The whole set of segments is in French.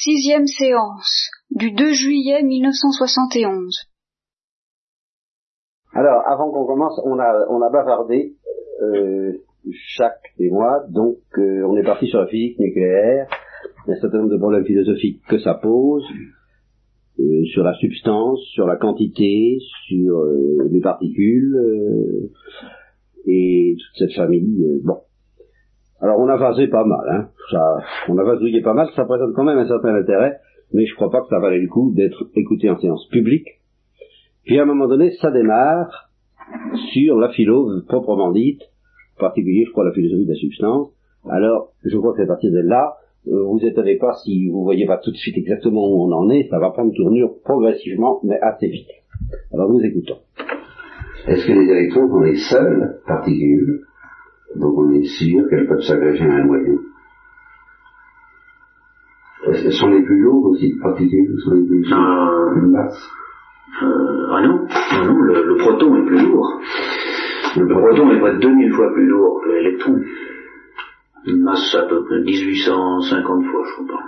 Sixième séance du 2 juillet 1971. Alors, avant qu'on commence, on a, on a bavardé euh, chaque des mois, donc euh, on est parti sur la physique nucléaire, un certain nombre de problèmes philosophiques que ça pose, euh, sur la substance, sur la quantité, sur euh, les particules, euh, et toute cette famille. euh, bon. Alors on a vasé pas mal, hein. Ça, on a vasouillé pas mal, ça présente quand même un certain intérêt, mais je crois pas que ça valait le coup d'être écouté en séance publique. Puis à un moment donné, ça démarre sur la philo proprement dite, en particulier, je crois, la philosophie de la substance. Alors, je crois que c'est à partir de là, euh, vous étonnez pas si vous voyez pas tout de suite exactement où on en est, ça va prendre tournure progressivement, mais assez vite. Alors nous écoutons. Est-ce que les électrons sont les seules particules dont on est sûr qu'elles peuvent s'agréger à un noyau qu'elles sont les plus lourdes aussi, les particules sont les plus basses Euh, ah non, non, non, le, le proton est plus lourd. Le proton est près de 2000 fois plus lourd que l'électron. Une masse à peu près 1850 fois, je crois.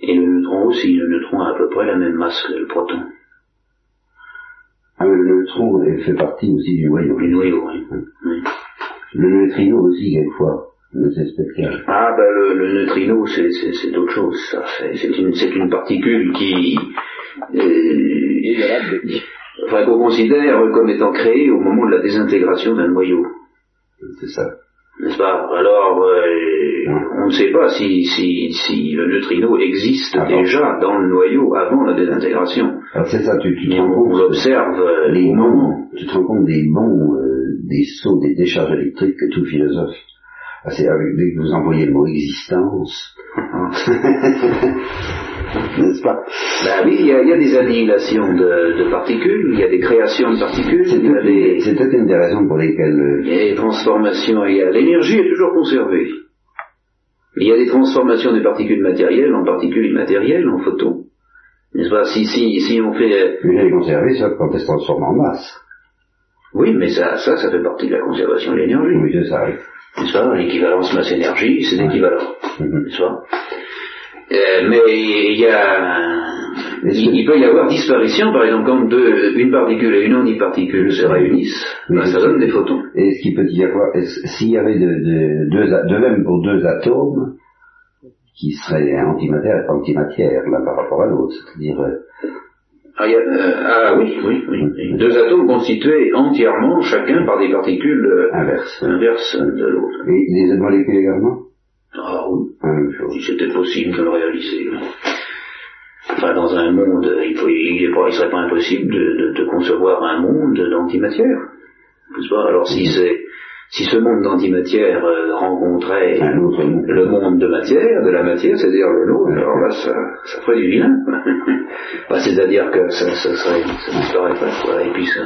Et le neutron aussi, le neutron a à peu près la même masse que le proton. Ah mais le neutron fait partie aussi du noyau. Du noyau, oui. oui. Le neutrino aussi, quelquefois, mais c'est spécial. Ah ben le, le neutrino, c'est, c'est, c'est autre chose, ça. C'est, c'est une, c'est une particule qui... euh, enfin, qu'on considère comme étant créée au moment de la désintégration d'un noyau. C'est ça. N'est-ce pas? Alors, euh, on ne sait pas si, si, si le neutrino existe Avant. déjà dans le noyau avant la désintégration. Alors c'est ça, tu, tu te rends on compte l'observe euh, les bons, tu te rends compte des bons, euh, des sauts, des décharges électriques que tout philosophe. Ah, c'est avec, dès que vous envoyez le mot existence, n'est-ce pas? Ben oui, il y, a, il y a des annihilations de, de particules, il y a des créations de particules, C'est a des, peut-être une des raisons pour lesquelles euh, il y a des transformations, il y a l'énergie est toujours conservée. Il y a des transformations des particules matérielles en particules immatérielles, en photons. N'est-ce pas? Si, si, si on fait... une est conservée, sauf quand elle se transforme en masse. Oui, mais ça, ça, ça fait partie de la conservation de l'énergie. Oui, c'est ça. oui. N'est-ce pas L'équivalence masse-énergie, c'est équivalent. Mhm. N'est-ce pas? Euh, Mais il y a... Il, il peut y avoir disparition, par exemple, quand deux, une particule et une antiparticule se réunissent, ben, ça donne des photons. Et ce qui peut y avoir, s'il y avait de, de, deux, de même pour deux atomes qui seraient antimatière, antimatière l'un par rapport à l'autre, c'est-à-dire euh, Ah, il y a- euh, ah oui, oui, oui. Deux atomes constitués entièrement, chacun par des particules euh, inverses. inverses de l'autre. Et les molécules également? Ah oui, si c'était possible de le réaliser. Enfin, dans un monde, il ne serait pas impossible de, de- de concevoir un monde d'antimatière. Alors si c'est si ce monde d'antimatière euh, rencontrait Un autre monde. le monde de matière, de la matière, c'est-à-dire le nôtre, alors là, ça, ça ferait du vilain. Enfin, c'est-à-dire que ça, ça serait, ça disparaîtrait, quoi, et puis ça,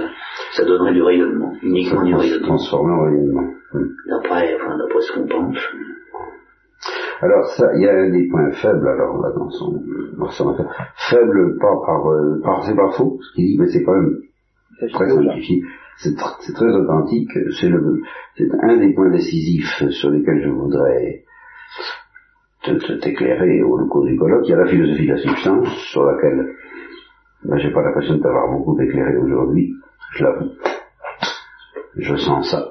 ça donnerait du rayonnement, uniquement du rayonnement. transformé en rayonnement. Hmm. D'après, enfin, d'après ce qu'on pense. Alors ça, il y a un des points faibles, alors là, dans son, dans son affaire. Faible, pas par, euh, par c'est pas faux, ce qu'il dit, mais c'est quand même très simplifié. C'est tr- c'est très authentique. C'est un des points décisifs sur lesquels je voudrais t'éclairer au cours du colloque. Il y a la philosophie de la substance, sur laquelle ben, j'ai pas l'impression de t'avoir beaucoup éclairé aujourd'hui. Je l'avoue. Je sens ça.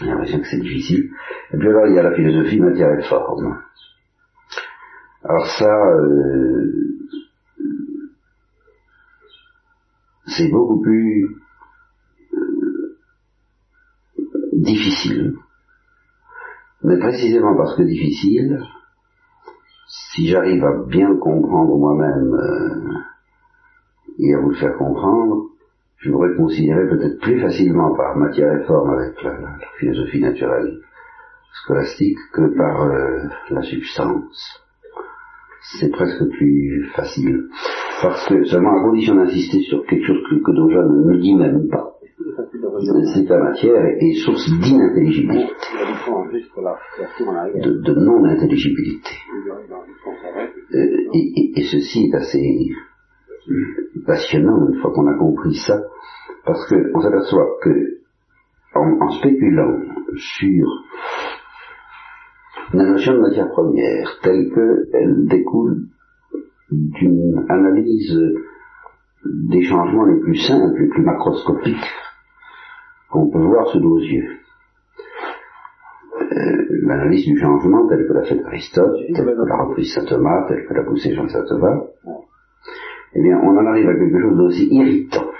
J'ai l'impression que c'est difficile. Et puis alors, il y a la philosophie matière et forme. Alors ça, euh, c'est beaucoup plus euh, difficile. Mais précisément parce que difficile, si j'arrive à bien comprendre moi-même euh, et à vous le faire comprendre, je me réconcilierai peut-être plus facilement par matière et forme avec la, philosophie naturelle scolastique que par euh, la substance. C'est presque plus facile. Parce que seulement à condition d'insister sur quelque chose que, que ne ne dit même pas, c'est la matière est source d'inintelligibilité, de, de non-intelligibilité. Euh, et, et- et ceci est assez passionnant une fois qu'on a compris ça, parce qu'on s'aperçoit que en, en spéculant sur la notion de matière première, telle qu'elle découle d'une analyse des changements les plus simples, les plus macroscopiques qu'on peut voir sous nos yeux. Euh, l'analyse du changement telle que l'a fait Aristote, telle que l'a reprise saint Thomas, telle que l'a poussé Jean saint Thomas, eh bien, on en arrive à quelque chose d'aussi irritant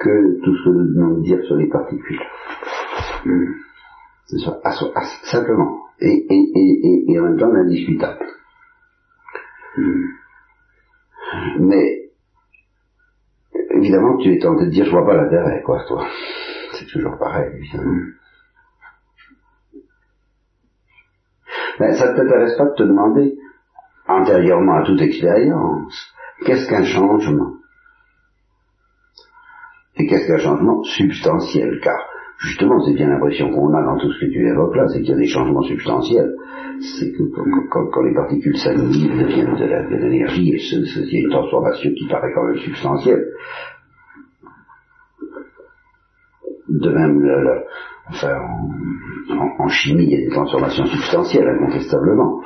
que tout ce que nous venons de dire sur les particules. Hmm. simplement. Et, et, et, et, en même temps indiscutable. Hmm. Mais, évidemment, tu es tenté de dire, je vois pas l'intérêt, quoi, toi. C'est toujours pareil, évidemment. Mais ça ne t'intéresse pas de te demander, antérieurement à toute expérience, qu'est-ce qu'un changement? Et qu'est-ce qu'un changement substantiel? Car, justement, c'est bien l'impression qu'on a dans tout ce que tu évoques là, c'est qu'il y a des changements substantiels. C'est que quand, les particules s'annihilent, deviennent de l'énergie, il y a une transformation qui paraît quand même substantielle. De même, enfin, en, chimie, il y a des transformations substantielles, incontestablement.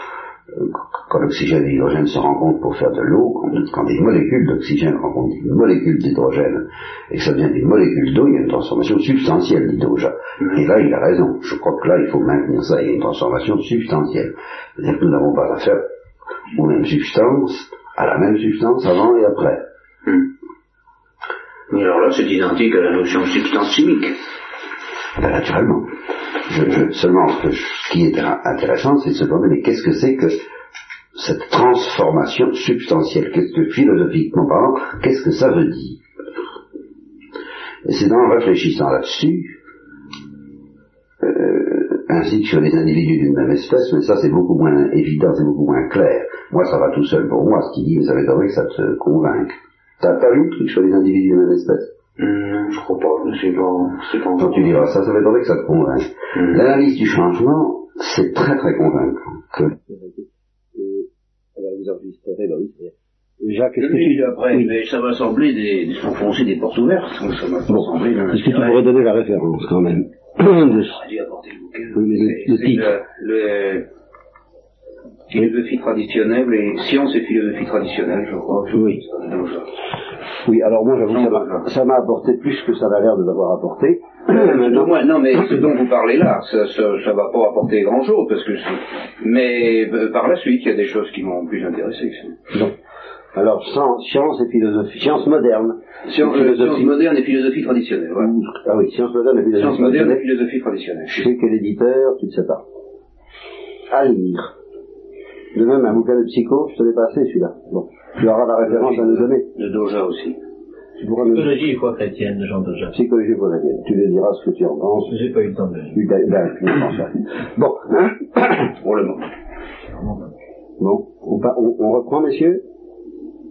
Quand l'oxygène et l'hydrogène se rencontrent pour faire de l'eau, quand, des molécules d'oxygène rencontrent des molécules d'hydrogène, et que ça devient des molécules d'eau, il y a une transformation substantielle, dit Doja. Et là, il a raison. Je crois que là, il faut maintenir ça. Il y a une transformation substantielle. C'est-à-dire que nous n'avons pas affaire aux mêmes substances, à la même substance avant et après. Mais alors là, c'est identique à la notion de substance chimique. Ben, naturellement. Seulement, ce, qui est intéressant, c'est de se demander, mais qu'est-ce que c'est que cette transformation substantielle? Qu'est-ce que, philosophiquement parlant, qu'est-ce que ça veut dire? Et c'est en réfléchissant là-dessus, euh, ainsi que sur les individus d'une même espèce, mais ça c'est beaucoup moins évident, c'est beaucoup moins clair. Moi, ça va tout seul pour moi, ce qui dit, mais ça m'étonnerait que ça te convainque. T'as vu le truc sur les individus d'une même espèce? Hum, je crois pas, c'est pas, pas Quand tu diras ça, ça m'étonnerait que ça te convainc. Hum. L'analyse du changement, c'est très très convaincant. Que... vous enregistrerez, bah oui, Jacques, est-ce que tu... après, oui. mais ça va sembler des, s'enfoncer des portes ouvertes. Ça va bon. sembler Est-ce que tu pourrais donner la référence quand même dû apporter le mais. Le, le, philosophie traditionnelle et science et philosophie traditionnelle, je crois. Oui. Oui, alors moi j'avoue ça m'a apporté plus que ça m'a l'air de l'avoir apporté. non, non, mais ce dont vous parlez là, ça, ça, va pas apporter grand chose, parce que mais euh, par la suite, il y a des choses qui m'ont plus intéressé. Non. Alors, science et philosophie, science moderne. Science, philosophie. moderne et philosophie traditionnelle, voilà. Ah oui, science moderne et philosophie Science moderne et philosophie traditionnelle. Je sais que l'éditeur, tu ne sais pas. À lire. De même, un bouquin de psycho, je te l'ai passé celui-là. Bon. Tu auras la référence à nous donner. De Doja aussi. Psychologie et foi chrétienne de Jean Doja. Psychologie et foi chrétienne. Tu lui diras ce que tu en penses. J'ai pas eu le temps de le Tu ben, tu Bon, hein Pour le moment. Bon, on, on, on reprend, messieurs?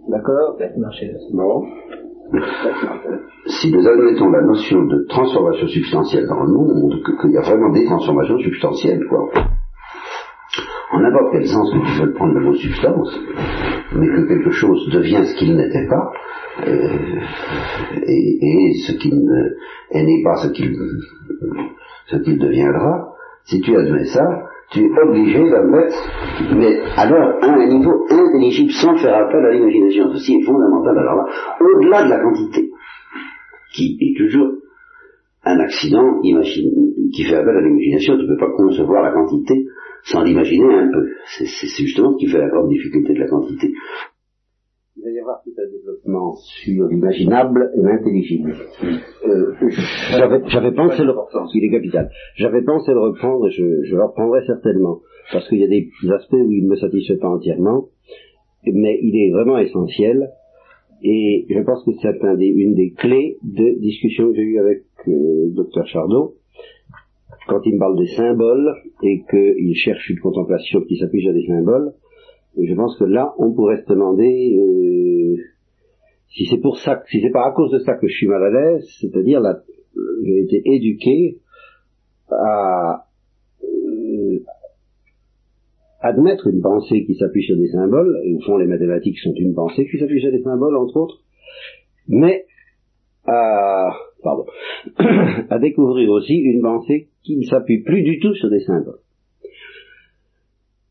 D'accord? Bon. Si nous admettons la notion de transformation substantielle dans le monde, qu'il y a vraiment des transformations substantielles, quoi, en n'importe quel sens que tu veux prendre le mot substance, mais que quelque chose devient ce qu'il n'était pas, euh, et, ce qui n'est pas ce qu'il ce qu'il deviendra, si tu admets ça, tu es obligé d'admettre, mais alors à un niveau intelligible sans faire appel à l'imagination. Ceci est fondamental alors là, au-delà de la quantité, qui est toujours un accident qui fait appel à l'imagination, tu ne peux pas concevoir la quantité sans l'imaginer un peu. C'est justement ce qui fait la grande difficulté de la quantité. Il va y avoir tout un développement sur l'imaginable et l'intelligible. Euh, J'avais pensé le reprendre, il est capital. J'avais pensé le reprendre, je, je le reprendrai certainement, parce qu'il y a des aspects où il ne me satisfait pas entièrement, mais il est vraiment essentiel, et je pense que c'est une des clés de discussion que j'ai eue avec le euh, docteur Chardot, quand il me parle des symboles et qu'il cherche une contemplation qui s'appuie sur des symboles, je pense que là, on pourrait se demander euh, si c'est pour ça, si c'est pas à cause de ça que je suis mal à l'aise, c'est-à-dire là, j'ai été éduqué à euh, admettre une pensée qui s'appuie sur des symboles, et au fond les mathématiques sont une pensée qui s'appuie sur des symboles, entre autres, mais à pardon, à découvrir aussi une pensée qui ne s'appuie plus du tout sur des symboles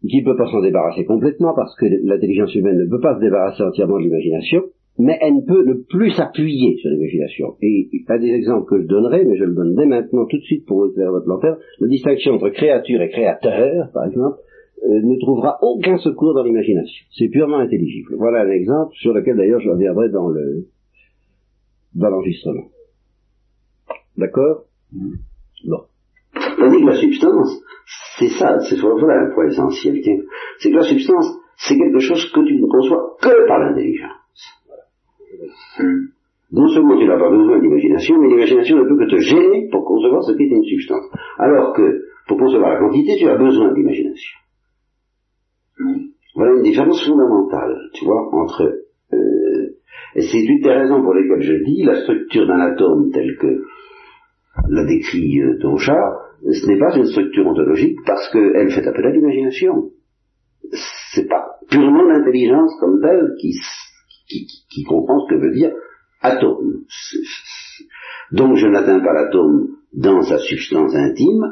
qui ne peut pas s'en débarrasser complètement parce que l'intelligence humaine ne peut pas se débarrasser entièrement de l'imagination, mais elle ne peut ne plus s'appuyer sur l'imagination. Et un des exemples que je donnerai, mais je le donne dès maintenant tout de suite pour éclairer votre lanterne, la distinction entre créature et créateur, par exemple, euh, ne trouvera aucun secours dans l'imagination. C'est purement intelligible. Voilà un exemple sur lequel d'ailleurs je reviendrai dans le dans l'enregistrement. D'accord Bon. Tandis que la substance, c'est ça, c'est voilà un point essentiel, c'est que la substance, c'est quelque chose que tu ne conçois que par l'intelligence. Hmm. Non seulement tu n'as pas besoin d'imagination, mais l'imagination ne peut que te gêner pour concevoir ce qu'est une substance. Alors que, pour concevoir la quantité, tu as besoin d'imagination. Hmm. Voilà une différence fondamentale, tu vois, entre... Euh, et c'est une des raisons pour lesquelles je dis la structure d'un atome tel que l'a décrit euh, ce n'est pas une structure ontologique parce qu'elle fait appel à l'imagination. C'est pas purement l'intelligence comme telle qui, comprend ce que veut dire atome. Donc je n'atteins pas l'atome dans sa substance intime,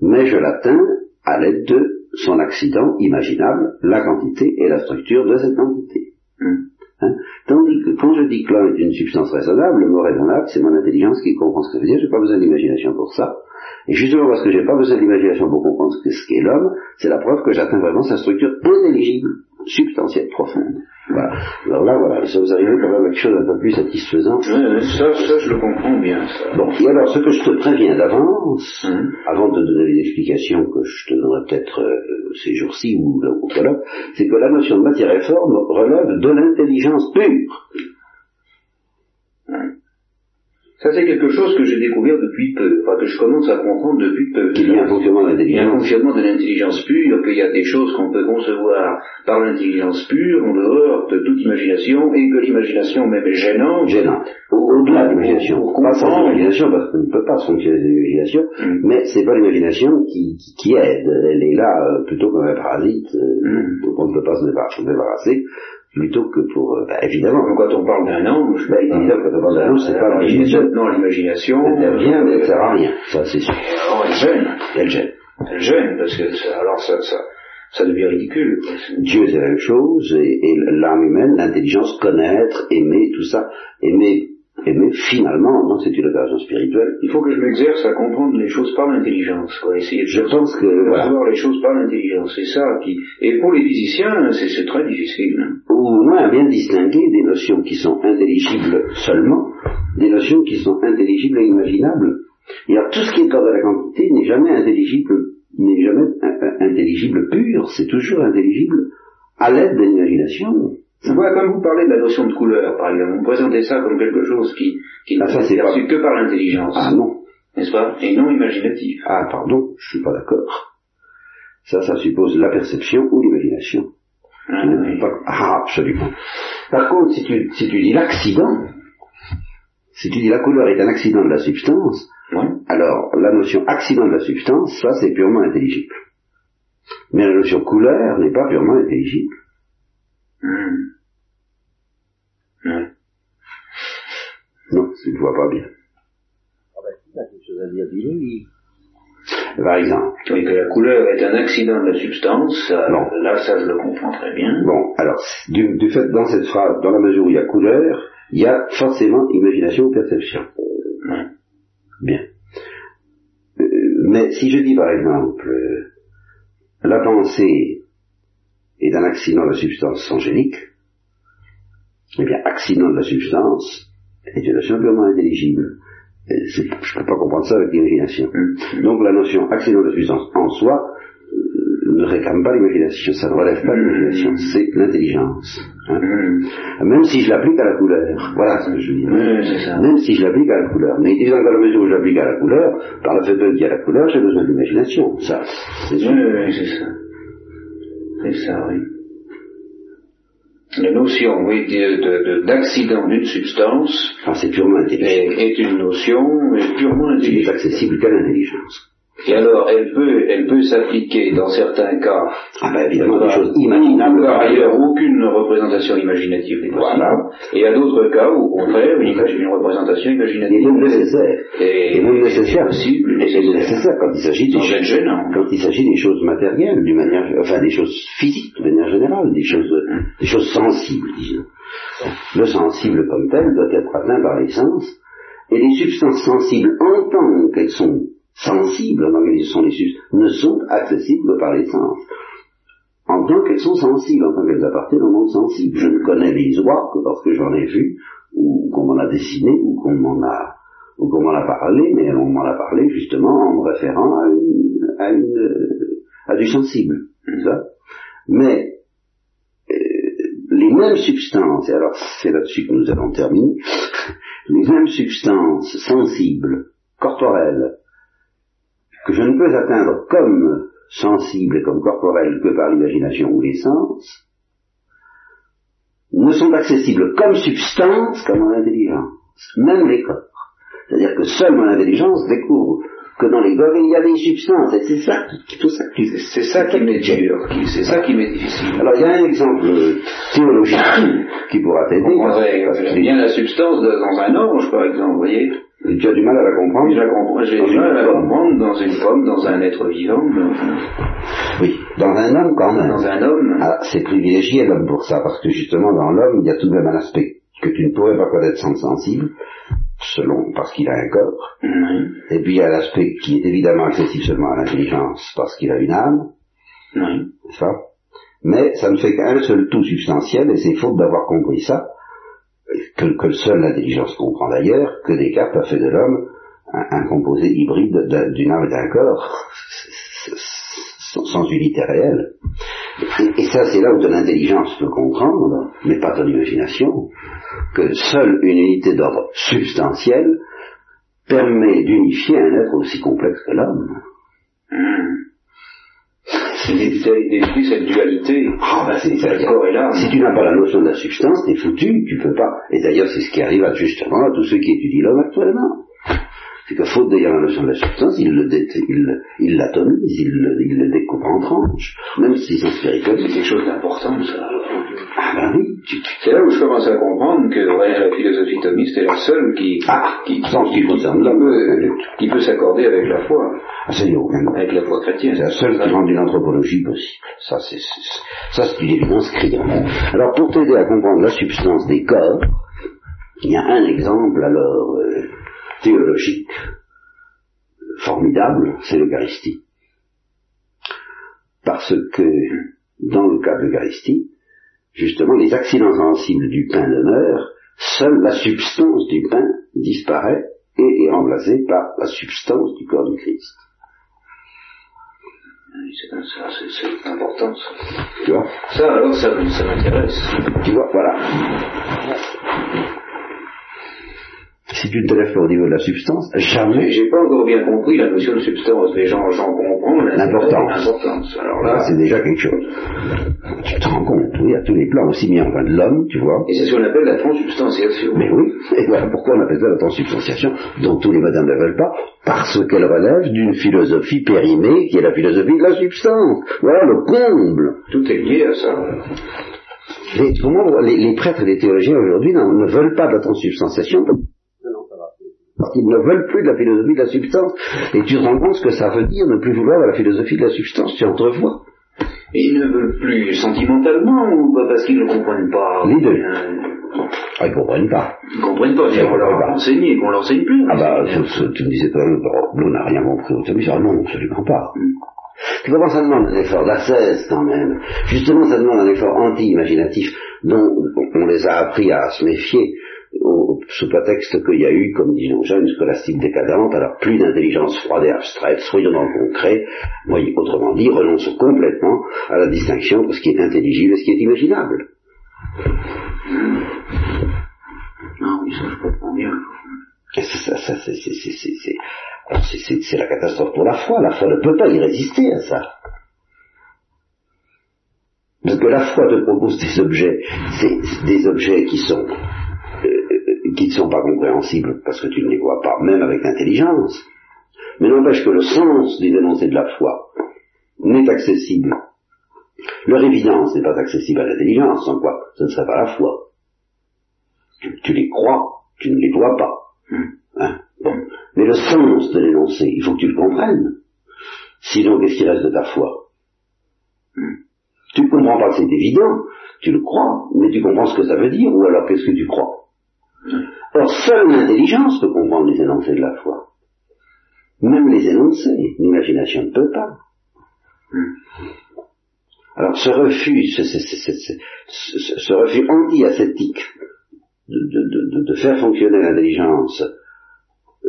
mais je l'atteins à l'aide de son accident imaginable, la quantité et la structure de cette quantité. Hmm. Hein? Tandis que quand je dis que l'homme est une substance raisonnable, le mot raisonnable, c'est mon intelligence qui comprend ce que ça veut dire, j'ai pas besoin d'imagination pour ça. Et justement parce que j'ai pas besoin d'imagination pour comprendre ce qu'est l'homme, c'est la preuve que j'atteins vraiment sa structure intelligible, substantielle, profonde. Voilà. Alors là, voilà, ça vous arrive quand même à quelque chose d'un peu plus satisfaisant. Oui, ça, ça, je le comprends bien. Ça. Bon, et alors, ce que je te préviens d'avance, hum. avant de donner les explications que je te donnerai peut-être euh, ces jours-ci ou là ou là, c'est que la notion de matière et forme relève de l'intelligence pure. Hum. Ça, c'est quelque chose que j'ai découvert depuis peu, enfin que je commence à comprendre depuis peu. Il y a un fonctionnement de l'intelligence. Un fonctionnement de pure, qu'il y a des choses qu'on peut concevoir par l'intelligence pure, en dehors de toute imagination, et que l'imagination même est gênante. Gênante. Au-delà de l'imagination. Pas sans l'imagination, parce qu'on ne peut pas fonctionner sans l'imagination, mm. mais c'est pas l'imagination qui, qui, aide. Elle est là euh, plutôt comme un parasite, euh, mm. on ne peut pas se débarrasser plutôt que pour... Euh, bah, évidemment, quand on parle d'un ange, bah, évidemment, quand on parle d'un ange, c'est pas l'imagination. Non, l'imagination... Elle intervient, mais elle sert à rien, ça c'est sûr. alors elle gêne. Elle gêne. Elle gêne, parce que ça, alors ça, ça, ça devient ridicule. Dieu c'est la même chose, et, et l'âme humaine, l'intelligence, connaître, aimer, tout ça, aimer et mais finalement, non, c'est une opération spirituelle. Il faut que je m'exerce à comprendre les choses par l'intelligence, quoi. Essayer de je pense que voir les choses par l'intelligence, c'est ça qui. Et pour les physiciens, c'est très difficile. Ou au moins à bien distinguer des notions qui sont intelligibles seulement, des notions qui sont intelligibles et imaginables. Et alors tout ce qui est corps de la quantité n'est jamais intelligible, n'est jamais intelligible pur, c'est toujours intelligible à l'aide de l'imagination. Vois, comme vous parlez de la notion de couleur, par exemple, vous présentez ça comme quelque chose qui, qui ah, n'est perçu que par l'intelligence. Ah non. N'est-ce pas? Et non imaginatif. Ah pardon, je suis pas d'accord. Ça, ça suppose la perception ou l'imagination. Ah, ah, absolument. Par contre, si tu, si tu dis l'accident, si tu dis la couleur est un accident de la substance, alors la notion accident de la substance, ça c'est purement intelligible. Mais la notion couleur n'est pas purement intelligible. Hmm. Non, tu ne vois pas bien. Ah ben, il a quelque chose à dire, dis Par exemple. Oui, que la couleur est un accident de la substance, là, ça, je le comprends très bien. Bon, alors, du, du, fait, dans cette phrase, dans la mesure où il y a couleur, il y a forcément imagination ou perception. Ouais. Bien. Euh, mais si je dis, par exemple, euh, la pensée est un accident de la substance angélique, eh bien, accident de la substance est une notion purement intelligible. je ne peux pas comprendre ça avec l'imagination. Mm. Donc la notion accident de la substance en soi euh, ne réclame pas l'imagination, ça ne relève pas de l'imagination, mm. c'est l'intelligence. Hein. Mm. Même si je l'applique à la couleur, voilà ce que je veux dire. Même si je l'applique à la couleur. Mais disons qu'à la mesure où je l'applique à la couleur, par le fait qu'il y a la couleur, j'ai besoin d'imagination. Ça, c'est sûr. Oui, c'est ça. C'est ça, oui. La notion, oui, d'accident d'une substance ah, c'est purement est, est, une notion purement intelligente. Accessible qu'à l'intelligence. Et alors, elle peut, elle peut s'appliquer dans certains cas. Ah ben évidemment, des choses imaginables. Par ailleurs, aucune représentation imaginative n'est possible. Voilà. Et à d'autres cas, au contraire, une, une représentation Et imaginative même nécessaire. est, Et même nécessaire. possible, Et nécessaire. nécessaire quand il s'agit des être gênant. quand il s'agit des choses matérielles, d'une manière, enfin des choses physiques de manière générale, des choses, des choses sensibles, disons. Le sensible comme tel doit être atteint par les sens, et les substances sensibles en tant qu'elles sont sensibles, qu'elles sont les substances, ne sont accessibles par les sens. En tant qu'elles sont sensibles, en tant qu'elles appartiennent au monde sensible. Je ne connais les oies que parce que j'en ai vu, ou qu'on m'en a dessiné, ou qu'on m'en a ou qu'on m'en a parlé, mais on m'en a parlé justement en me référant à, une, à, une, à du sensible. Mais euh, les mêmes substances, et alors c'est là-dessus que nous allons terminer, les mêmes substances sensibles, corporelles, que je ne peux atteindre comme sensibles et comme corporelles que par l'imagination ou les sens, ne sont accessibles comme substance qu'à mon intelligence, même les corps. C'est-à-dire que seule mon intelligence découvre que dans les corps il y a des substances, et c'est ça, qui- tout ça qui C'est ça qui m'est dur, c'est ça qui m'est difficile. Alors il y a un exemple théologique qui pourra On t'aider. que bien la substance dans un orange, par exemple, vous voyez. Tu as du mal à la comprendre. Je la comprends- J'ai du mal à la comprendre dans une pomme, dans un être vivant, Oui, dans un homme quand même. dans un homme. Ah, c'est privilégié l'homme pour ça, parce que justement dans l'homme, il y a tout de même un aspect que tu ne pourrais pas connaître sans le sensible, selon parce qu'il a un corps, Oui, et puis il y a l'aspect qui est évidemment accessible seulement à l'intelligence parce qu'il a une âme, oui. n'est-ce pas Mais ça ne fait qu'un seul tout substantiel, et c'est faute d'avoir compris ça, que, seule l'intelligence comprend d'ailleurs, que Descartes a fait de l'homme un, composé hybride d'un- d'une âme et d'un corps, sans, unité réelle. Et, et ça, c'est là où ton intelligence peut comprendre, mais pas ton imagination, que seule une unité d'ordre substantiel permet d'unifier un être aussi complexe que l'homme. Détruit cette dualité. Ah, bah, c'est ça. Le corps et l'âme. Si tu n'as pas la notion de la substance, t'es foutu, tu peux pas. Et d'ailleurs, c'est ce qui arrive à, justement à tous ceux qui étudient l'homme actuellement. C'est que faute d'ailleurs la notion de la substance, le ils- ils l'atomisent, ils le, ils le découpent en tranches, même sont C'est spirituels. quelque chose d'important, ça. Ah ben oui, C'est là où je commence à comprendre que la philosophie thomiste est la seule qui, Ah, qui, ce qui concerne qui l'homme. peut, qui peut s'accorder avec la foi, ah, ça y aucun avec la foi chrétienne. C'est la seule qui rend une anthropologie possible. Ça, c'est, c'est- ça, c'est une évidence criante. Alors, pour t'aider à comprendre la substance des corps, il y a un exemple, alors, euh, théologique, formidable, c'est l'Eucharistie. Parce que, dans le cas de l'Eucharistie, justement, les accidents sensibles du pain demeurent, seule la substance du pain disparaît et est remplacée par la substance du corps du Christ. C'est important, ça. Tu vois? Ça, alors, ça, ça m'intéresse. Tu vois, voilà. Si tu ne te lèves pas au niveau de la substance, Mais jamais. j'ai pas encore bien compris la notion de substance. Les gens, j'en comprends L'importance. L'importance. Alors Là, c'est déjà quelque chose. Tu te rends compte, oui, à tous les plans, aussi bien enfin de l'homme, tu vois. et c'est ce qu'on appelle la transubstantiation. Mais oui, et voilà pourquoi on appelle ça la transubstantiation, dont tous les madames ne veulent pas, parce qu'elle relève d'une philosophie périmée, qui est la philosophie de la substance. Voilà le comble. Tout est lié à ça. Les, comment, les, les prêtres et les théologiens aujourd'hui ne veulent pas de la transubstantiation parce qu'ils ne veulent plus de la philosophie de la substance. Et tu te rends compte ce que ça veut dire ne plus vouloir de la philosophie de la substance, tu entrevois. Et ils ne veulent plus sentimentalement ou pas parce qu'ils ne comprennent pas Les deux. Ah, ils comprennent pas. Ils comprennent pas, Ils on leur a pas. enseigné, qu'on leur enseigne plus. Ah bah, ce- ce- tu me disais même, nous n'a rien compris au Thémis. Ah non, absolument pas. Tu comprends, ça demande un effort d'ascèse quand même. Justement, ça demande un effort anti-imaginatif dont on les a appris à se méfier au, sous prétexte qu'il y a eu, comme disons déjà, une scolastique décadente, alors plus d'intelligence froide et abstraite, soyons dans le concret, moi, autrement dit, renonçons complètement à la distinction entre ce qui est intelligible et ce qui est imaginable. Non, oui, ça je comprends bien. C'est, la catastrophe pour la foi. La foi ne peut pas y résister à ça. Parce que la foi te propose des objets, c'est des objets qui sont qui ne sont pas compréhensibles parce que tu ne les vois pas, même avec l'intelligence. Mais n'empêche que le sens des énoncés de la foi n'est accessible. Leur évidence n'est pas accessible à l'intelligence, sans quoi ce ne serait pas la foi. Tu, les crois, tu ne les vois pas. Hein? Bon. Mais le sens de l'énoncé, il faut que tu le comprennes. Sinon, qu'est-ce qui reste de ta foi? Tu ne comprends pas, c'est évident. Tu le crois, mais tu comprends ce que ça veut dire, ou alors qu'est-ce que tu crois? Or, seule l'intelligence peut comprendre les énoncés de la foi. Même les énoncés, l'imagination ne peut pas. Alors ce refus, ce, refus anti-ascétique de, faire fonctionner l'intelligence euh,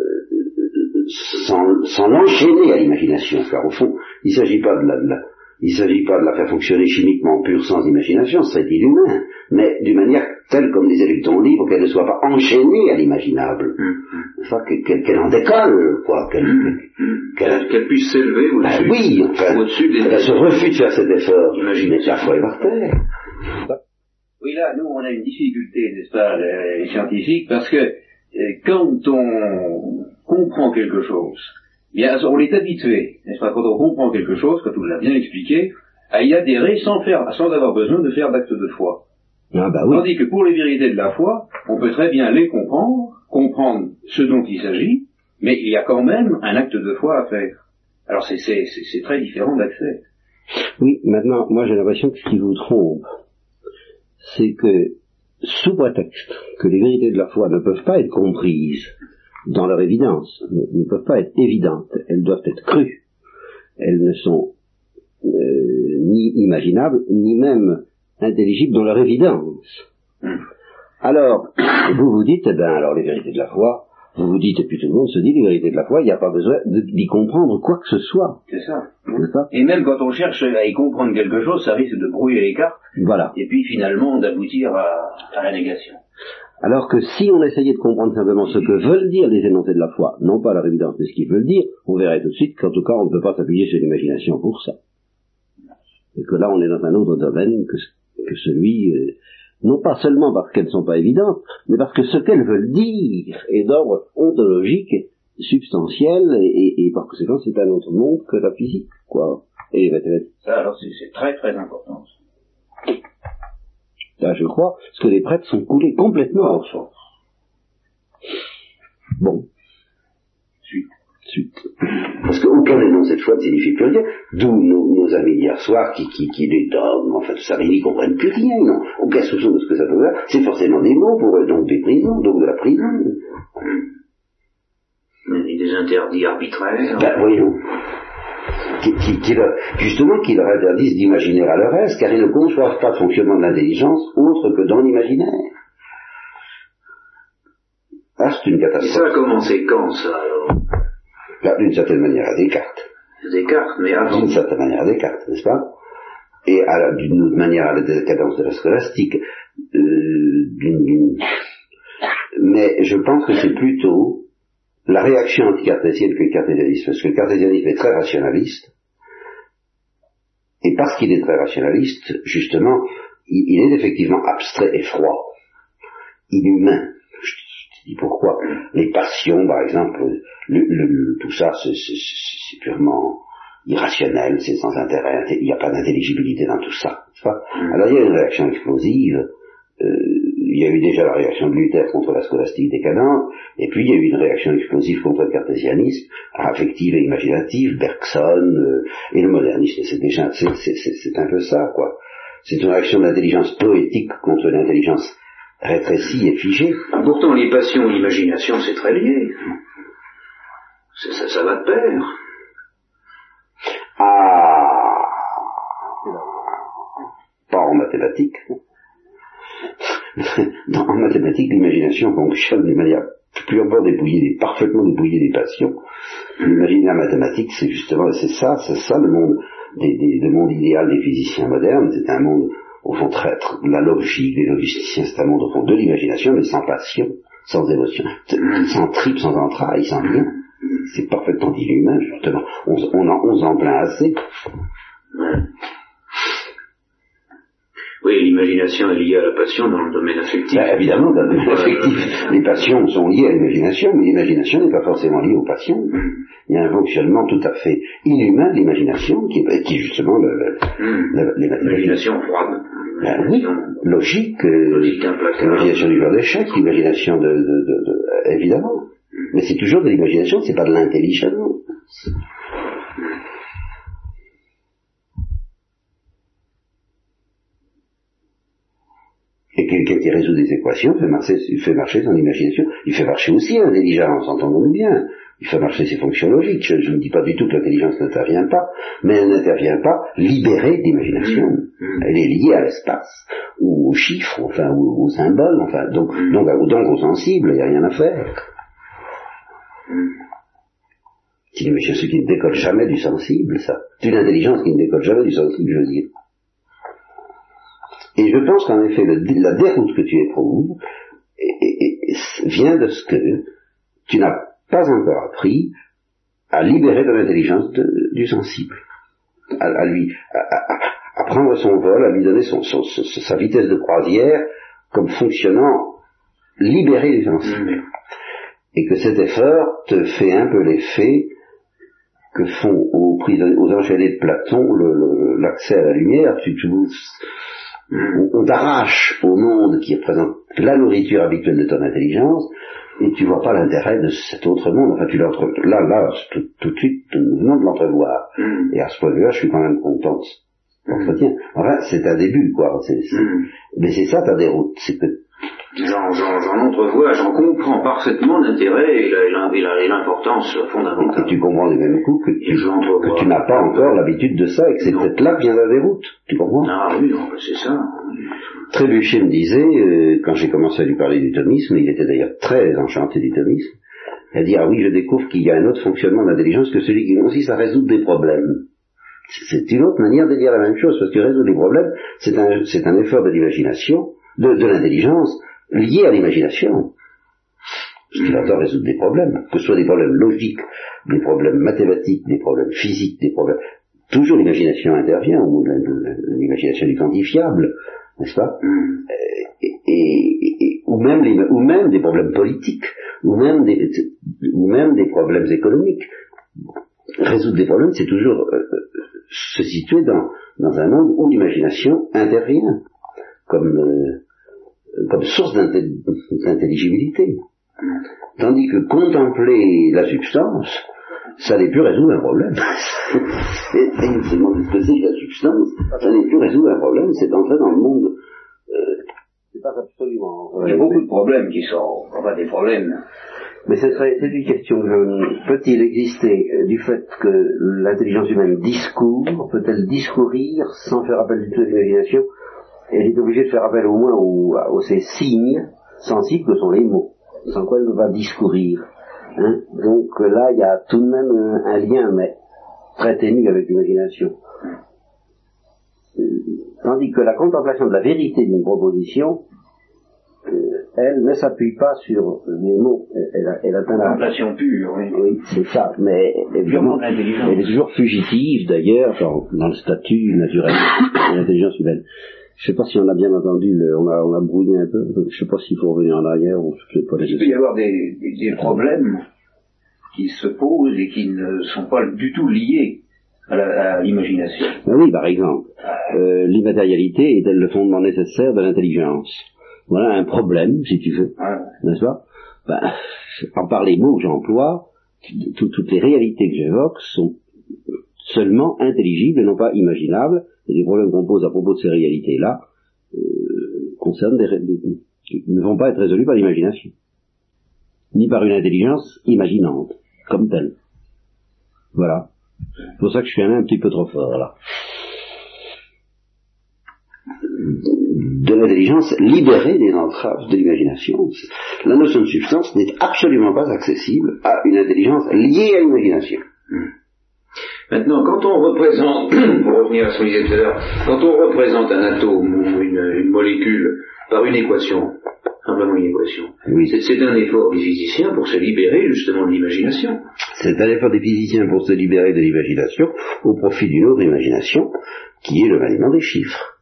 sans, l'enchaîner à l'imagination, car au fond, il ne s'agit pas de la, faire fonctionner chimiquement pure sans imagination, ce serait inhumain, mais d'une manière telle comme les électrons libres, qu'elle ne soit pas enchaînée à l'imaginable. Mm, qu'elle en décolle, quoi. Qu'elle mm, puisse s'élever au-dessus. Ben oui, enfin, au-dessus des... Elle se refuse de faire cet effort. Imaginez la foi est par terre. Oui, là, nous, on a une difficulté, n'est-ce pas, les scientifiques, parce que euh, quand on comprend quelque chose, bien, on est habitué, n'est-ce pas, quand on comprend quelque chose, quand on l'a bien expliqué, à y adhérer sans faire, sans avoir besoin de faire d'acte de foi. Ah bah oui. Tandis que pour les vérités de la foi, on peut très bien les comprendre, comprendre ce dont il s'agit, mais il y a quand même un acte de foi à faire. Alors c'est, c'est, c'est très différent d'accès. Oui, maintenant, moi j'ai l'impression que ce qui vous trompe, c'est que sous prétexte que les vérités de la foi ne peuvent pas être comprises dans leur évidence, ne, peuvent pas être évidentes, elles doivent être crues. Elles ne sont euh, ni imaginables, ni même intelligibles dans leur évidence. Hmm. Alors, vous vous dites, eh ben, alors les vérités de la foi, vous vous dites, et puis tout le monde se dit, les vérités de la foi, il n'y a pas besoin d'y comprendre quoi que ce soit. C'est ça. Et même quand on cherche à y comprendre quelque chose, ça risque de brouiller les cartes. Voilà. Et puis finalement d'aboutir à, à la négation. Alors que si on essayait de comprendre simplement ce que veulent dire les énoncés de la foi, non pas leur évidence, mais ce qu'ils veulent dire, on verrait tout de suite qu'en tout cas on ne peut pas s'appuyer sur l'imagination pour ça. Et que là on est dans un autre domaine que, que celui, euh, non pas seulement parce qu'elles ne sont pas évidentes, mais parce que ce qu'elles veulent dire est d'ordre ontologique, substantiel, et, par conséquent c'est un autre monde que la physique, quoi. Et Ça alors c'est très très important. Là je crois, parce que les prêtres sont coulés complètement en force. Bon. Suite. Parce qu'aucun énoncé de foi ne signifie plus rien. D'où nos, amis d'hier soir qui, qui, qui les dogmes, enfin tout ça, mais ils n'y comprennent plus rien, non. Aucun soupçon de ce que ça peut faire. C'est forcément des mots pour eux, donc des prisons, donc de la prison. Des interdits arbitraires. Ben voyons. Qui, qui, justement, qui leur interdisent d'imaginer à leur aise, car ils ne conçoivent pas le fonctionnement de l'intelligence autre que dans l'imaginaire. Ah, c'est une catastrophe. Et ça a commencé quand, ça, alors? D'une certaine manière à Descartes. Descartes, mais avant. D'une certaine manière à Descartes, n'est-ce pas? Et d'une autre manière à la décadence de la scolastique. Euh, mais je pense que c'est plutôt la réaction anticartésienne que le cartésianisme, parce que le cartésianisme est très rationaliste, et parce qu'il est très rationaliste, justement, il est effectivement abstrait et froid, inhumain, pourquoi Les passions, par exemple, tout ça, c'est purement irrationnel, c'est sans intérêt, il n'y a pas d'intelligibilité dans tout ça. Mm. Alors il y a une réaction explosive, euh, il y a eu déjà la réaction de Luther contre la scolastique décadente, et puis il y a eu une réaction explosive contre le cartésianisme, affective et imaginative, Bergson, euh, et le modernisme, c'est déjà, c'est un peu ça, quoi. C'est une réaction d'intelligence poétique contre l'intelligence rétréci et figé. Pourtant, les passions et l'imagination, c'est très lié. Ça, ça, va de pair. Ah Pas en mathématiques. en mathématiques, l'imagination fonctionne de manière purement débrouillée, parfaitement débrouillée des passions. L'imaginaire mathématique, c'est justement, c'est ça, c'est ça le monde, le monde idéal des physiciens modernes, c'est un monde au fond traître, la logique, les logisticiens, c'est un monde au fond de l'imagination, mais sans passion, sans émotion, sans trip, sans entrailles, sans rien. C'est parfaitement inhumain, justement. On, on, en, on en plaint assez. Oui, l'imagination est liée à la passion dans le domaine affectif. Ben, évidemment, dans le domaine affectif, les passions sont liées à l'imagination, mais l'imagination n'est pas forcément liée aux passions. Il y a un fonctionnement tout à fait inhumain de l'imagination, qui, est- qui est justement Mm. l'ima- L'imagination froide. Ben oui, logique, euh, l'imagination du joueur d'échecs, l'imagination de, de, de- de- évidemment. Mais c'est toujours de l'imagination, c'est pas de l'intelligence. Et quelqu'un qui résout des équations fait marcher, fait marcher son imagination. Il fait marcher aussi l'intelligence, entendons-nous bien. Il fait marcher ses fonctions logiques. Je je ne dis pas du tout que l'intelligence n'intervient pas, mais elle n'intervient pas libérée d'imagination. Mm. Elle est liée à l'espace, ou aux chiffres, enfin, ou aux symboles, enfin, donc, Mm. donc, donc aux sensibles, il n'y a rien à faire. C'est une imagination qui ne décolle jamais du sensible, ça. C'est une intelligence qui ne décolle jamais du sensible, je veux dire. Et je pense qu'en effet, le- la déroute que tu éprouves et- et- et- vient de ce que tu n'as pas encore appris à libérer de l'intelligence du sensible, à, à lui, à, à- à prendre son vol, à lui donner son, son- son- sa vitesse de croisière comme fonctionnant libéré du sensible. Mm. Et que cet effort te fait un peu l'effet que font aux, aux enchaînés de Platon l'accès à la lumière. Tu, tu- on, on t'arrache au monde qui représente la nourriture habituelle de ton intelligence, et tu vois pas l'intérêt de cet autre monde. Enfin, tu l'entre... Là, là, tout, tout de suite, nous venons de l'entrevoir. Mm. Et à ce point de vue-là, je suis quand même content de l'entretien. Enfin, c'est un début, quoi. Mm. Mais c'est ça ta déroute, c'est que J'en, j'en, j'en entrevois, j'en comprends parfaitement l'intérêt et la- et la- et la- et l'importance et fondamentale. tu comprends du même coup que Et tu, j'entrevois. que tu n'as pas encore l'habitude de ça et que c'est Non. peut-être là que vient la déroute. Tu comprends? Ah oui, non, c'est ça. Trébuchet me disait, euh, quand j'ai commencé à lui parler du thomisme, il était d'ailleurs très enchanté du thomisme, il a dit, ah oui, je découvre qu'il y a un autre fonctionnement d'intelligence que celui qui consiste à résoudre des problèmes. C'est une autre manière de dire la même chose, parce que résoudre des problèmes, c'est un, c'est un effort de l'imagination, de, de l'intelligence, lié à l'imagination. Parce qu'il entend résoudre des problèmes, que ce soit des problèmes logiques, des problèmes mathématiques, des problèmes physiques, des problèmes... Toujours l'imagination intervient, ou l'imagination du quantifiable, n'est-ce pas? Mm. et, et- et- ou, même les- ou même des problèmes politiques, ou même des, ou même des problèmes économiques. Résoudre des problèmes, c'est toujours euh, euh, se situer dans, dans un monde où l'imagination intervient comme, euh, comme source d'intelligibilité. Tandis que contempler la substance, ça n'est plus résoudre un problème. et, et il se demande ce que c'est que la substance, ça n'est plus résoudre un problème, c'est entrer dans le monde euh, c'est pas absolument. Il y a beaucoup de problèmes qui sont, enfin des problèmes. Mais c'est très- c'est une question. Peut-il exister euh, du fait que l'intelligence humaine discourt, peut-elle discourir sans faire appel du tout à l'imagination Elle est obligée de faire appel au moins aux, aux ces signes sensibles que sont les mots, sans quoi elle ne va discourir. hein. Donc euh, là, il y a tout de même un, un lien, mais très ténu avec l'imagination. Euh, Tandis que la contemplation de la vérité d'une proposition, euh, elle ne s'appuie pas sur les mots. Elle, atteint la, Contemplation pure, oui. oui, c'est ça, mais évidemment, elle est toujours fugitive d'ailleurs dans, dans le statut naturel de l'intelligence humaine. Je sais pas si on a bien entendu, le- on, a, on a brouillé un peu, je sais pas s'il faut revenir en arrière ou je sais pas. Il peut y avoir des, des- des problèmes qui se posent et qui ne sont pas du tout liés à l'imagination. Ben oui, par exemple, euh, l'immatérialité est-elle le fondement nécessaire de l'intelligence Voilà un problème, si tu veux, Ouais. n'est-ce pas? Ben, En par les mots que j'emploie, tout- toutes les réalités que j'évoque sont seulement intelligibles et non pas imaginables, et les problèmes qu'on pose à propos de ces réalités-là euh, concernent des, des- ne vont pas être résolus par l'imagination, ni par une intelligence imaginante, comme telle. Voilà. C'est pour ça que je suis allé un petit peu trop fort, là. de l'intelligence libérée des entraves de l'imagination. La notion de substance n'est absolument pas accessible à une intelligence liée à l'imagination. Maintenant, quand on représente, pour revenir à ce qu'on disait tout à l'heure, quand on représente un atome ou une, une molécule par une équation, simplement une équation, Oui. c'est, un effort des physiciens pour se libérer justement de l'imagination. C'est un effort des physiciens pour se libérer de l'imagination au profit d'une autre imagination qui est le maniement des chiffres.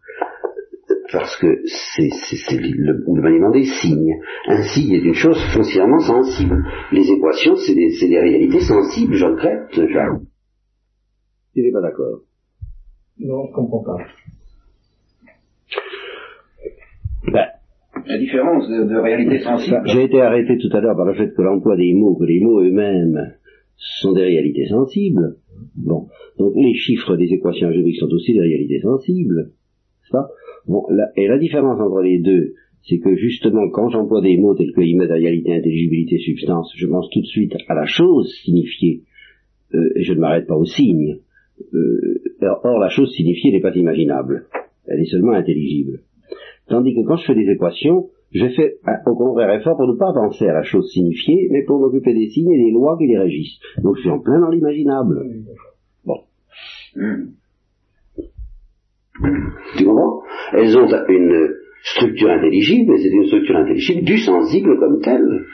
parce que c'est le, le, maniement des signes. Un signe est une chose foncièrement sensible. Les équations, c'est des, des, réalités sensibles, je regrette, Jean. Tu n'es pas d'accord Non, je comprends pas. Ben, la différence de, de réalité sensible. J'ai été arrêté tout à l'heure par le fait que l'emploi des mots, que les mots eux-mêmes sont des réalités sensibles. Bon, donc les chiffres des équations algébriques sont aussi des réalités sensibles. Ça bon, et la différence entre les deux, c'est que justement, quand j'emploie des mots tels que immatérialité, intelligibilité, substance, je pense tout de suite à la chose signifiée, euh, et je ne m'arrête pas au signe. Euh, or, la chose signifiée n'est pas imaginable, elle est seulement intelligible. Tandis que quand je fais des équations, je fais au contraire effort pour ne pas penser à la chose signifiée, mais pour m'occuper des signes et des lois qui les régissent. Donc je suis en plein dans l'imaginable. Bon. Tu comprends? Elles ont une structure intelligible, mais c'est une structure intelligible du sensible comme telle.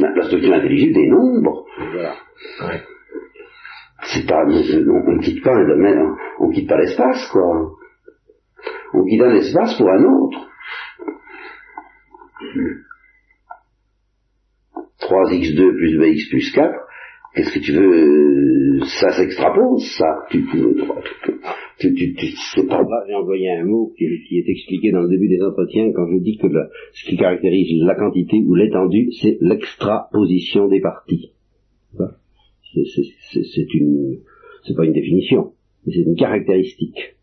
La structure intelligible des nombres. Voilà. C'est pas, on ne quitte pas un domaine, on quitte pas l'espace, quoi. On quitte un espace pour un autre. 3x2 plus bx plus 4, qu'est-ce que tu veux Ça s'extrapose, ça. Tu, tu, tu, tu, c'est pas... J'ai envoyé un mot qui, est expliqué dans le début des entretiens quand je dis que ce qui caractérise la quantité ou l'étendue, c'est l'extraposition des parties. C'est une... Pas une définition, c'est une caractéristique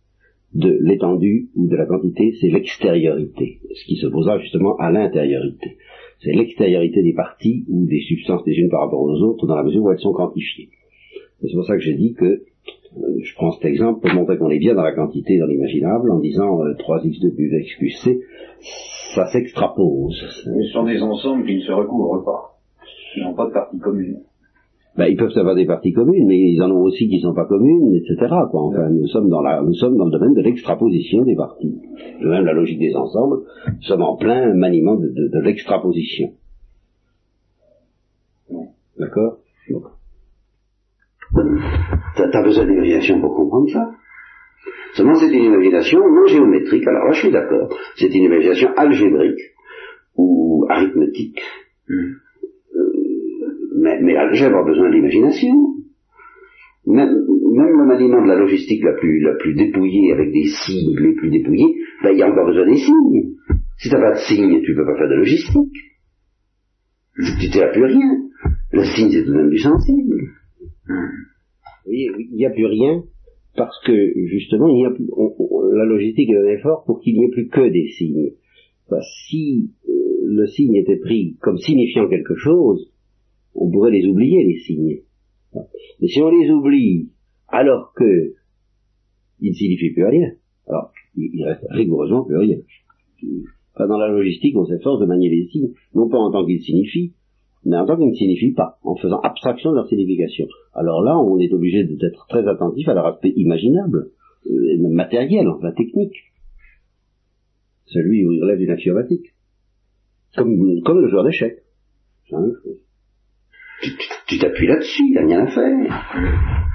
de l'étendue ou de la quantité, c'est l'extériorité, ce qui s'opposera justement à l'intériorité. C'est l'extériorité des parties ou des substances des unes par rapport aux autres dans la mesure où elles sont quantifiées. C'est pour ça que j'ai dit que, euh, je prends cet exemple pour montrer qu'on est bien dans la quantité, dans l'imaginable, en disant 3x2 euh, plus x plus c, ça s'extrapose. Ce sont des ensembles qui ne se recouvrent pas, qui n'ont pas de parties communes ben, ils peuvent avoir des parties communes, mais ils en ont aussi qui ne sont pas communes, etc. Quoi. Enfin, nous sommes dans la, nous sommes dans le domaine de l'extraposition des parties. De même la logique des ensembles, nous sommes en plein maniement de, de, de l'extraposition. D'accord? T'as as besoin d'imagination pour comprendre ça? Seulement c'est une imagination non géométrique, alors là je suis d'accord, c'est une imagination algébrique ou arithmétique. Hmm mais, mais j'ai avoir besoin d'imagination. Même, même le maniement de la logistique la plus, la plus dépouillée, avec des signes les plus dépouillés, ben, il y a encore besoin des signes. Si tu n'as pas de signes, tu peux pas faire de logistique. Tu n'as plus rien. Le signe, c'est tout de même du sensible. Il n'y a plus rien, parce que, justement, y a la logistique est un effort pour qu'il n'y ait plus que des signes. si euh, le signe était pris comme signifiant quelque chose, on pourrait les oublier, les signes. Mais si on les oublie alors que ils ne signifient plus rien, alors il reste rigoureusement plus rien. dans la logistique, on s'efforce de manier les signes, non pas en tant qu'ils signifient, mais en tant qu'ils ne signifient pas, en faisant abstraction de leur signification. Alors là, on est obligé d'être très attentif à leur aspect imaginable, euh, matériel, enfin technique. Celui où il relève d'une axiomatique. Comme, comme le joueur d'échecs. La chose tu t'appuies là-dessus, il n'y a rien à faire.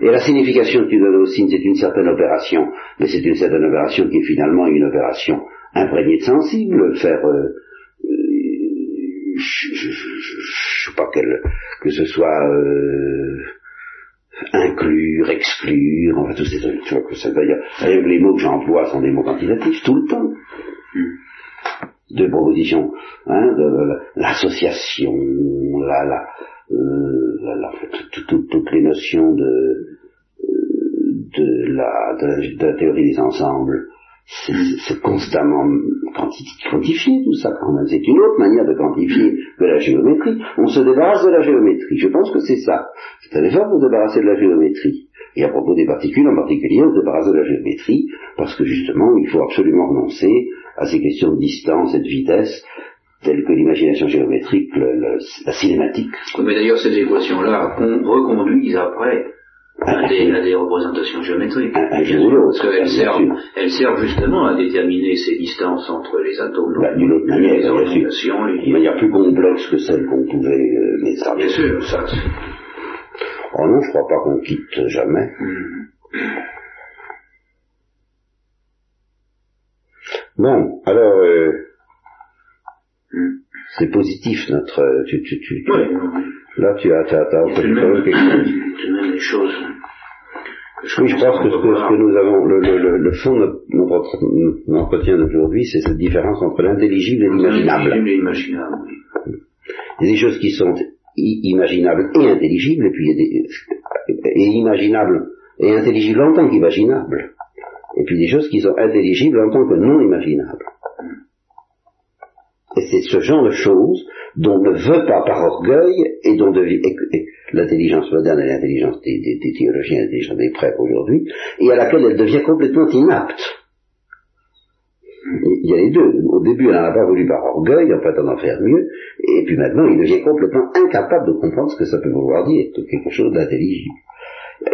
Et la signification que tu donnes au signe, c'est une certaine opération, mais c'est une certaine opération qui est finalement une opération imprégnée de sensible, faire, euh, euh je, sais pas quel, que ce soit euh, inclure, exclure, enfin tous ces trucs, tu vois, que ça veut dire, les mots que j'emploie sont des mots quantitatifs tout le temps. Hmm de propositions, hein, l'association, la, la, euh, la, toutes les notions de, euh, de, la, de, la théorie des ensembles, c'est constamment quantifié tout ça quand même. C'est une autre manière de quantifier que la géométrie. On se débarrasse de la géométrie. Je pense que c'est ça. C'est un effort pour se débarrasser de la géométrie. Et à propos des particules, en particulier, on se débarrasse de la géométrie parce que justement, il faut absolument renoncer à ces questions de distance et de vitesse telles que l'imagination géométrique, la cinématique. mais d'ailleurs, ces équations-là reconduisent après à des, des, représentations géométriques. parce qu'elles servent, elles servent justement à déterminer ces distances entre les atomes. Bah, D'une autre manière, les orientations, les... manière plus complexe que celle qu'on pouvait euh, mais ça. Bien sûr, ça. Oh non, je crois pas qu'on quitte jamais. Hmm. Bon, alors, euh, c'est positif notre. Tu, tu, tu, tu- oui. Là, tu as, tu as, tu même quelque chose. même des choses. que Oui, je pense que ce que, ce voir. que nous avons, le, le, le, fond de notre, entretien d'aujourd'hui, c'est cette différence entre l'intelligible et l'imaginable. Il y a des choses qui sont imaginables et intelligibles, et puis il y a des, et imaginables et intelligibles en tant qu'imaginables. Et puis des choses qui sont intelligibles en tant que non imaginables. Et c'est ce genre de choses dont ne veut pas par orgueil et dont l'intelligence moderne et l'intelligence des, théologiens et l'intelligence des prêtres aujourd'hui, et à laquelle elle devient complètement inapte. Il y a les deux. Au début, elle n'en a pas voulu par orgueil, en prétendant faire mieux, et puis maintenant, il devient complètement incapable de comprendre ce que ça peut vouloir dire, que quelque chose d'intelligible.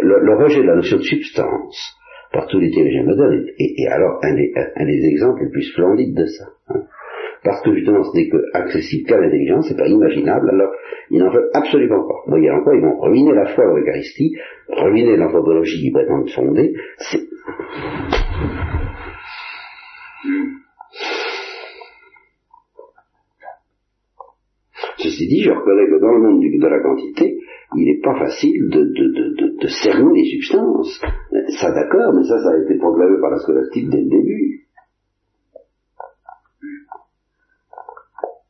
Le, le rejet de la notion de substance par tous les théologiens modernes est- est alors un des, un des exemples les plus splendides de ça. hein. Parce que justement, ce n'est que accessible qu'à l'intelligence, c'est pas imaginable, alors ils n'en veulent absolument pas. Voyez en quoi ils vont ruiner la foi dans l'Eucharistie, ruiner l'anthropologie qu'ils prétendent fonder. Ceci dit, je reconnais que dans le monde de la quantité, il n'est pas facile de, de, de, de, de cerner les substances. Ça d'accord, mais ça, ça a été proclamé par la scolastique dès le début.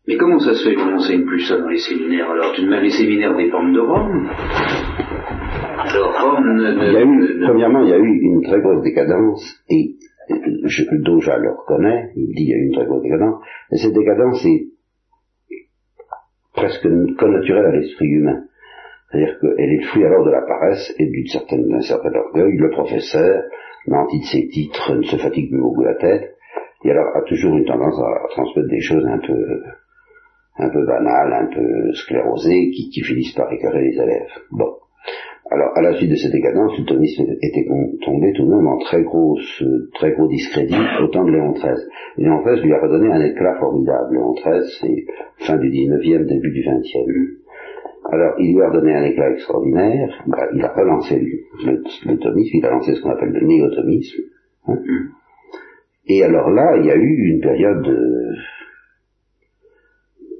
Mais comment ça se fait qu'on n'enseigne plus ça dans les séminaires Alors, de même, les séminaires dépendent de Rome. Alors, Rome ne... ne- Il y a eu, ne- premièrement, il y a eu une très grosse décadence, et je, Doja le reconnaît, il dit il y a eu une très grosse décadence, et cette décadence est presque connaturelle à l'esprit humain. C'est-à-dire qu'elle est le fruit alors de la paresse et d'une certaine, d'un certain orgueil. Le professeur, nanti de ses titres, ne se fatigue plus beaucoup la tête, et alors a toujours une tendance à, transmettre des choses un peu, un peu banales, un peu sclérosées, qui, qui finissent par écœurer les élèves. Bon. Alors, à la suite de cette décadence, le thomisme était tombé tout de même en très, euh, très gros discrédit au temps de Léon XIII. Léon XIII lui a redonné un éclat formidable. Léon XIII, c'est fin du 19e, début du 20e. Alors, il lui a redonné un éclat extraordinaire. Bah, il a relancé le, le- thomisme, il a lancé ce qu'on appelle le néo-thomisme. hein. Et alors là, il y a eu une période, euh,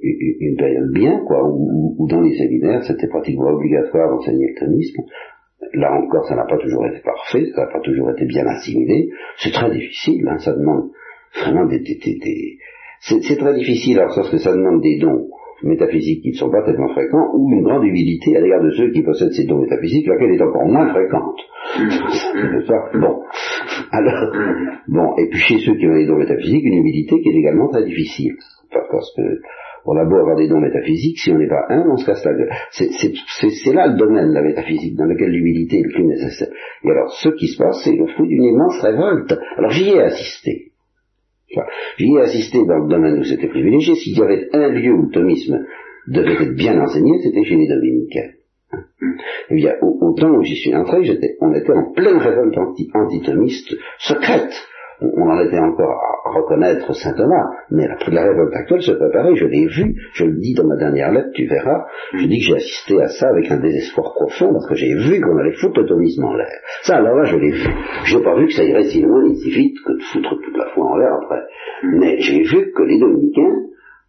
une période bien, quoi, où, dans les séminaires, c'était pratiquement obligatoire d'enseigner le thomisme. Là encore, ça n'a pas toujours été parfait, ça n'a pas toujours été bien assimilé. C'est très difficile, hein, ça demande vraiment des... C'est très difficile, alors parce que ça demande des dons métaphysiques qui ne sont pas tellement fréquents, ou une grande humilité à l'égard de ceux qui possèdent ces dons métaphysiques, laquelle est encore moins fréquente. Pas Bon. Alors, bon, et puis chez ceux qui ont des dons métaphysiques, une humilité qui est également très difficile. Parce que on a beau avoir des dons métaphysiques, si on n'est pas un, on se casse la gueule. C'est là le domaine de la métaphysique, dans lequel l'humilité est le plus nécessaire. Et alors, ce qui se passe, c'est le fruit d'une immense révolte. Alors, j'y ai assisté. J'y ai assisté dans le domaine où c'était privilégié. S'il y avait un lieu où le thomisme devait être bien enseigné, c'était chez les dominicains. Eh bien, au, temps où j'y suis entré, on était en pleine révolte anti, antithomiste secrète. On, en était encore à, reconnaître saint Thomas, mais la, la révolte actuelle se préparait, je l'ai vu, je le dis dans ma dernière lettre, tu verras, je dis que j'ai assisté à ça avec un désespoir profond, parce que j'ai vu qu'on allait foutre le en l'air. Ça, alors là, je l'ai vu. J'ai pas vu que ça irait si loin et si vite que de foutre toute la foi en l'air après. Mais j'ai vu que les dominicains,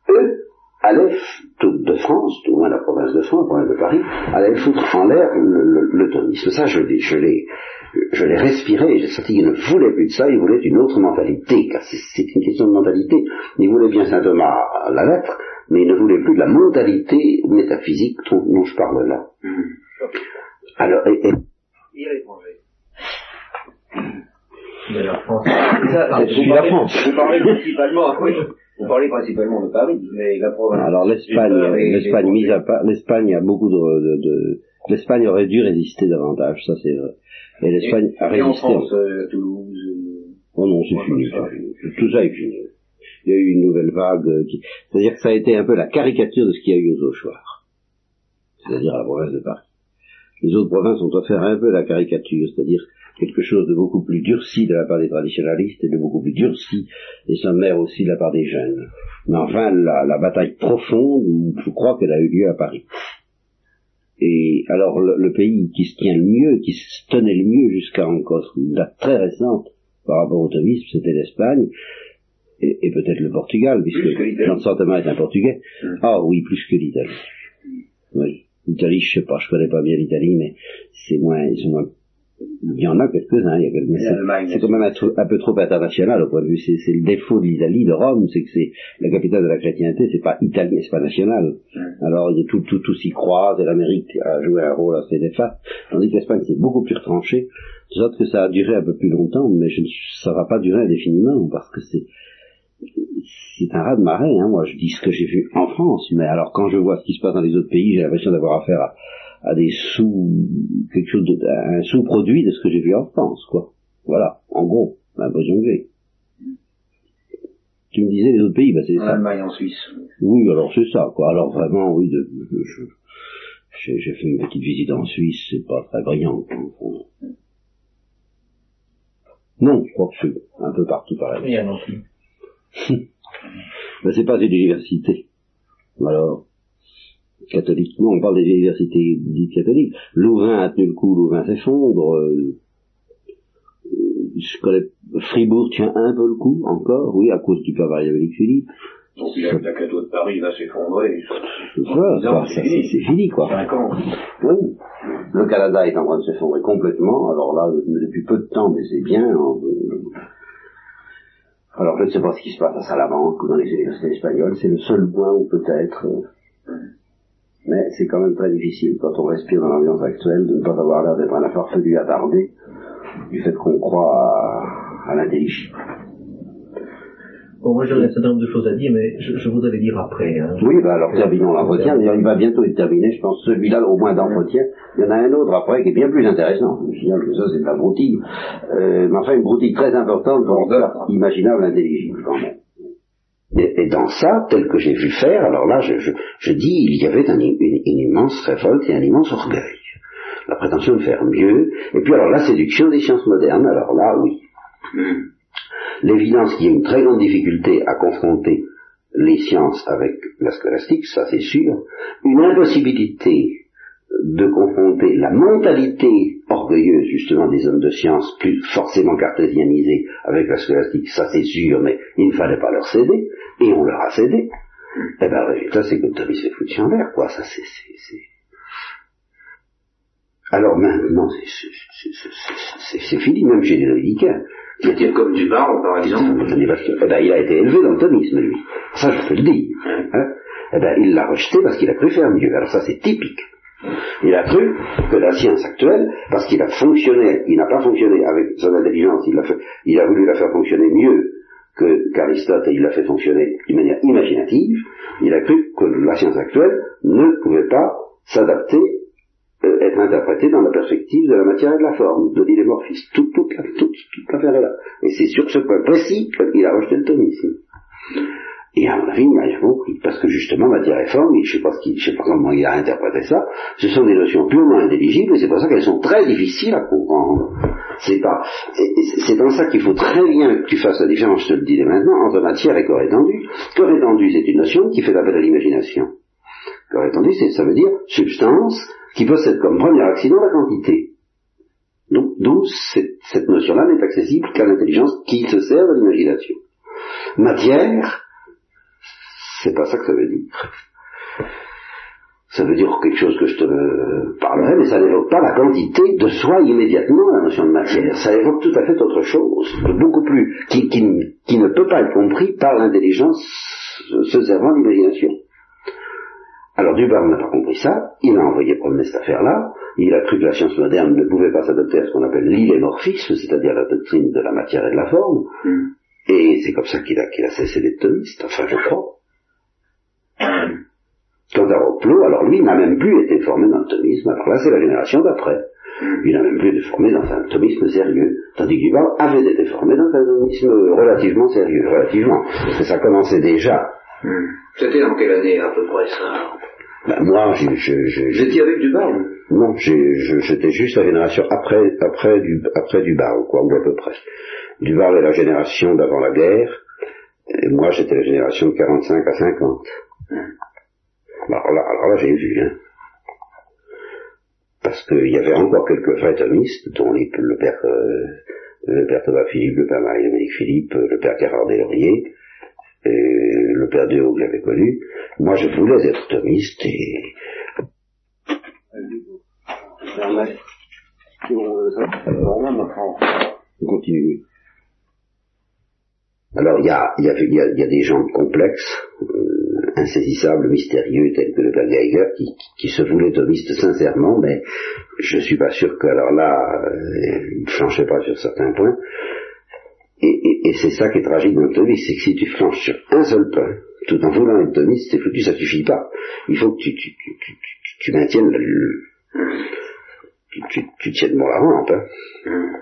eux, allaient, de France, tout au moins la province de France, la province de Paris, allaient foutre en l'air le. Ça, je je l'ai, je l'ai respiré, j'ai senti qu'ils ne voulaient plus de ça, ils voulaient une autre mentalité, car c'est, une question de mentalité. Ils voulaient bien saint Thomas à la lettre, mais ils ne voulaient plus de la mentalité métaphysique dont, dont je parle là. Alors, et, et- l'étranger. De la France. Je suis la France. Vous parlez principalement, oui. Vous parlez principalement de Paris, mais la province. Alors l'Espagne, l'Espagne mise à part, l'Espagne a beaucoup de, de, de- l'Espagne aurait dû résister davantage, ça c'est vrai. Et l'Espagne a Et en résisté. France, euh, Toulouse. euh, Oh non, c'est fini. Tout ça est fini. Il y a eu une nouvelle vague euh, qui, c'est-à-dire que ça a été un peu la caricature de ce qu'il y a eu aux Auchoirs. C'est-à-dire à la province de Paris. Les autres provinces ont offert un peu la caricature, c'est-à-dire quelque chose de beaucoup plus durci de la part des traditionnalistes et de beaucoup plus durci des sommaires aussi de la part des jeunes. Mais enfin, la, la bataille profonde, je crois qu'elle a eu lieu à Paris. Et alors le, le pays qui se tient le mieux, qui se tenait le mieux jusqu'à encore une date très récente par rapport au thomisme, c'était l'Espagne. et, peut-être le Portugal, puisque Jean Thomas est un Portugais. Hum. Ah oui, plus que l'Italie. Oui. L'Italie, je sais pas, je connais pas bien l'Italie, mais c'est moins, ils moins il y en a quelques-uns, il y a quelques c'est quand même un, peu trop international au point de vue, c'est le défaut de l'Italie, de Rome, c'est que c'est la capitale de la chrétienté, c'est pas italien, c'est pas national. Alors il y a tout, tout, tout s'y croise, et l'Amérique a joué un rôle assez néfaste, tandis que l'Espagne c'est beaucoup plus retranché, de sorte que ça a duré un peu plus longtemps, mais je, ça va pas durer indéfiniment, parce que c'est c'est un raz de marée, hein. moi je dis ce que j'ai vu en France, mais alors quand je vois ce qui se passe dans les autres pays, j'ai l'impression d'avoir affaire à, à des sous, quelque chose de, un sous-produit de ce que j'ai vu en France, quoi. Voilà, en gros, l'impression que j'ai. Tu me disais les autres pays, bah c'est ça. Allemagne, en Suisse. Oui, alors c'est ça, quoi. Alors vraiment, oui, de, j'ai fait une petite visite en Suisse, c'est pas très brillant. Non, je crois que c'est un peu partout. Il y a non plus. ben, c'est pas une université. Alors, catholique. Non, on parle des universités dites catholiques. Louvain a tenu le coup, Louvain s'effondre. Euh, je connais, Fribourg tient un peu le coup, encore, oui, à cause du père Marie Philippe. Donc il la cadeau de Paris va s'effondrer. Voilà, c'est fini, quoi. Oui. Le Canada est en train de s'effondrer complètement, alors là, depuis peu de temps, mais c'est bien. Alors je ne sais pas ce qui se passe à Salamanque ou dans les universités espagnoles, c'est le seul point où peut-être... Euh, mais c'est quand même très difficile, quand on respire dans l'ambiance actuelle, de ne pas avoir l'air d'être un farfelu attardé du fait qu'on croit à, l'intelligence. Bon, moi j'aurais un certain nombre de choses à dire, mais je, je voudrais les dire après. Hein. Oui, bah alors terminons l'entretien. Il va bientôt être terminé, je pense, celui-là au moins d'entretien. Il y en a un autre après qui est bien plus intéressant. Je signale que ça c'est de la broutille. Euh, mais enfin une broutille très importante pour imaginable intelligible quand même. Et, dans ça, tel que j'ai vu faire, alors là, je, je, dis, il y avait une, immense révolte et un immense orgueil. La prétention de faire mieux, et puis alors la séduction des sciences modernes, alors là, oui. L'évidence qu'il y a une très grande difficulté à confronter les sciences avec la scolastique, ça c'est sûr. Une impossibilité de confronter la mentalité orgueilleuse justement des hommes de science, plus forcément cartésianisés avec la scolastique, ça c'est sûr, mais il ne fallait pas leur céder, et on leur a cédé. Eh ben le résultat c'est que Tommy s'est foutu en l'air, quoi, ça c'est... Alors maintenant, c'est fini, même chez les républicains. C'est-à-dire comme du par exemple. Eh ben, il a été élevé dans le thomisme, lui. Ça, je peux le dire. Hein. Eh ben, il l'a rejeté parce qu'il a cru faire mieux. Alors ça, c'est typique. Il a cru que la science actuelle, parce qu'il a fonctionné, il n'a pas fonctionné avec son intelligence, il a, fait, il a voulu la faire fonctionner mieux qu'Aristote il l'a fait fonctionner d'une manière imaginative, il a cru que la science actuelle ne pouvait pas s'adapter, euh, être interprétée dans la perspective de la matière et de la forme, de l'idémorphisme. Toute, toute, toute, toute l'affaire est là. Et c'est sur ce point précis qu'il a rejeté le thomisme. Et à mon avis, parce que justement, matière et forme, je ne sais, pas sais pas comment il a interprété ça, ce sont des notions purement intelligibles, et c'est pour ça qu'elles sont très difficiles à comprendre. C'est pas, c'est dans ça qu'il faut très bien que tu fasses la différence, je te le dis dès maintenant, entre matière et corps étendu. Corps étendu, c'est une notion qui fait appel à l'imagination. Corps étendu, ça veut dire substance qui possède comme premier accident la quantité. Donc, d'où cette, cette notion-là n'est accessible qu'à l'intelligence qui se sert de l'imagination. Matière, c'est pas ça que ça veut dire. Ça veut dire quelque chose que je te parlerai, mais ça n'évoque pas la quantité de soi immédiatement, la notion de matière. Ça évoque tout à fait autre chose, beaucoup plus, qui, qui, ne peut pas être compris par l'intelligence se servant d'imagination. Alors Dubar n'a pas compris ça, il a envoyé promener cette affaire-là, il a cru que la science moderne ne pouvait pas s'adapter à ce qu'on appelle l'illémorphisme, c'est-à-dire la doctrine de la matière et de la forme, mm. et c'est comme ça qu'il a, qu'il a cessé d'être thomiste, enfin je crois. Roclo, alors lui, n'a même plus été formé dans le thomisme. Alors là, c'est la génération d'après. Il n'a même plus été formé dans un thomisme sérieux. Tandis qu'il avait été formé dans un thomisme relativement sérieux. Relativement. Parce que ça commençait déjà. Hmm. C'était en quelle année à peu près ça? Ben, moi, je, j'étais avec Dubar Non, j'étais juste la génération après, après du, après Dubar, quoi, ou à peu près. Dubar est la génération d'avant la guerre, et moi j'étais la génération de 45 à 50. Alors là, alors là j'ai vu, hein. Parce qu'il y avait encore quelques vrais thomistes, dont le père, euh, le père Thomas Philippe, le père Marie-Dominique Philippe, le père Gérard Delorier, et le père Déo que j'avais connu, moi je voulais être thomiste et. Alors il y a, y, y, a, y a, des gens complexes, euh, insaisissables, mystérieux, tels que le père Geiger, qui, se voulait thomiste sincèrement, mais je suis pas sûr que alors là, euh, il ne flanchait pas sur certains points. Et, c'est ça qui est tragique dans le thomiste, c'est que si tu flanches sur un seul point, tout en voulant être thomiste, c'est foutu, ça suffit pas. Il faut que tu, maintiennes le, tu, tiennes bon la rampe. Hein.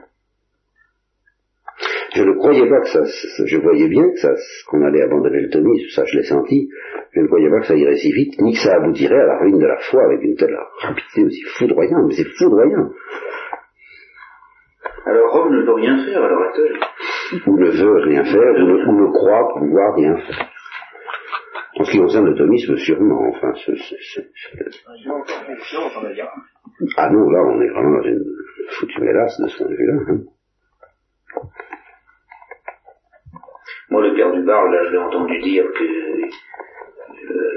Je ne croyais pas que ça, je voyais bien que ça, qu'on allait abandonner le thomisme, ça je l'ai senti, je ne croyais pas que ça irait si vite, ni que ça aboutirait à la ruine de la foi avec une telle rapidité aussi foudroyante, mais c'est foudroyant. Alors Rome ne peut rien faire à l'heure actuelle. Ou ne veut rien faire, ou ne, ou ne croit pouvoir rien faire. En ce qui concerne le thomisme, sûrement, enfin, c'est... Ah non, là, on est vraiment dans une foutue mélasse de ce point de vue-là. Hein. Moi, le père du bar, là, je l'ai entendu dire que... Euh,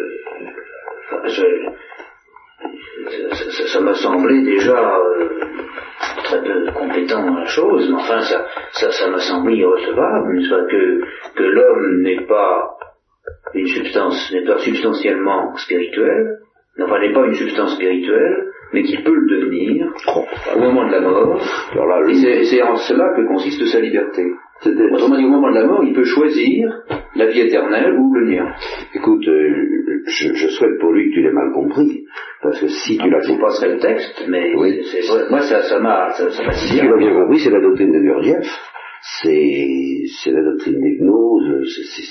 je, ça m'a semblé déjà euh, très peu compétent dans la chose, mais enfin, ça, ça, ça m'a semblé irrecevable, soit que, que l'homme n'est pas une substance, n'est pas substantiellement spirituelle, enfin n'est pas une substance spirituelle, mais qui peut le devenir au moment de la mort. Et c'est en cela que consiste sa liberté. Autrement dit, au moment de la mort, il peut choisir la vie éternelle ou le lien. Écoute, euh, je, je, souhaite pour lui que tu l'aies mal compris, parce que si tu l'as... Je passerai le texte, mais oui. moi ça m'a ça, ça Si tu l'as bien compris, c'est la doctrine de Gurdjieff, c'est la doctrine d'hypnose,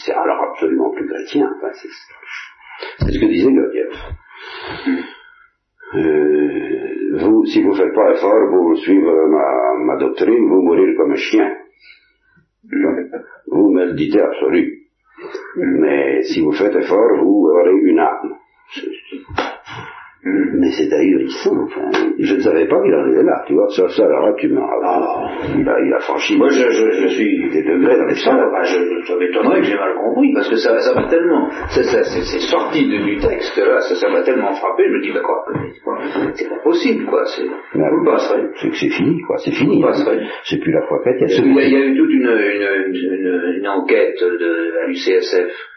c'est alors absolument plus chrétien. Enfin, c'est ce que disait Gurdjieff. Euh, vous, si vous ne faites pas effort pour suivre ma, ma doctrine, vous mourrez comme un chien. Vous me le dites absolu. Mais si vous faites effort, vous aurez une âme. Mais c'est ahurissant, enfin. Je ne savais pas qu'il en était là, tu vois. Ça, ça, alors là, tu m'as... Ah, il, a, il a franchi... Moi, je, je, je suis des degrés dans les ça, bah, je, ça m'étonnerait que j'ai mal compris, parce que ça, ça m'a tellement... C'est sorti de, du texte, là, ça m'a tellement frappé, je me dis, d'accord, c'est pas possible, quoi. C'est... Bah, vous passerez. C'est que c'est fini, quoi. C'est fini. Vous C'est plus la foi chrétienne. Il y, a, il y a eu toute une, une, une, une enquête de, à l'UCSF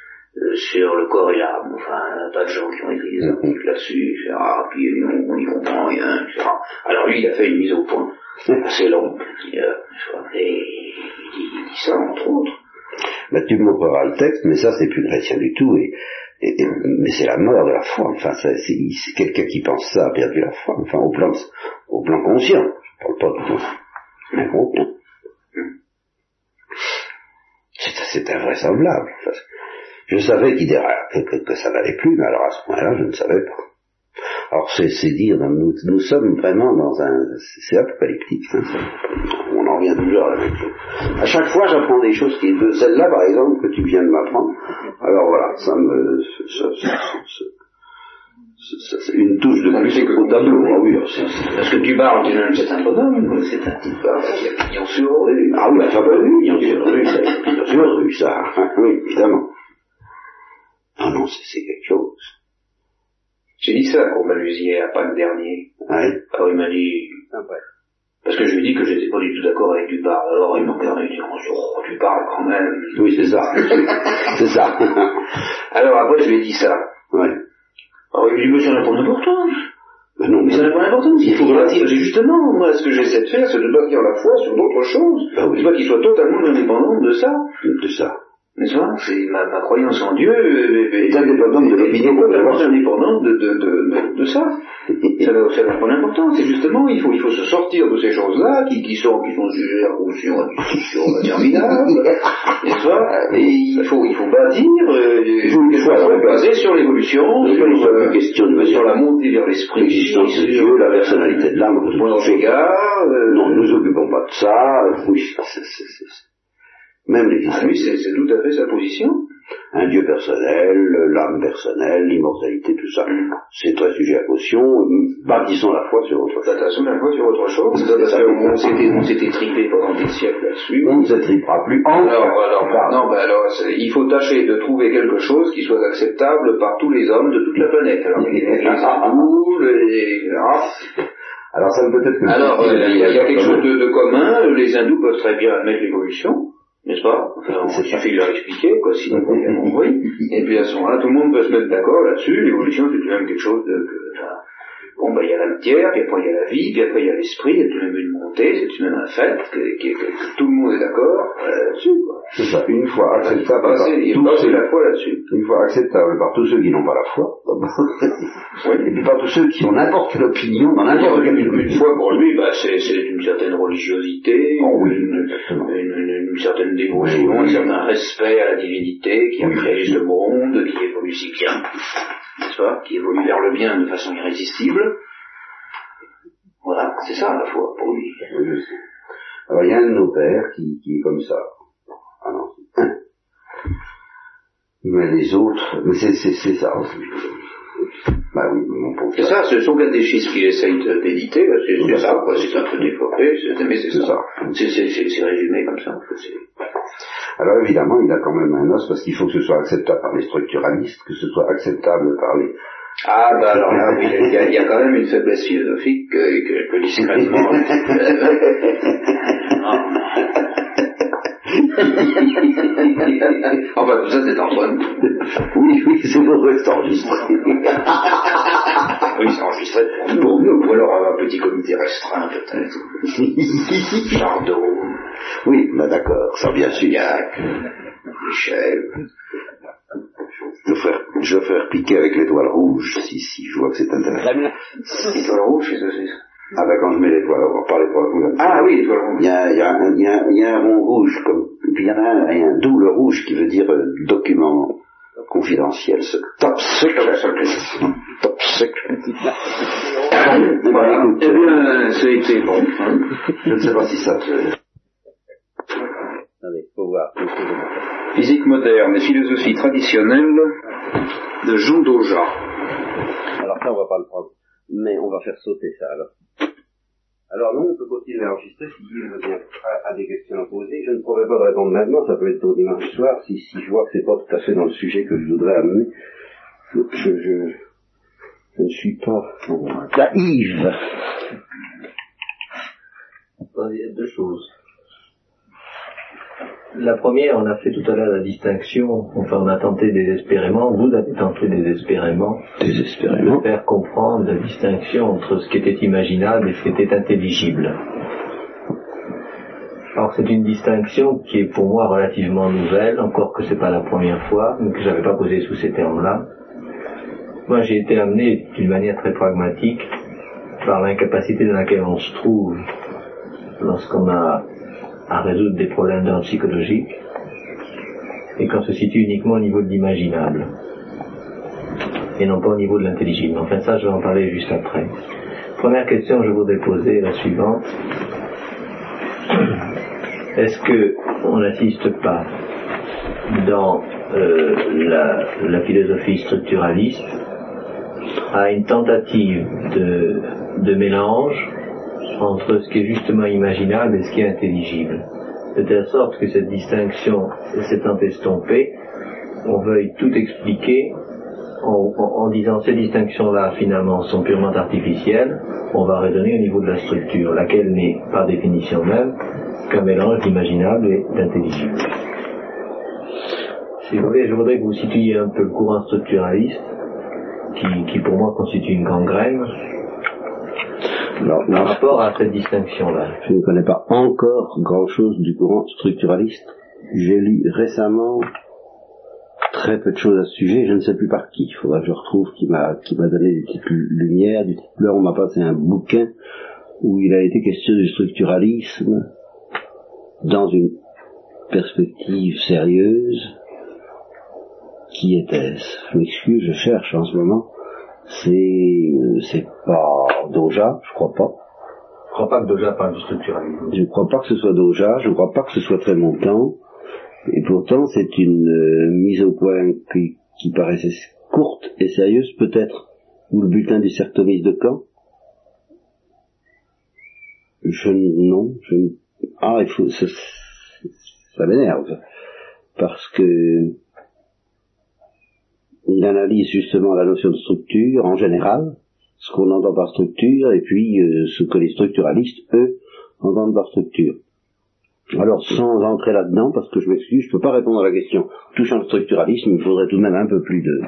sur le corps et l'âme. Enfin, un tas de gens qui ont écrit des articles là-dessus, Ah, puis on n'y comprend rien, etc. Alors lui, il a fait une mise au point assez longue. Euh, et il dit ça, entre autres. Bah, tu me montreras le texte, mais ça, c'est plus chrétien du tout. Et, et, et mais c'est la mort de la foi. Enfin, c'est quelqu'un qui pense ça a perdu la foi. Enfin, au plan, au plan conscient. Je parle pas du tout inconscient. C'est invraisemblable. Enfin, je savais qu'il que, que, que, ça n'allait plus, mais alors à ce point-là, je ne savais pas. Alors c'est dire, nous, nous sommes vraiment dans un... C'est apocalyptique, hein, on en revient toujours à la même chose. À chaque fois, j'apprends des choses qui... De celle-là, par exemple, que tu viens de m'apprendre, alors voilà, ça me... Ça, c'est une touche de plus au tableau. Ah oui, Parce que du bar, c'est un bonhomme, c'est un type qui a pignon sur rue. Ah oui, enfin, oui, pignon sur rue, pignon sur rue, ça, oui, évidemment. Ah non, c'est quelque chose. J'ai dit ça à Courbalusier à Pâques dernier. Ouais. Alors il m'a dit... Ah, ouais. Parce que je lui ai dit que j'étais pas du tout d'accord avec du bar. Alors il m'a regardé et dit, oh, tu parles quand même. Oui, c'est ça. c'est ça. Alors après je lui ai dit ça. Ouais. Alors il m'a dit, mais ça n'a pas d'importance. Ben non, mais ça n'a pas d'importance. Il faut bâtir. Justement, moi, ce que j'essaie de faire, c'est de bâtir la foi sur d'autres choses. Ben oui. C'est pas qu'il soit totalement indépendant de ça. De ça. C'est ma, ma, croyance en Dieu est indépendante de l'opinion complètement indépendante de, de, de, de, ça. ça n'a pas d'importance. C'est justement, il faut, il faut se sortir de ces choses-là qui, qui, sont, qui sont jugées à conscience, à discussion interminable. N'est-ce pas Et il faut, il faut bâtir euh, quelque chose basé sur l'évolution, sur, euh, sur la montée vers l'esprit, l'existence de Dieu, la personnalité de l'âme. Bon égard. Euh, non, nous occupons pas de ça. Oui, c'est même les ah, lui, c'est tout à fait sa position. un Dieu personnel, l'âme personnelle, l'immortalité, tout ça. C'est très sujet à caution. Bâtissons la foi sur autre chose. Bâtissons la foi sur autre chose. Parce qu'on s'était, on s'était tripé pendant des siècles là-dessus. On ne se tripera plus. Alors, alors, non, ben alors, il faut tâcher de trouver quelque chose qui soit acceptable par tous les hommes de toute la planète. Alors, les, les, les, les, alors ça peut être que... Alors, euh, il y, a quelque chose de, de, commun, les hindous peuvent très bien admettre l'évolution, n'est-ce pas? Enfin, Il suffit de leur expliquer, quoi, sinon ils bien compris. Et puis à ce moment-là, tout le monde peut se mettre d'accord là-dessus, l'évolution c'est tout de même quelque chose de... Que, enfin, Bon, ben, il y a la matière, puis après il y a la vie, puis après il y a l'esprit, il y a tout de même une montée, c'est tout de même un fait, que, que, que, tout le monde est d'accord euh, là-dessus, quoi. C'est ça, une fois acceptable par la foi là-dessus. Une fois acceptable par tous ceux qui n'ont pas la foi, oui. et puis par tous ceux qui ont n'importe quelle opinion dans n'importe quelle une, une foi pour lui, bah, c'est, une certaine religiosité, oh, oui, une, une, une, certaine dévotion, oui. un certain respect à la divinité qui a créé ce monde, qui évolue si bien n'est-ce pas, qui évolue vers le bien de façon irrésistible. Voilà, c'est ça la foi pour lui. Alors il y a un de nos pères qui, qui est comme ça. Ah non, mais les autres, mais c'est, c'est, c'est ça aussi. Bah oui, mon pauvre. C'est ça, c'est son catéchisme qu'il essaye d'éditer, c'est, c'est ça, quoi, c'est un peu développé, c'est, mais c'est, c'est ça. C'est, c'est, c'est, résumé comme ça. Alors évidemment, il a quand même un os parce qu'il faut que ce soit acceptable par les structuralistes, que ce soit acceptable par les... Ah, bah alors là, oui, il y, a, il y a quand même une faiblesse philosophique que, que, que discrètement... enfin, tout ça, c'est Antoine. Oui, oui, c'est pour reste enregistré. oui, c'est enregistré pour nous, ou alors un petit comité restreint, peut-être. Chardot. Oui, bah d'accord, ça bien sûr. Michel. Je vais, faire, je vais faire piquer avec l'étoile rouge, si, si, je vois que c'est intéressant. L'étoile rouge, c'est. Ah ben quand je mets l'étoile, on va parler l'étoile rouge. Ah oui, l'étoile rouge. Il y a, il y, a, il y, a, il y a un rond rouge, comme, puis il y en a un, un double rouge qui veut dire euh, document confidentiel, ce top secret. top secret. voilà. Eh bien, été bon. Hein. Je ne sais pas si ça te... Allez, faut voir. Physique moderne et philosophie traditionnelle de Jean Doja. Alors ça, on va pas le prendre. Mais on va faire sauter ça alors. Alors non, on peut continuer à enregistrer si Guy veut à, des questions à poser. Je ne pourrais pas répondre maintenant, ça peut être pour dimanche soir, si, si je vois que c'est pas tout à fait dans le sujet que je voudrais amener. Je, je, je ne suis pas naïve. Il y a deux choses. La première, on a fait tout à l'heure la distinction, enfin on a tenté désespérément, vous avez tenté désespérément, désespérément. de faire comprendre la distinction entre ce qui était imaginable et ce qui était intelligible. Alors c'est une distinction qui est pour moi relativement nouvelle, encore que c'est pas la première fois, mais que j'avais pas posé sous ces termes-là. Moi j'ai été amené d'une manière très pragmatique par l'incapacité dans laquelle on se trouve lorsqu'on a à résoudre des problèmes d'ordre psychologique et qu'on se situe uniquement au niveau de l'imaginable et non pas au niveau de l'intelligible. Enfin ça je vais en parler juste après. Première question que je voudrais poser la suivante. Est-ce que on n'assiste pas dans euh, la, la, philosophie structuraliste à une tentative de, de mélange entre ce qui est justement imaginable et ce qui est intelligible. De telle sorte que cette distinction s'étant estompée, on veuille tout expliquer en, en, en disant ces distinctions-là finalement sont purement artificielles, on va raisonner au niveau de la structure, laquelle n'est par définition même qu'un mélange d'imaginable et d'intelligible. Si vous voulez, je voudrais que vous situiez un peu le courant structuraliste, qui, qui pour moi constitue une gangrène, alors, par rapport à cette distinction-là. Je ne connais pas encore grand-chose du courant structuraliste. J'ai lu récemment très peu de choses à ce sujet, je ne sais plus par qui. Il faudra que je retrouve qui m'a qui m'a donné des petites lumières, du type on m'a passé un bouquin où il a été question du structuralisme dans une perspective sérieuse. Qui était-ce? Je m'excuse, je cherche en ce moment c'est c'est pas Doja, je crois pas. Je crois pas que Doja parle du structuralisme. Je crois pas que ce soit Doja, je crois pas que ce soit très longtemps. Et pourtant, c'est une euh, mise au point qui, qui paraissait courte et sérieuse, peut-être, ou le bulletin du certomis de Caen? Je non, je ah il faut ça, ça m'énerve parce que il analyse justement la notion de structure en général, ce qu'on entend par structure, et puis euh, ce que les structuralistes, eux, entendent par structure. Alors, sans entrer là-dedans, parce que je m'excuse, je ne peux pas répondre à la question touchant le structuralisme, il faudrait tout de même un peu plus de...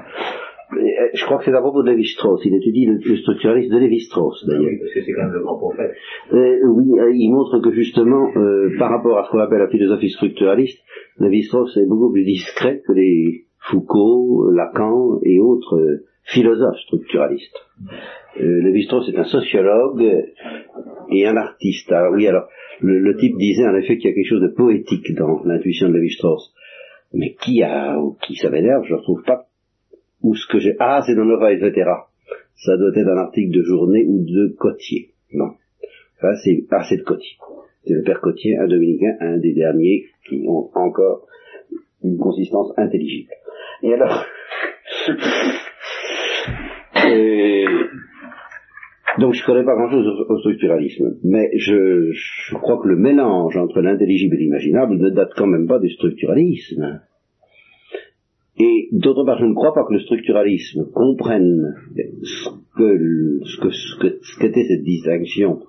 Euh, je crois que c'est à propos de Lévi-Strauss. Il étudie le, le structuralisme de Lévi-Strauss, d'ailleurs. Oui, parce que c'est quand même le grand prophète. Euh, oui, euh, il montre que justement, euh, par rapport à ce qu'on appelle la philosophie structuraliste, Lévi-Strauss est beaucoup plus discret que les Foucault, Lacan et autres euh, philosophes structuralistes. Euh, Lévi-Strauss est un sociologue et un artiste. Alors oui, alors le, le type disait en effet qu'il y a quelque chose de poétique dans l'intuition de Lévi-Strauss. Mais qui a, qui ça m'énerve, je ne retrouve pas où ce que j'ai. Ah, c'est dans Nova etc. Ça doit être un article de journée ou de Cotier. Non. C'est, ah, c'est de Cotier. C'est le père Cotier, un dominicain, un des derniers qui ont encore une consistance intelligible. Et alors, donc je connais pas grand-chose au, au structuralisme, mais je, je crois que le mélange entre l'intelligible et l'imaginable ne date quand même pas du structuralisme. Et d'autre part, je ne crois pas que le structuralisme comprenne ce que ce que ce que ce qu'était cette distinction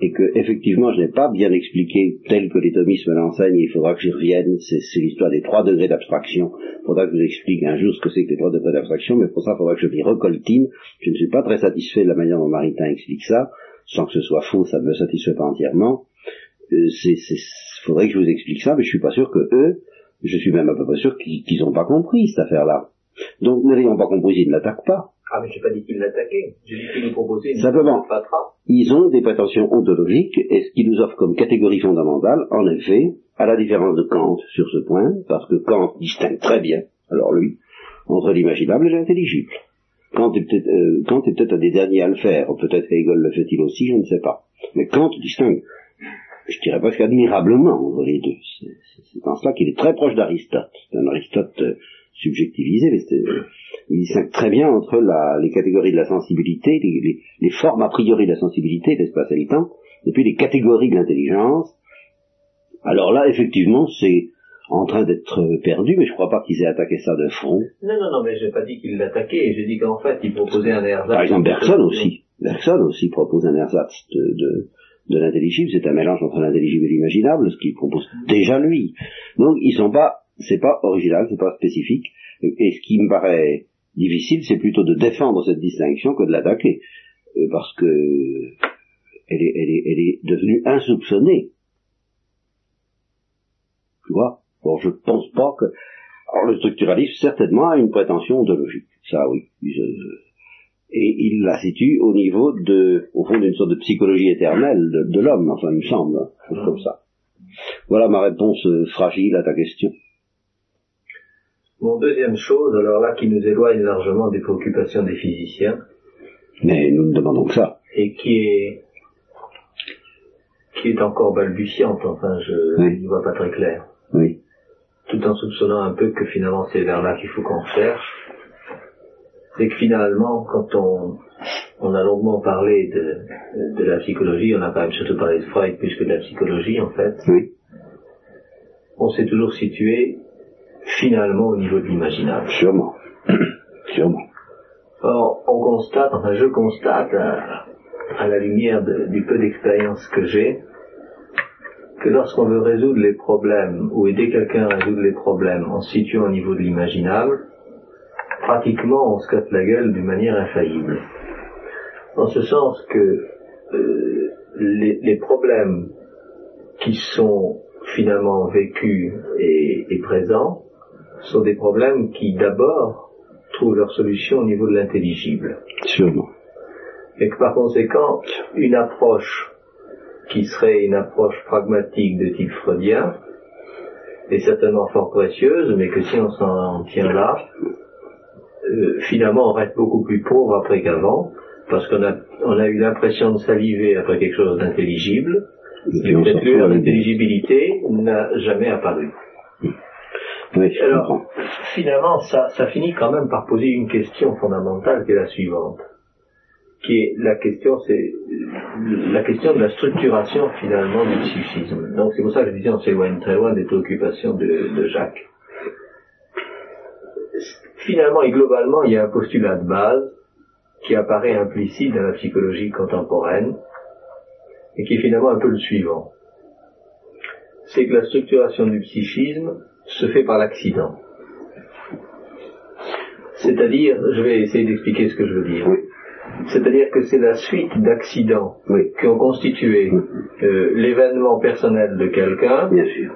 et que effectivement je n'ai pas bien expliqué tel que les thomismes l'enseignent, il faudra que j'y revienne, c'est, l'histoire des trois degrés d'abstraction, il faudra que je vous explique un jour ce que c'est que les trois degrés d'abstraction, mais pour ça il faudra que je m'y recoltine, je ne suis pas très satisfait de la manière dont Maritain explique ça, sans que ce soit faux, ça ne me satisfait pas entièrement, euh, c'est, c'est, faudrait que je vous explique ça, mais je suis pas sûr que eux, je suis même à peu près sûr qu'ils, qu'ils ont pas compris cette affaire-là. Donc ne l'ayant pas compris, ils ne l'attaquent pas. Ah, mais j'ai pas dit qu'il l'attaquait. J'ai dit qu'il nous proposait une Simplement. Ils ont des prétentions ontologiques, et ce qu'ils nous offrent comme catégorie fondamentale, en effet, à la différence de Kant sur ce point, parce que Kant distingue très bien, alors lui, entre l'imaginable et l'intelligible. Kant est peut-être, euh, un des derniers à le faire, peut-être Hegel le fait-il aussi, je ne sais pas. Mais Kant distingue, je dirais presque admirablement entre les deux. C'est, en cela qu'il est très proche d'Aristote. C'est un Aristote euh, subjectivisé, mais il distingue très bien entre la, les catégories de la sensibilité, les, les, les formes a priori de la sensibilité, l'espace et le temps, et puis les catégories de l'intelligence. Alors là, effectivement, c'est en train d'être perdu, mais je crois pas qu'ils aient attaqué ça de front. Non, non, non, mais j'ai pas dit qu'il l'attaquait. J'ai dit qu'en fait, il proposait un ersatz. Par exemple, Bergson aussi. Bergson aussi propose un ersatz de, de, de l'intelligible. C'est un mélange entre l'intelligible et l'imaginable, ce qu'il propose déjà lui. Donc, ils sont pas, c'est pas original, c'est pas spécifique. Et ce qui me paraît difficile, c'est plutôt de défendre cette distinction que de l'attaquer. Euh, parce que elle est, elle est, elle est devenue insoupçonnée. Tu vois? Bon, je pense pas que... Alors le structuralisme, certainement, a une prétention ontologique. Ça, oui. Et il la situe au niveau de, au fond, d'une sorte de psychologie éternelle de, de l'homme, enfin, il me semble, hein, chose comme ça. Voilà ma réponse euh, fragile à ta question. Mon deuxième chose, alors là, qui nous éloigne largement des préoccupations des physiciens, Mais nous ne demandons que ça. et qui est qui est encore balbutiante, enfin je Oui. n'y vois pas très clair. Oui. Tout en soupçonnant un peu que finalement c'est vers là qu'il faut qu'on cherche, c'est que finalement, quand on, on a longuement parlé de, de la psychologie, on a quand même surtout parlé de Freud plus que de la psychologie en fait, Oui. on s'est toujours situé finalement au niveau de l'imaginable. Sûrement. Sûrement. Or, on constate, enfin je constate à, à la lumière de- du peu d'expérience que j'ai, que lorsqu'on veut résoudre les problèmes ou aider quelqu'un à résoudre les problèmes en se situant au niveau de l'imaginable, pratiquement on se casse la gueule d'une manière infaillible. En ce sens que euh, les, les problèmes qui sont finalement vécus et, et présents sont des problèmes qui d'abord trouvent leur solution au niveau de l'intelligible. Sûrement. Et que par conséquent, une approche qui serait une approche pragmatique de type freudien est certainement fort précieuse, mais que si on s'en tient là, euh, finalement on reste beaucoup plus pauvre après qu'avant, parce qu'on a, on a eu l'impression de saliver après quelque chose d'intelligible, Et avec des- d'intelligibilité n'a jamais apparu. Oui, je Alors, comprends. finalement, ça, ça finit quand même par poser une question fondamentale qui est la suivante. Qui est la question, c'est la question de la structuration finalement du psychisme. Donc c'est pour ça que je disais on s'éloigne très loin des préoccupations de, de Jacques. Finalement et globalement, il y a un postulat de base qui apparaît implicite dans la psychologie contemporaine et qui est finalement un peu le suivant. C'est que la structuration du psychisme se fait par l'accident. C'est-à-dire, je vais essayer d'expliquer ce que je veux dire. Oui. C'est-à-dire que c'est la suite d'accidents Oui. qui ont constitué euh, l'événement personnel de quelqu'un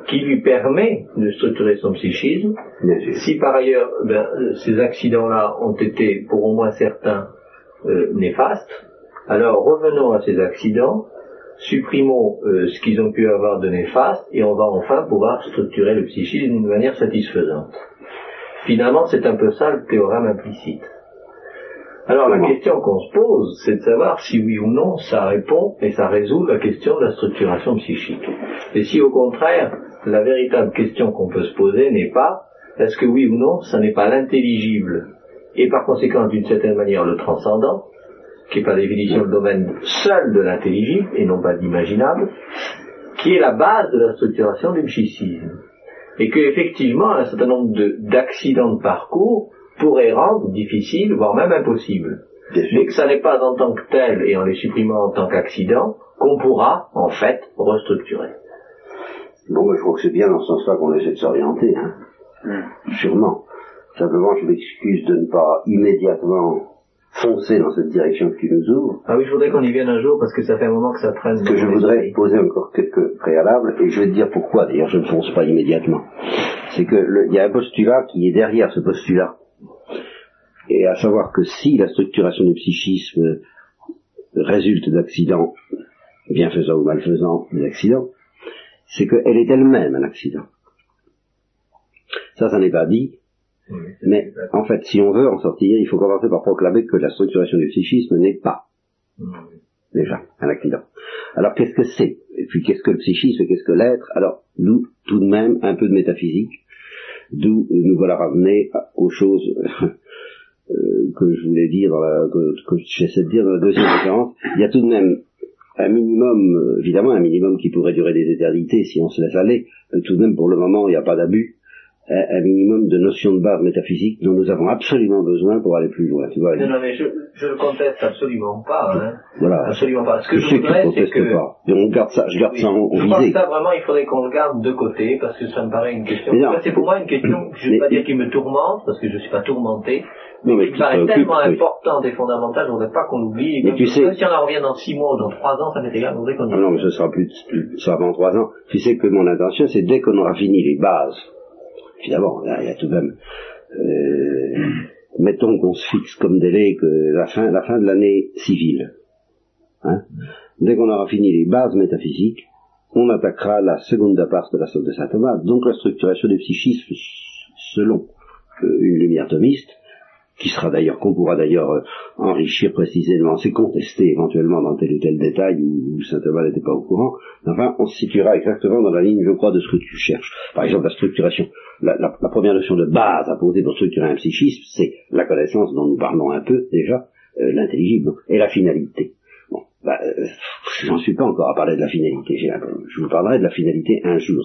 qui lui permet de structurer son psychisme. Si par ailleurs ben, ces accidents-là ont été pour au moins certains euh, néfastes, alors revenons à ces accidents, supprimons euh, ce qu'ils ont pu avoir de néfaste et on va enfin pouvoir structurer le psychisme d'une manière satisfaisante. Finalement, c'est un peu ça le théorème implicite. Alors la question qu'on se pose, c'est de savoir si oui ou non ça répond et ça résout la question de la structuration psychique. Et si au contraire, la véritable question qu'on peut se poser n'est pas est-ce que oui ou non ça n'est pas l'intelligible et par conséquent d'une certaine manière le transcendant, qui est par définition le domaine seul de l'intelligible et non pas de l'imaginable, qui est la base de la structuration du psychisme. Et que effectivement un certain nombre de- d'accidents de parcours pourraient rendre difficile, voire même impossible. Mais que ça n'est pas en tant que tel et en les supprimant en tant qu'accident qu'on pourra en fait restructurer. Bon, je crois que c'est bien dans ce sens-là qu'on essaie de s'orienter, hein. Sûrement. Simplement, je m'excuse de ne pas immédiatement foncer dans cette direction tu nous ouvres, Ah oui, je voudrais qu'on y vienne un jour parce que ça fait un moment que ça traîne. que je voudrais poser encore quelques préalables, et je vais te dire pourquoi, d'ailleurs, je ne fonce pas immédiatement. C'est que il y a un postulat qui est derrière ce postulat. Et à savoir que si la structuration du psychisme résulte d'accidents, bienfaisants ou malfaisants, des accidents, c'est qu'elle est elle-même un accident. Ça, ça n'est pas dit, mais en fait, si on veut en sortir, il faut commencer par proclamer que la structuration du psychisme n'est pas déjà un accident. Alors qu'est-ce que c'est? Et puis qu'est-ce que le psychisme et qu'est-ce que l'être? Alors nous, tout de même, un peu de métaphysique, d'où euh, nous voilà ramenés aux choses euh, que je voulais dire, dans la, que, que j'essaie de dire dans la deuxième conférence. Il y a tout de même un minimum, euh, évidemment un minimum qui pourrait durer des éternités si on se laisse aller, tout de même pour le moment il n'y a pas d'abus, un, un minimum de notions de base métaphysique dont nous avons absolument besoin pour aller plus loin. Tu vois, Non, non, mais je, je le conteste absolument pas. Hein. voilà. Absolument pas. Ce que Je je, voudrais, c'est que... pas. Et on garde ça, je garde Oui. ça en, je pense visée. que ça, vraiment, il faudrait qu'on le garde de côté, parce que ça me paraît une question... C'est pour moi une question, je ne vais pas dire qui me tourmente, parce que je ne suis pas tourmenté, Non, mais me paraît tellement oui. importante et fondamentale, je ne voudrais pas qu'on l'oublie. Mais tu sais- même si on en revient dans six mois ou dans trois ans, ça m'est égal, je voudrais qu'on y Ah non, mais ce sera plus, plus ça avant trois ans. Tu sais que mon intention, c'est dès qu'on aura fini les bases, évidemment, là, il y a tout de même, euh, mettons qu'on se fixe comme délai que la fin, la fin de l'année civile. Hein dès qu'on aura fini les bases métaphysiques, on attaquera la seconde part de la somme de saint Thomas, donc la structuration du psychisme selon euh, une lumière thomiste, qui sera d'ailleurs, qu'on pourra d'ailleurs euh, enrichir précisément, c'est contesté éventuellement dans tel ou tel détail où, saint Thomas n'était pas au courant, enfin, on se situera exactement dans la ligne, je crois, de ce que tu cherches. Par exemple, la structuration, la première notion de base à poser pour structurer un psychisme, c'est la connaissance dont nous parlons un peu déjà, euh, l'intelligible, et la finalité. Bon, bah, euh, j'en suis pas encore à parler de la finalité. Je vous parlerai de la finalité un jour,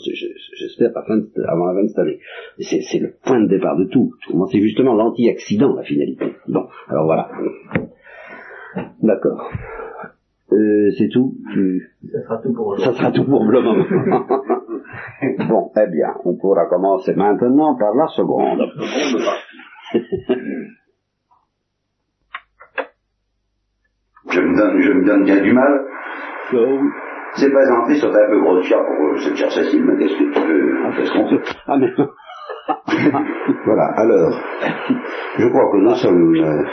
j'espère avant la fin de cette année. C'est le point de départ de tout. C'est justement l'anti-accident, la finalité. Bon, alors voilà. D'accord. Euh, c'est tout? Ça sera tout pour Ça aujourd'hui. sera tout pour le moment. bon, eh bien, on pourra commencer maintenant par la seconde. Je me donne, je me donne bien du mal. Oh, C'est présenté sur un peu gros de chat pour euh, cette chère Cécile, mais qu'est-ce que tu veux Qu'est-ce qu'on fait? Ah mais Voilà, alors, je crois que nous sommes euh,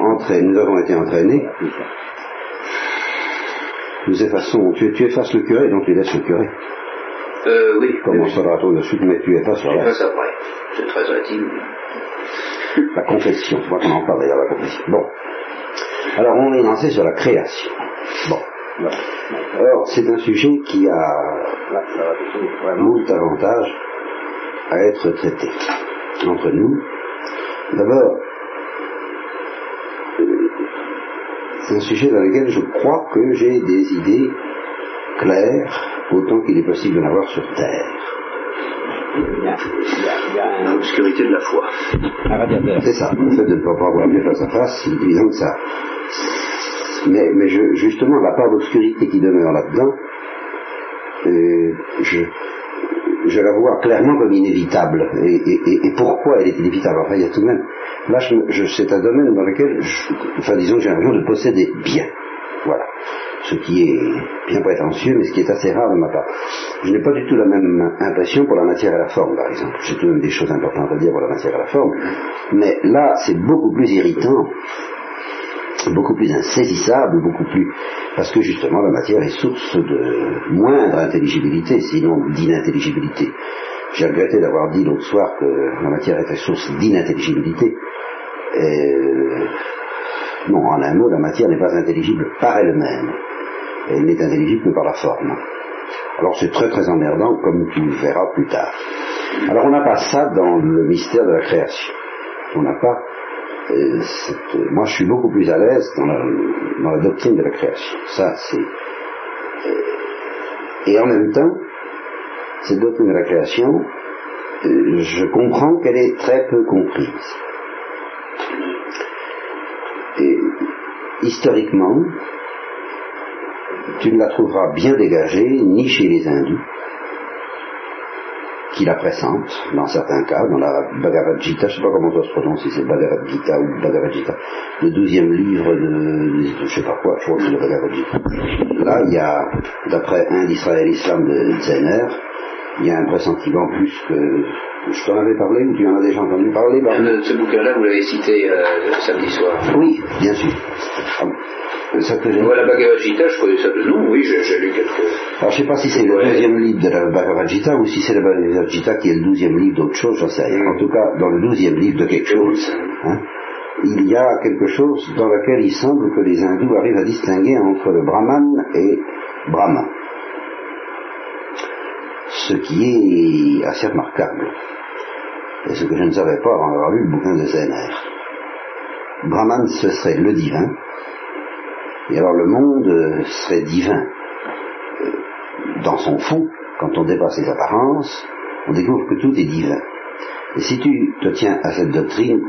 entraînés, nous avons été entraînés. Nous effaçons, tu, tu effaces le curé, donc tu laisses le curé. Euh, oui. Comme on sera tout de suite, mais tu effaces reste. passe après. C'est très intime. La confession, je crois qu'on en parle d'ailleurs, la confession. Bon. Alors on est lancé sur la création. Bon. Alors, c'est un sujet qui a vraiment avantages à être traité entre nous. D'abord, c'est un sujet dans lequel je crois que j'ai des idées claires, autant qu'il est possible d'en avoir sur Terre. Il y a, l'obscurité de la foi. C'est ça, le fait de ne pas voir bien face à face, c'est évident que ça. Mais, mais je, justement, la part d'obscurité qui demeure là-dedans, euh, je, je la vois clairement comme inévitable. Et, pourquoi elle est inévitable? Enfin, il y a tout de même. Là, je, c'est un domaine dans lequel, enfin, disons que j'ai l'impression de posséder bien. Voilà. Ce qui est bien prétentieux, mais ce qui est assez rare de ma part. Je n'ai pas du tout la même impression pour la matière et la forme, par exemple. J'ai tout de même des choses importantes à dire pour la matière et la forme. Mais là, c'est beaucoup plus irritant beaucoup plus insaisissable, beaucoup plus parce que justement la matière est source de moindre intelligibilité, sinon d'inintelligibilité. J'ai regretté d'avoir dit l'autre soir que la matière était source d'inintelligibilité. Non, en un mot, la matière n'est pas intelligible par elle-même. Elle n'est intelligible que par la forme. Alors c'est très très emmerdant, comme tu verras plus tard. Alors on n'a pas ça dans le mystère de la création. On n'a pas euh, moi je suis beaucoup plus à l'aise dans la, doctrine de la création. Ça, c'est. Euh, et en même temps, cette doctrine de la création, euh, je comprends qu'elle est très peu comprise. Et historiquement, tu ne la trouveras bien dégagée ni chez les hindous, qui la pressente, dans certains cas, dans la Bhagavad Gita, je ne sais pas comment ça se prononce, si c'est Bhagavad Gita ou Bhagavad Gita, le douzième livre de, je ne sais pas quoi, je crois que c'est le Bhagavad Gita. Là, il y a, d'après un d'Israël Islam de Zener, il y a un pressentiment plus que je t'en avais parlé ou tu en as déjà entendu parler Ce bouquin-là, vous l'avez cité euh, samedi soir. Oui, bien sûr. Ah, ça la Bhagavad Gita, je connais ça de nom, oui, j'ai lu quelques. Alors je ne sais pas si c'est le deuxième livre de la Bhagavad Gita ou si c'est le Bhagavad Gita qui est le douzième livre d'autre chose, j'en sais rien. En tout cas, dans le douzième livre de quelque chose, hein, il y a quelque chose dans lequel il semble que les hindous arrivent à distinguer entre le Brahman et Brahma. Ce qui est assez remarquable. Et ce que je ne savais pas avant d'avoir lu le bouquin de Zener. Brahman, ce serait le divin, et alors le monde serait divin. Euh, dans son fond, quand on dépasse les apparences, on découvre que tout est divin. Et si tu te tiens à cette doctrine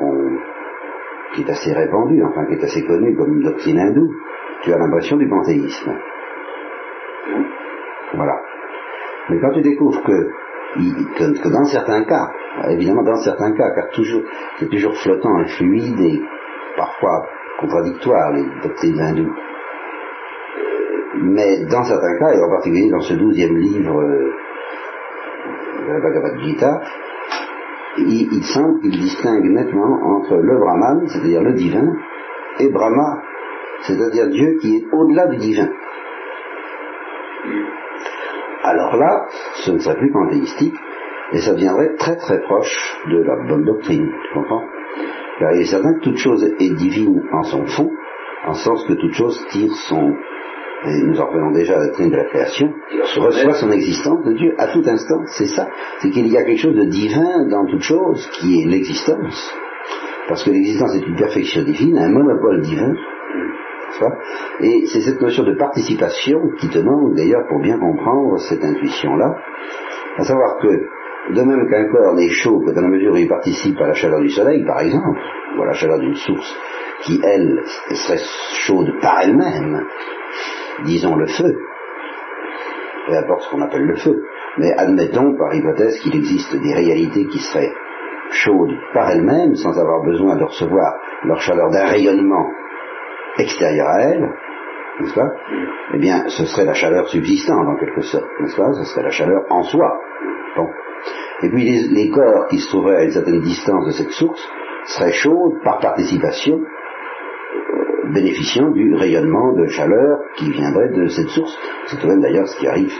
qui est assez répandue, enfin qui est assez connue comme une doctrine hindoue, tu as l'impression du panthéisme. Voilà. Mais quand tu découvres que, que, dans certains cas, évidemment dans certains cas, car toujours, c'est toujours flottant et fluide et parfois contradictoire les doctrines hindoues, mais dans certains cas, et en particulier dans ce douzième livre euh, de la Bhagavad Gita, il, semble qu'il distingue nettement entre le Brahman, c'est-à-dire le divin, et Brahma, c'est-à-dire Dieu qui est au-delà du divin. Alors là, ce ne serait plus panthéistique, et ça deviendrait très très proche de la bonne doctrine, tu comprends? Car il est certain que toute chose est divine en son fond, en sens que toute chose tire son, et nous en revenons déjà à la doctrine de la création, reçoit son existence de Dieu à tout instant. C'est ça. C'est qu'il y a quelque chose de divin dans toute chose qui est l'existence. Parce que l'existence est une perfection divine, un monopole divin. Et c'est cette notion de participation qui te manque d'ailleurs pour bien comprendre cette intuition-là. À savoir que, de même qu'un corps n'est chaud que dans la mesure où il participe à la chaleur du soleil, par exemple, ou à la chaleur d'une source qui, elle, serait chaude par elle-même, disons le feu, peu importe ce qu'on appelle le feu, mais admettons par hypothèse qu'il existe des réalités qui seraient chaudes par elles-mêmes, sans avoir besoin de recevoir leur chaleur d'un rayonnement extérieur à elles, n'est-ce pas? Eh bien, ce serait la chaleur subsistante en quelque sorte, n'est-ce pas? Ce serait la chaleur en soi. Bon. Et puis les, corps qui se trouveraient à une certaine distance de cette source seraient chauds par participation bénéficiant du rayonnement de chaleur qui viendrait de cette source. C'est tout même d'ailleurs ce qui arrive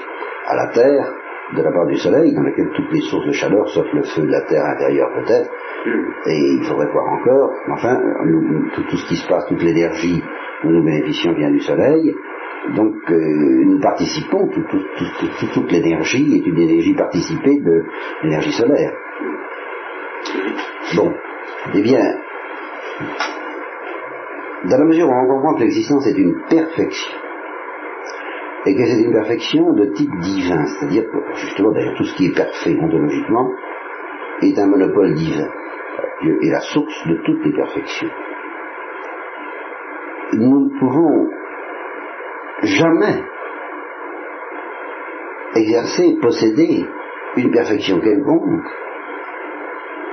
à la Terre de la part du Soleil, dans laquelle toutes les sources de chaleur, sauf le feu de la Terre intérieure peut-être, et il faudrait voir encore, enfin, tout, ce qui se passe, toute l'énergie dont nous bénéficions vient du Soleil, Donc euh, nous participons, tout- tout- tout- tout- toute l'énergie est une énergie participée de l'énergie solaire. Bon, eh bien, dans la mesure où on comprend que l'existence est une perfection, et que c'est une perfection de type divin, c'est-à-dire que justement d'ailleurs tout ce qui est parfait ontologiquement est un monopole divin. Dieu est la source de toutes les perfections. Nous ne pouvons jamais exercer, posséder une perfection quelconque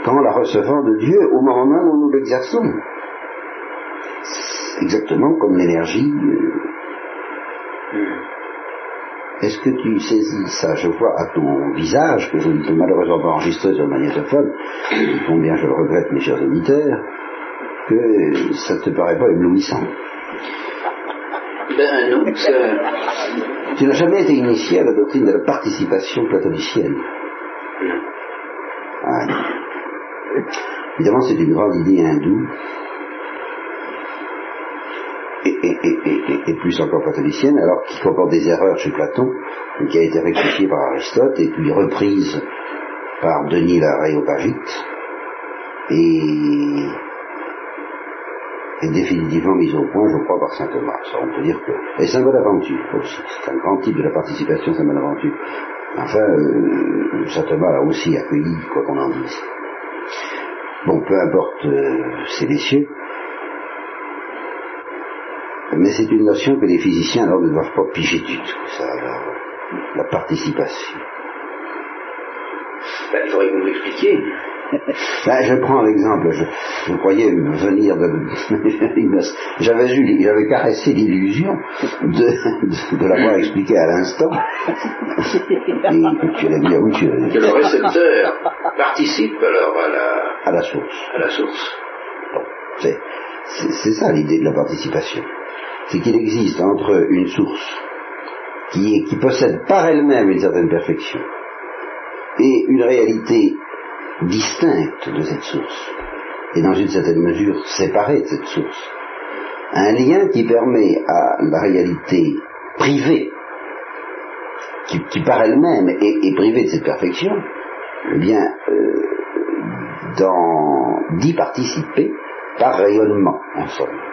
qu'en la recevant de Dieu au moment même où nous l'exerçons. Exactement comme l'énergie. euh, Est-ce que tu saisis ça? Je vois à ton visage, que je ne peux malheureusement pas enregistrer sur le magnétophone, combien je le regrette mes chers auditeurs, que ça ne te paraît pas éblouissant. Ben non. Tu n'as jamais été initié à la doctrine de la participation platonicienne. Ah, Évidemment, c'est une grande idée hindoue, et, plus encore platonicienne, alors qui comporte des erreurs chez Platon, qui a été rectifiée par Aristote, et puis reprise par Denis l'Aréopagite, et, et définitivement mise au point, je crois, par saint Thomas. On peut dire que... Et Saint Bonaventure aussi, c'est un grand type de la participation, Saint Bonaventure. Enfin, euh, saint Thomas l'a aussi accueilli, quoi qu'on en dise. Bon, peu importe euh, ces messieurs, mais c'est une notion que les physiciens alors ne doivent pas piger du tout, ça, la, la participation. Ben, il faudrait que vous m'expliquiez. Ben, je prends l'exemple, je, je croyais venir de... J'avais eu, j'avais caressé l'illusion de, de, de l'avoir expliqué à l'instant. Et tu dire, oui, tu Que le récepteur participe alors à la, à la source. à la source. Bon, c'est ça l'idée de la participation. C'est qu'il existe entre une source qui, possède par elle-même une certaine perfection et une réalité distincte de cette source et dans une certaine mesure séparée de cette source. Un lien qui permet à la réalité privée, qui, par elle-même est, privée de cette perfection, eh bien, euh, d'y participer par rayonnement, en somme.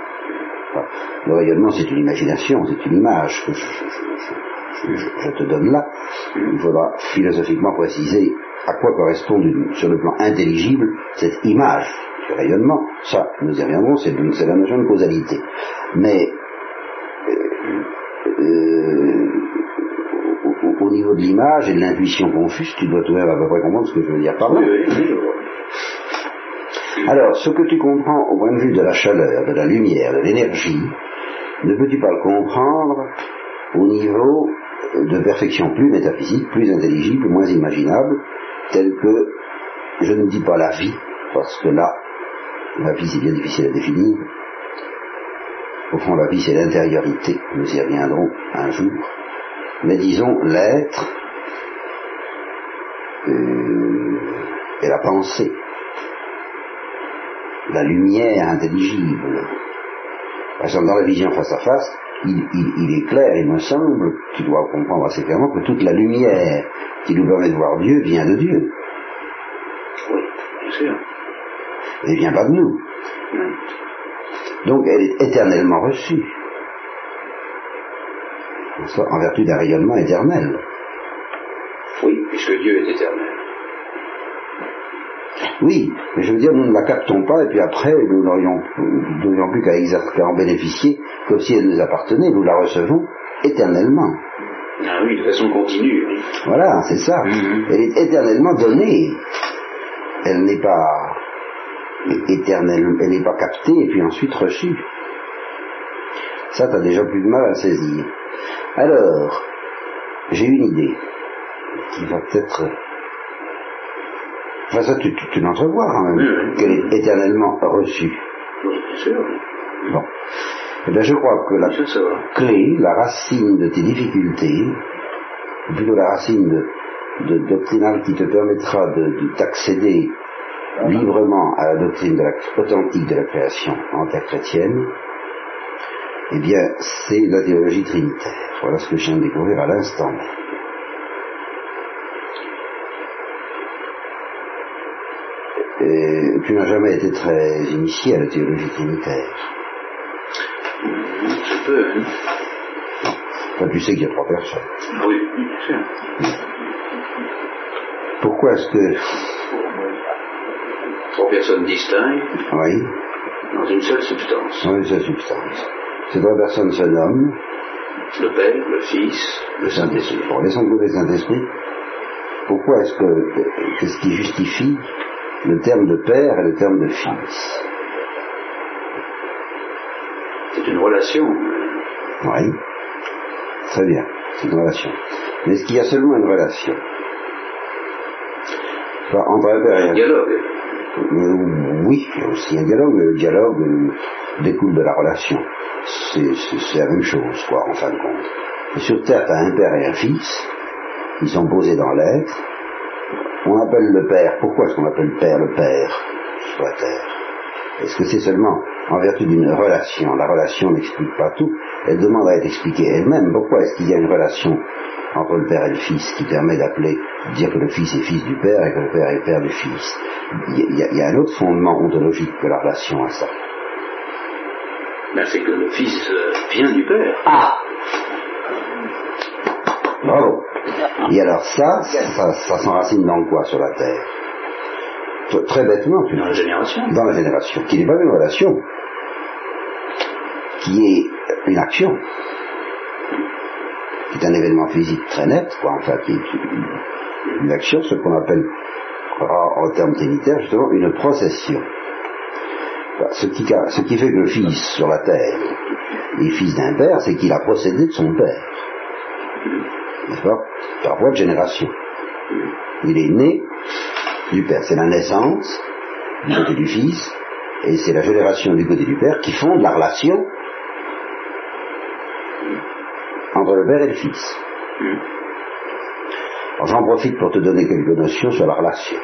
Le rayonnement, c'est une imagination, c'est une image que je, te donne là. Il faudra philosophiquement préciser à quoi correspond, sur le plan intelligible, cette image du rayonnement. Ça, nous y reviendrons, c'est la notion de causalité. Mais euh, euh, au, au- au niveau de l'image et de l'intuition confuse, tu dois tout de même à peu près comprendre ce que je veux dire par là. Oui, oui, oui, je vois. Alors, ce que tu comprends au point de vue de la chaleur, de la lumière, de l'énergie, ne peux-tu pas le comprendre au niveau de perfection plus métaphysique, plus intelligible, moins imaginable, tel que, je ne dis pas la vie, parce que là, la vie c'est bien difficile à définir. Au fond, la vie c'est l'intériorité, nous y reviendrons un jour. Mais disons l'être euh, et la pensée la lumière intelligible. Par exemple, dans la vision face à face, il, il- il est clair, il me semble, tu dois comprendre assez clairement que toute la lumière qui nous permet de voir Dieu vient de Dieu. Oui, bien sûr. Elle ne vient pas de nous. Donc elle est éternellement reçue. En vertu d'un rayonnement éternel. Oui, puisque Dieu est éternel. Oui, mais je veux dire, nous ne la captons pas et puis après, nous n'aurions plus qu'à en bénéficier comme si elle nous appartenait, nous la recevons éternellement. Ah oui, de façon continue. oui. Voilà, c'est ça. Mhm. Elle est éternellement donnée. Elle n'est pas éternelle, elle n'est pas captée et puis ensuite reçue. Ça, t'as déjà plus de mal à saisir. Alors, j'ai une idée qui va peut-être... Enfin, ça, tu, tu, tu l'entrevois quand même, Oui, qu'elle est éternellement reçue. Oui, bien sûr. Bon. Eh bien, je crois que la clé, la racine de tes difficultés, ou plutôt la racine de, de doctrinale qui te permettra de, de t'accéder librement à la doctrine de la, authentique de la création interchrétienne, Eh bien, c'est la théologie trinitaire. Voilà ce que je viens de découvrir à l'instant. Et tu n'as jamais été très initié à la théologie trinitaire. Je peux, hein. Enfin, tu sais qu'il y a trois personnes. Oui, bien sûr. Pourquoi est-ce que... Trois personnes distinctes Oui, dans une seule substance. dans une seule substance. Ces trois personnes se nomment Le Père, le Fils, le Saint-Esprit. Bon, laissons de côté le Saint-Esprit. Pourquoi est-ce que... Qu'est-ce qui justifie le terme de Père et le terme de Fils c'est une relation. Oui. Très bien. C'est une relation. Mais est-ce qu'il y a seulement une relation? Enfin, Entre un père et Un dialogue. Euh, Oui, il y a aussi un dialogue. Le dialogue euh, découle de la relation. C'est la même chose, quoi, en fin de compte. Et sur Terre, tu as un père et un fils. Ils sont posés dans l'être. On appelle le père. Pourquoi est-ce qu'on appelle père le père sur la Terre Est-ce que c'est seulement en vertu d'une relation La relation n'explique pas tout. Elle demande à être expliquée elle-même. Pourquoi est-ce qu'il y a une relation entre le père et le fils qui permet d'appeler, de dire que le fils est fils du père et que le père est père du fils Il y a- il y un autre fondement ontologique que la relation à ça. Ben, c'est que le Fils euh, vient du Père. Ah Bravo. Et alors ça, ça, ça s'enracine dans quoi sur la Terre? Très bêtement, tu Dans la génération. dans la génération, qui n'est pas une relation, qui est une action, qui est un événement physique très net, quoi, enfin, qui est une, action, ce qu'on appelle en, en termes trinitaires, justement, une procession. Enfin, Ce qui, ce qui fait que le Fils sur la terre est fils d'un père, c'est qu'il a procédé de son père. Par voie de génération. Il est né du père. C'est la naissance du côté du fils, et c'est la génération du côté du père qui fonde la relation entre le père et le fils. J'en profite pour te donner quelques notions sur la relation.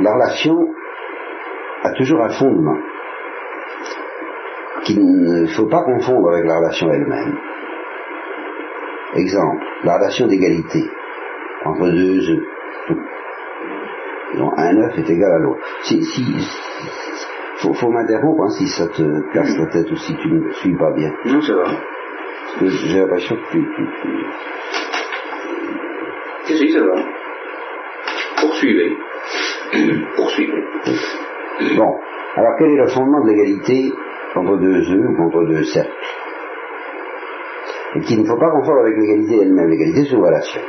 La relation a toujours un fondement qu'il ne faut pas confondre avec la relation elle-même. Exemple, la relation d'égalité entre deux œufs, dont un œuf est égal à l'autre. Si, si, faut, faut m'interrompre hein, si ça te casse la tête ou si tu ne suis pas bien. Non, ça va. Parce que j'ai l'impression que tu, tu- tu- Si, si, ça va. Poursuivez. Poursuivez. Bon, alors quel est le fondement de l'égalité entre deux œufs ou contre deux cercles? Et qu'il ne faut pas confondre avec l'égalité elle-même. L'égalité, c'est une relation.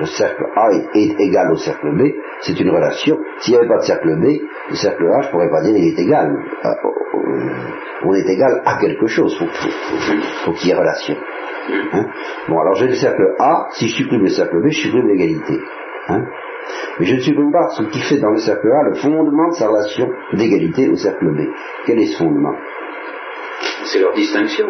Le cercle A est, égal au cercle B, c'est une relation. S'il n'y avait pas de cercle B, le cercle A, je pourrais pas dire il est égal. Euh, on est égal à quelque chose, faut- faut qu'il y ait relation. Hein? Bon, alors j'ai le cercle A, si je supprime le cercle B, je supprime l'égalité. Hein? Mais je ne supprime pas ce qui fait dans le cercle A le fondement de sa relation d'égalité au cercle B. Quel est ce fondement? C'est leur distinction.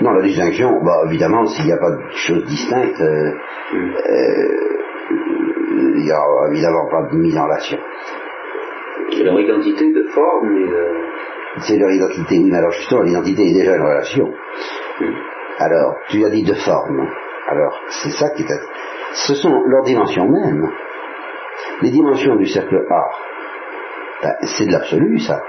Non, la distinction, bah, évidemment, s'il n'y a pas de choses distinctes, euh, euh, il n'y a évidemment pas de mise en relation. C'est leur identité de forme et de... C'est leur identité, oui, mais alors justement, l'identité est déjà une relation. Alors, tu as dit de forme. Alors, c'est ça qui est... Ce sont leurs dimensions mêmes. Les dimensions du cercle A, ben, c'est de l'absolu, ça.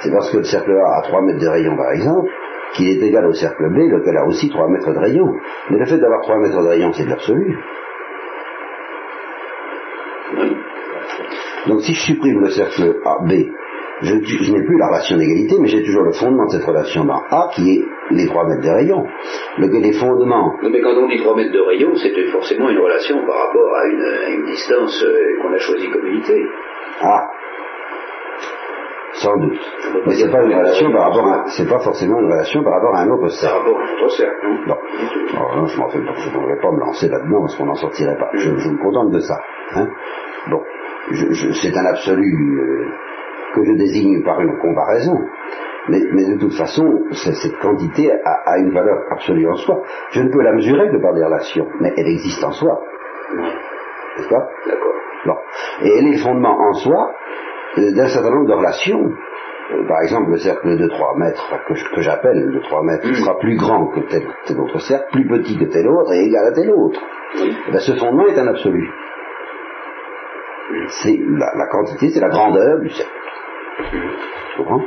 C'est parce que le cercle A a 3 mètres de rayon, par exemple, qu'il est égal au cercle B, lequel a aussi 3 mètres de rayon. Mais le fait d'avoir 3 mètres de rayon, c'est de l'absolu. Donc si je supprime le cercle A, B, je, je n'ai plus la relation d'égalité, mais j'ai toujours le fondement de cette relation dans A, qui est les 3 mètres de rayon. Lequel est fondement Non, mais quand on dit 3 mètres de rayon, c'est forcément une relation par rapport à une, à une distance euh, qu'on a choisi comme unité. Ah, sans doute. Mais c'est pas une relation par rapport à, c'est pas forcément une relation par rapport à un autre Par rapport à cercle, non Non. Alors là, je m'en fais pas, je ne pas me lancer là-dedans parce qu'on n'en sortirait pas. Je, je me contente de ça. Hein. Bon, je- je- c'est un absolu euh, que je désigne par une comparaison. Mais, mais de toute façon, cette quantité a, a une valeur absolue en soi. Je ne peux la mesurer que par des relations, mais elle existe en soi. N'est-ce pas? D'accord. Bon. Et elle est le fondement en soi d'un certain nombre de relations euh, par exemple, le cercle de 3 mètres, que, j'appelle de 3 mètres, sera plus grand que tel, autre cercle, plus petit que tel autre et égal à tel autre. Eh ben, ce fondement est un absolu. C'est la, quantité, c'est la grandeur du cercle. Tu comprends?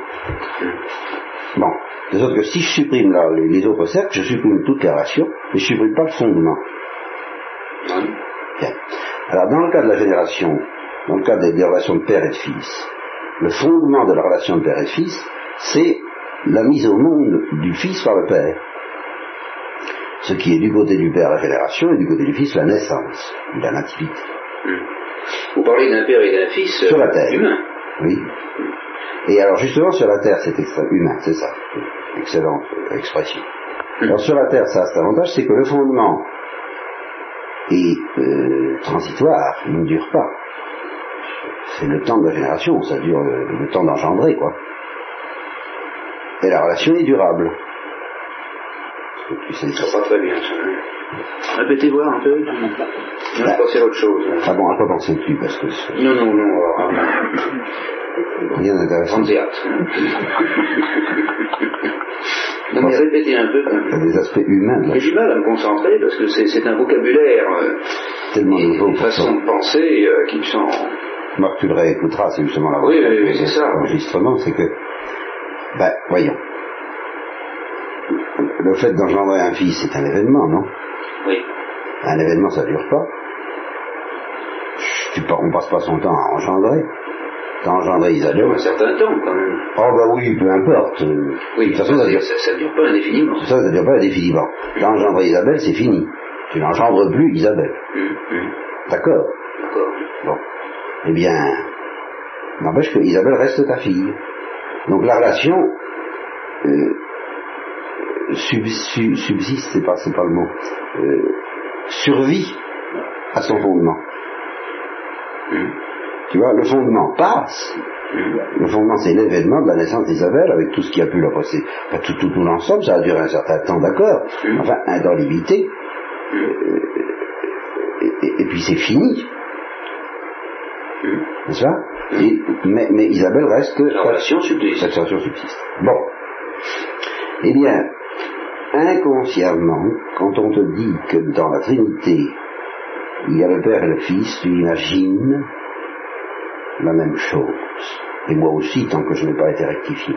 Bon. De sorte que si je supprime les, autres cercles, je supprime toutes les relations, mais je supprime pas le fondement. Bien. Alors, dans le cas de la génération, dans le cas des relations de père et de fils, le fondement de la relation de père et de fils, c'est la mise au monde du fils par le père. Ce qui est du côté du père la génération et du côté du fils la naissance, la nativité. Hmm. Vous parlez d'un père et d'un fils sur la terre. humain. Oui. Et alors justement sur la terre, c'est humain, c'est ça. Excellente expression. Hmm. Alors sur la terre, ça a cet avantage, c'est que le fondement est euh, transitoire, il ne dure pas c'est le temps de la génération, ça dure le, temps d'engendrer, quoi. Et la relation est durable. Ça pas très bien, ça. Répétez voir un peu. Je vais penser à autre chose. Ah bon, à quoi pensez-tu Parce que non, non, non. Rien d'intéressant. théâtre. non, mais répétez un peu. Il y a des aspects humains. J'ai du mal à me concentrer parce que c'est un vocabulaire. Euh, Tellement nouveau. Une façon de penser euh, qui me semble Marc, tu le réécouteras, c'est justement la oui, oui, oui, c'est ça. L'enregistrement, c'est que, ben, voyons. Le fait d'engendrer un fils, c'est un événement, non? Oui. Un événement, ça dure pas. Tu, on passe pas son temps à engendrer. T'as engendré Isabelle. un certain temps, quand même. Oh, bah oui, peu importe. Oui, de toute façon, ça, dure, ça, dure pas indéfiniment. Ça, ça dure pas indéfiniment. T'as engendré Isabelle, c'est fini. Tu n'engendres plus Isabelle. Hum, hum. D'accord? D'accord. Bon eh bien, n'empêche que Isabelle reste ta fille. Donc la relation euh, subsiste, c'est pas, pas le mot, euh, survit à son fondement. Tu vois, le fondement passe. Le fondement, c'est l'événement de la naissance d'Isabelle avec tout ce qui a pu la passer. tout, tout, tout l'ensemble, ça a duré un certain temps, d'accord. Enfin, un temps limité. Euh, et, puis c'est fini n'est-ce pas mais, mais, Isabelle reste... La relation subsiste. Cette relation subsiste. Bon. Eh bien, inconsciemment, quand on te dit que dans la Trinité, il y a le Père et le Fils, tu imagines la même chose. Et moi aussi, tant que je n'ai pas été rectifié.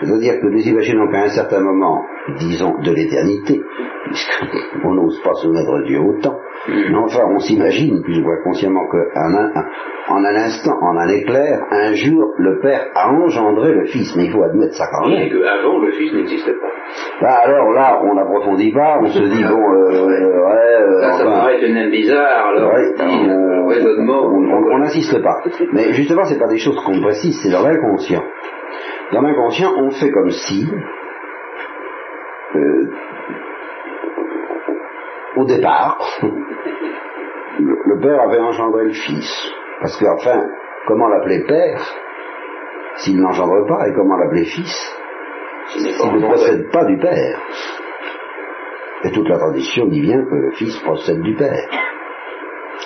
C'est-à-dire que nous imaginons qu'à un certain moment, disons de l'éternité, puisqu'on n'ose pas se mettre Dieu au temps, mais enfin on s'imagine, plus ou moins consciemment qu'en un, en un instant, en un éclair, un jour, le Père a engendré le Fils, mais il faut admettre ça quand même. Et qu'avant, le Fils n'existait pas. Bah alors là, on n'approfondit pas, on se dit, bon, euh, ouais, euh, ça, ça paraît tout même bizarre, alors on n'insiste pas. Mais justement, c'est pas des choses qu'on précise, c'est dans l'inconscient. Dans l'inconscient, on fait comme si, euh, au départ, le, père avait engendré le fils. Parce qu'enfin, comment l'appeler père s'il n'engendre pas, et comment l'appeler fils s'il ne procède pas du père? Et toute la tradition dit bien que le fils procède du père.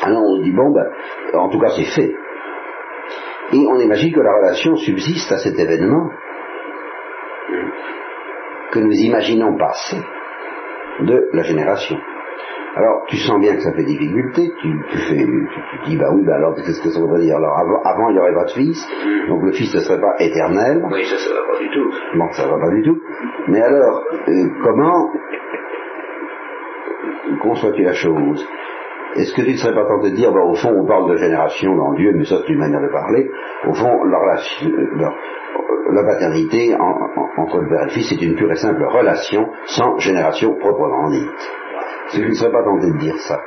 Alors on dit, bon, ben, en tout cas c'est fait. Et on imagine que la relation subsiste à cet événement que nous imaginons passer de la génération. Alors, tu sens bien que ça fait difficulté, tu, fais, tu, dis, bah oui, bah alors, qu'est-ce que ça veut dire? Alors, avant, il n'y aurait pas de fils, donc le fils ne serait pas éternel. Oui, ça, ça va pas du tout. Bon, ça va pas du tout. Mais alors, euh, comment conçois-tu la chose? Est-ce que tu ne serais pas tenté de dire, bah, au fond, on parle de génération dans Dieu, mais ça c'est une manière de parler. Au fond, la, euh, la paternité entre le père et le fils, c'est une pure et simple relation sans génération proprement dite. Est-ce que tu ne serais pas tenté de dire ça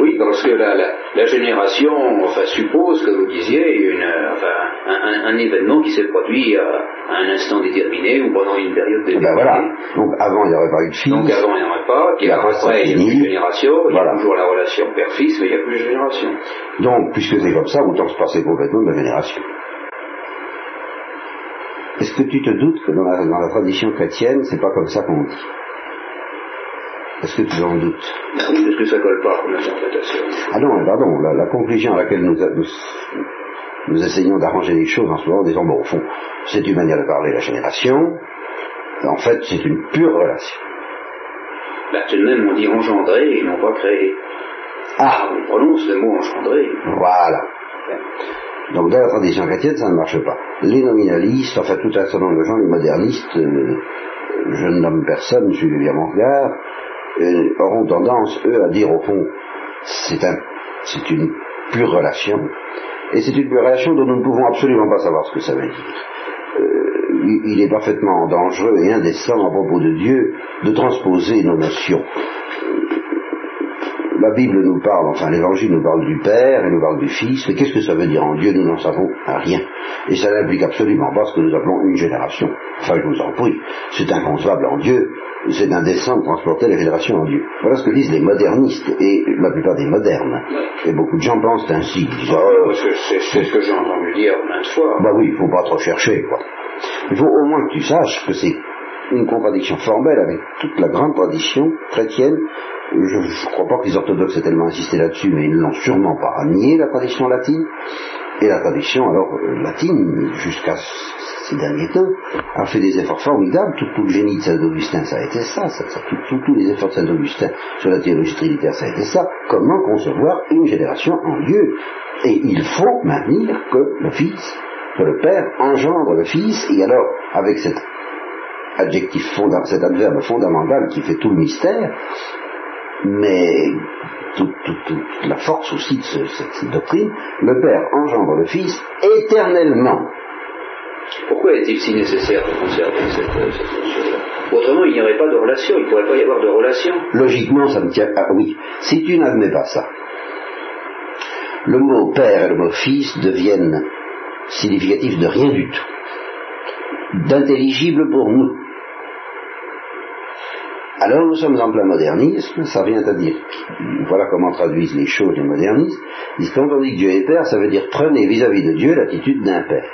oui, parce que la, la, génération enfin, suppose, que vous disiez, une, enfin, un, un, événement qui s'est produit à, un instant déterminé ou pendant une période déterminée. Ben voilà. Donc avant, il n'y aurait pas eu de fils. Donc avant, il n'y aurait pas. Puis après, il n'y a plus de génération. Il y a toujours la relation père-fils, mais il n'y a plus de génération. Donc, puisque c'est comme ça, autant se passer complètement de la génération. Est-ce que tu te doutes que dans la, dans la tradition chrétienne, c'est pas comme ça qu'on dit? Est-ce que tu en doutes bah Oui, parce que ça colle pas comme interprétation. Ah non, pardon, la, conclusion à laquelle nous, nous essayons d'arranger les choses en ce moment en disant, bon, au fond, c'est une manière de parler la génération, en fait, c'est une pure relation. Bah, tout de même, on dit engendrer et non pas créer. Ah, On prononce le mot engendrer. voilà. Donc dans la tradition chrétienne, ça ne marche pas. Les nominalistes, enfin tout un certain nombre de gens, les modernistes, euh, je ne nomme personne, je suis bien mon regard, euh, auront tendance, eux, à dire au fond, c'est un, une pure relation, et c'est une pure relation dont nous ne pouvons absolument pas savoir ce que ça veut dire. Euh, il est parfaitement dangereux et indécent à propos de Dieu de transposer nos notions. La Bible nous parle, enfin l'Évangile nous parle du Père et nous parle du Fils, mais qu'est-ce que ça veut dire en Dieu? Nous n'en savons rien. Et ça n'implique absolument pas ce que nous appelons une génération. Enfin, je vous en prie, c'est inconcevable en Dieu, c'est indécent de transporter la génération en Dieu. Voilà ce que disent les modernistes et la plupart des modernes. Et beaucoup de gens pensent ainsi. Disent, oh, c'est ce que j'ai entendu dire maintes fois. bah oui, il faut pas trop chercher, quoi. Il faut au moins que tu saches que c'est une contradiction formelle avec toute la grande tradition chrétienne. Je ne crois pas que les orthodoxes aient tellement insisté là-dessus, mais ils ne l'ont sûrement pas nié, la tradition latine. Et la tradition, alors, euh, latine, jusqu'à ces derniers temps, a fait des efforts formidables. Tout, le génie de Saint-Augustin, ça a été ça. tous les efforts de Saint-Augustin sur la théologie trinitaire, ça a été ça. Comment concevoir une génération en Dieu? Et il faut maintenir que le Fils, que le Père engendre le Fils, et alors, avec cet adjectif fonda- cet adverbe fondamental qui fait tout le mystère, mais toute, toute- toute la force aussi de ce- cette, cette doctrine, le Père engendre le Fils éternellement. Pourquoi est-il si nécessaire de conserver cette, euh, cette notion-là Autrement, il n'y aurait pas de relation, il ne pourrait pas y avoir de relation. Logiquement, ça me tient. Ah oui, si tu n'admets pas ça, le mot Père et le mot Fils deviennent significatifs de rien du tout, d'intelligible pour nous. Alors nous sommes en plein modernisme, ça vient à dire, voilà comment traduisent les choses les modernistes, quand on dit que Dieu est Père, ça veut dire prenez vis-à-vis de Dieu l'attitude d'un Père.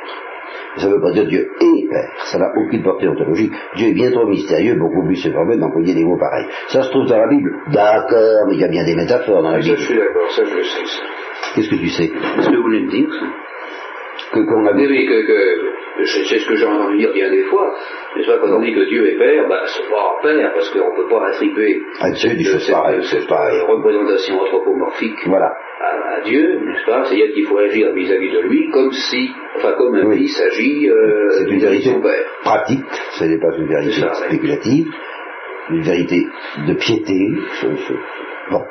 Ça ne veut pas dire Dieu est Père, ça n'a aucune portée ontologique. Dieu est bien trop mystérieux, beaucoup plus se permet d'employer des mots pareils. Ça se trouve dans la Bible, d'accord, mais il y a bien des métaphores dans la ça, Bible. je suis d'accord, ça, je le sais. Qu'est-ce que tu sais? Qu'est-ce que vous voulez me dire, ça? Que qu'on a Oui, oui, que, c'est ce que j'ai entendu dire bien des fois. N'est-ce pas, quand on dit que Dieu est Père, bah, c'est pas Père, parce qu'on ne peut pas attribuer Ah, Dieu dit choses pareilles, cette- représentation anthropomorphique Voilà. à, à Dieu, n'est-ce pas? C'est-à-dire qu'il faut agir vis-à-vis de lui comme si, enfin, comme un Oui. fils agit euh, C'est une vérité son Père. pratique, ce n'est pas une vérité ça, spéculative, une vérité de piété. Bon.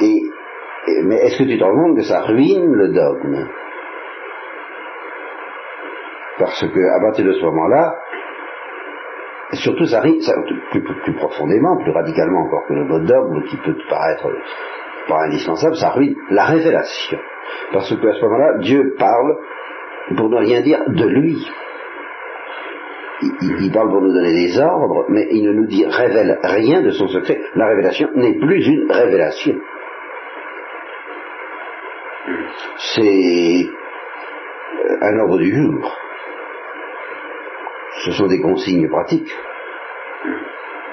Et, et- mais est-ce que tu te rends compte que ça ruine le dogme? Parce que à partir de ce moment-là, surtout ça ça, plus, profondément, plus radicalement encore que le mot dogme qui peut paraître indispensable, ça ruine la révélation. Parce qu'à ce moment-là, Dieu parle, pour ne rien dire, de lui il, il- parle pour nous donner des ordres, mais il ne nous dit, révèle rien de son secret. La révélation n'est plus une révélation. C'est un ordre du jour. Ce sont des consignes pratiques.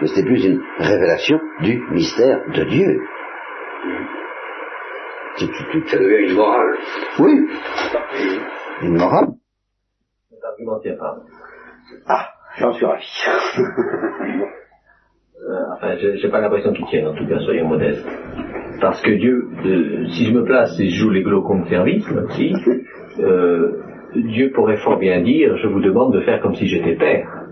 Mais n'est plus une révélation du mystère de Dieu. Ça devient une morale. Oui, une morale. Ah, j'en suis ravi. Euh, enfin, j'ai j'ai pas l'impression qu'il tienne, en tout cas, soyons modestes. Parce que Dieu, euh, si je me place et je joue les glaucomes de service, aussi, euh, Dieu pourrait fort bien dire, je vous demande de faire comme si j'étais père.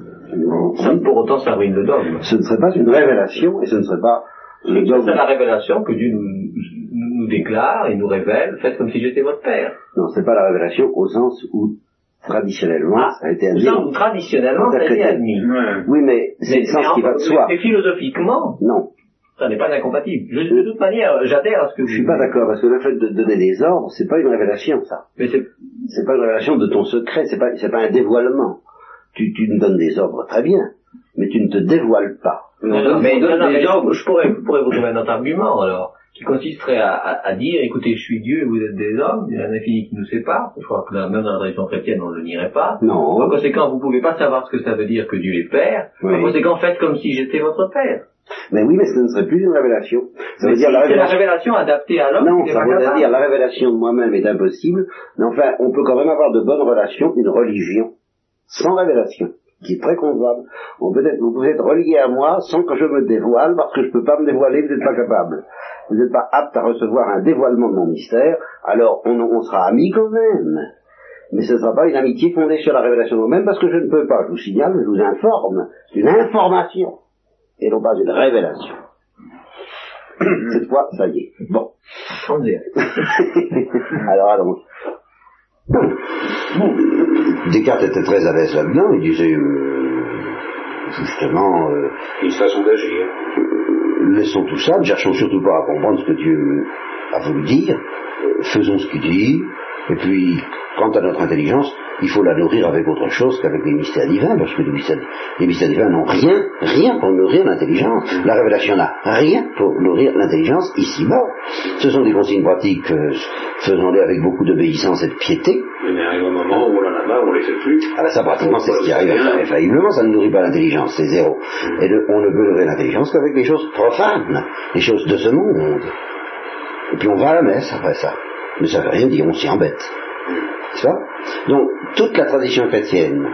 Sans pour autant ça ruine le dogme. Ce ne serait pas une révélation et ce ne serait pas le C'est dogme. la révélation que Dieu nous, déclare et nous révèle, faites comme si j'étais votre père. Non, c'est pas la révélation au sens où traditionnellement ça a été admis. Ça, traditionnellement, ça a été admis. Oui, mais c'est le sens qui va de soi. mais philosophiquement, Non, ça n'est pas incompatible. Je, de toute manière, j'adhère à ce que vous je suis pas d'accord parce que le fait de donner des ordres, c'est pas une révélation, ça. Mais c'est C'est pas une révélation de ton secret, c'est pas, c'est pas un dévoilement. Tu, tu me donnes des ordres très bien, mais tu ne te dévoiles pas. Non, non, mais, non, non, mais je pourrais, je pourrais vous trouver un autre argument, alors, qui consisterait à, à- à dire, écoutez, je suis Dieu et vous êtes des hommes, il y a un infini qui nous sépare, je crois que là, même dans la tradition chrétienne, on ne le nierait pas. Non. En conséquent, vous pouvez pas savoir ce que ça veut dire que Dieu est Père. Oui. En conséquent, faites comme si j'étais votre Père. Mais oui, mais ce ne serait plus une révélation. Ça veut dire la révélation... la révélation adaptée à l'homme. Non, ça veut dire la révélation de moi-même est impossible. Mais enfin, on peut quand même avoir de bonnes relations, une religion, sans révélation, qui est très concevable. On peut être, vous pouvez être relié à moi sans que je me dévoile, parce que je ne peux pas me dévoiler, vous n'êtes pas capable. Vous n'êtes pas apte à recevoir un dévoilement de mon mystère, alors on, on sera amis quand même mais ce ne sera pas une amitié fondée sur la révélation de moi-même parce que je ne peux pas. Je vous signale, je vous informe. C'est une information et non pas une révélation. Cette fois, ça y est. Bon. Alors, allons. Descartes était très à l'aise là-dedans. Il disait, euh, justement... Euh, une façon d'agir. Euh, laissons tout ça, ne cherchons surtout pas à comprendre ce que Dieu a voulu dire. faisons ce qu'il dit. Et puis, quant à notre intelligence, il faut la nourrir avec autre chose qu'avec les mystères divins, parce que les mystères, divins n'ont rien, rien pour nourrir l'intelligence. La révélation n'a rien pour nourrir l'intelligence ici-bas. Ce sont des consignes pratiques, euh, faisons-les avec beaucoup d'obéissance et de piété. Mais il arrive un moment où on en a marre, on les fait plus. Ah ben ça pratiquement c'est ce qui arrive infailliblement, ça ne nourrit pas l'intelligence, c'est zéro. Et on ne peut nourrir l'intelligence qu'avec les choses profanes, les choses de ce monde. Et puis on va à la messe après ça. Mais ça ne veut rien dire, on s'y embête. Donc, toute la tradition chrétienne,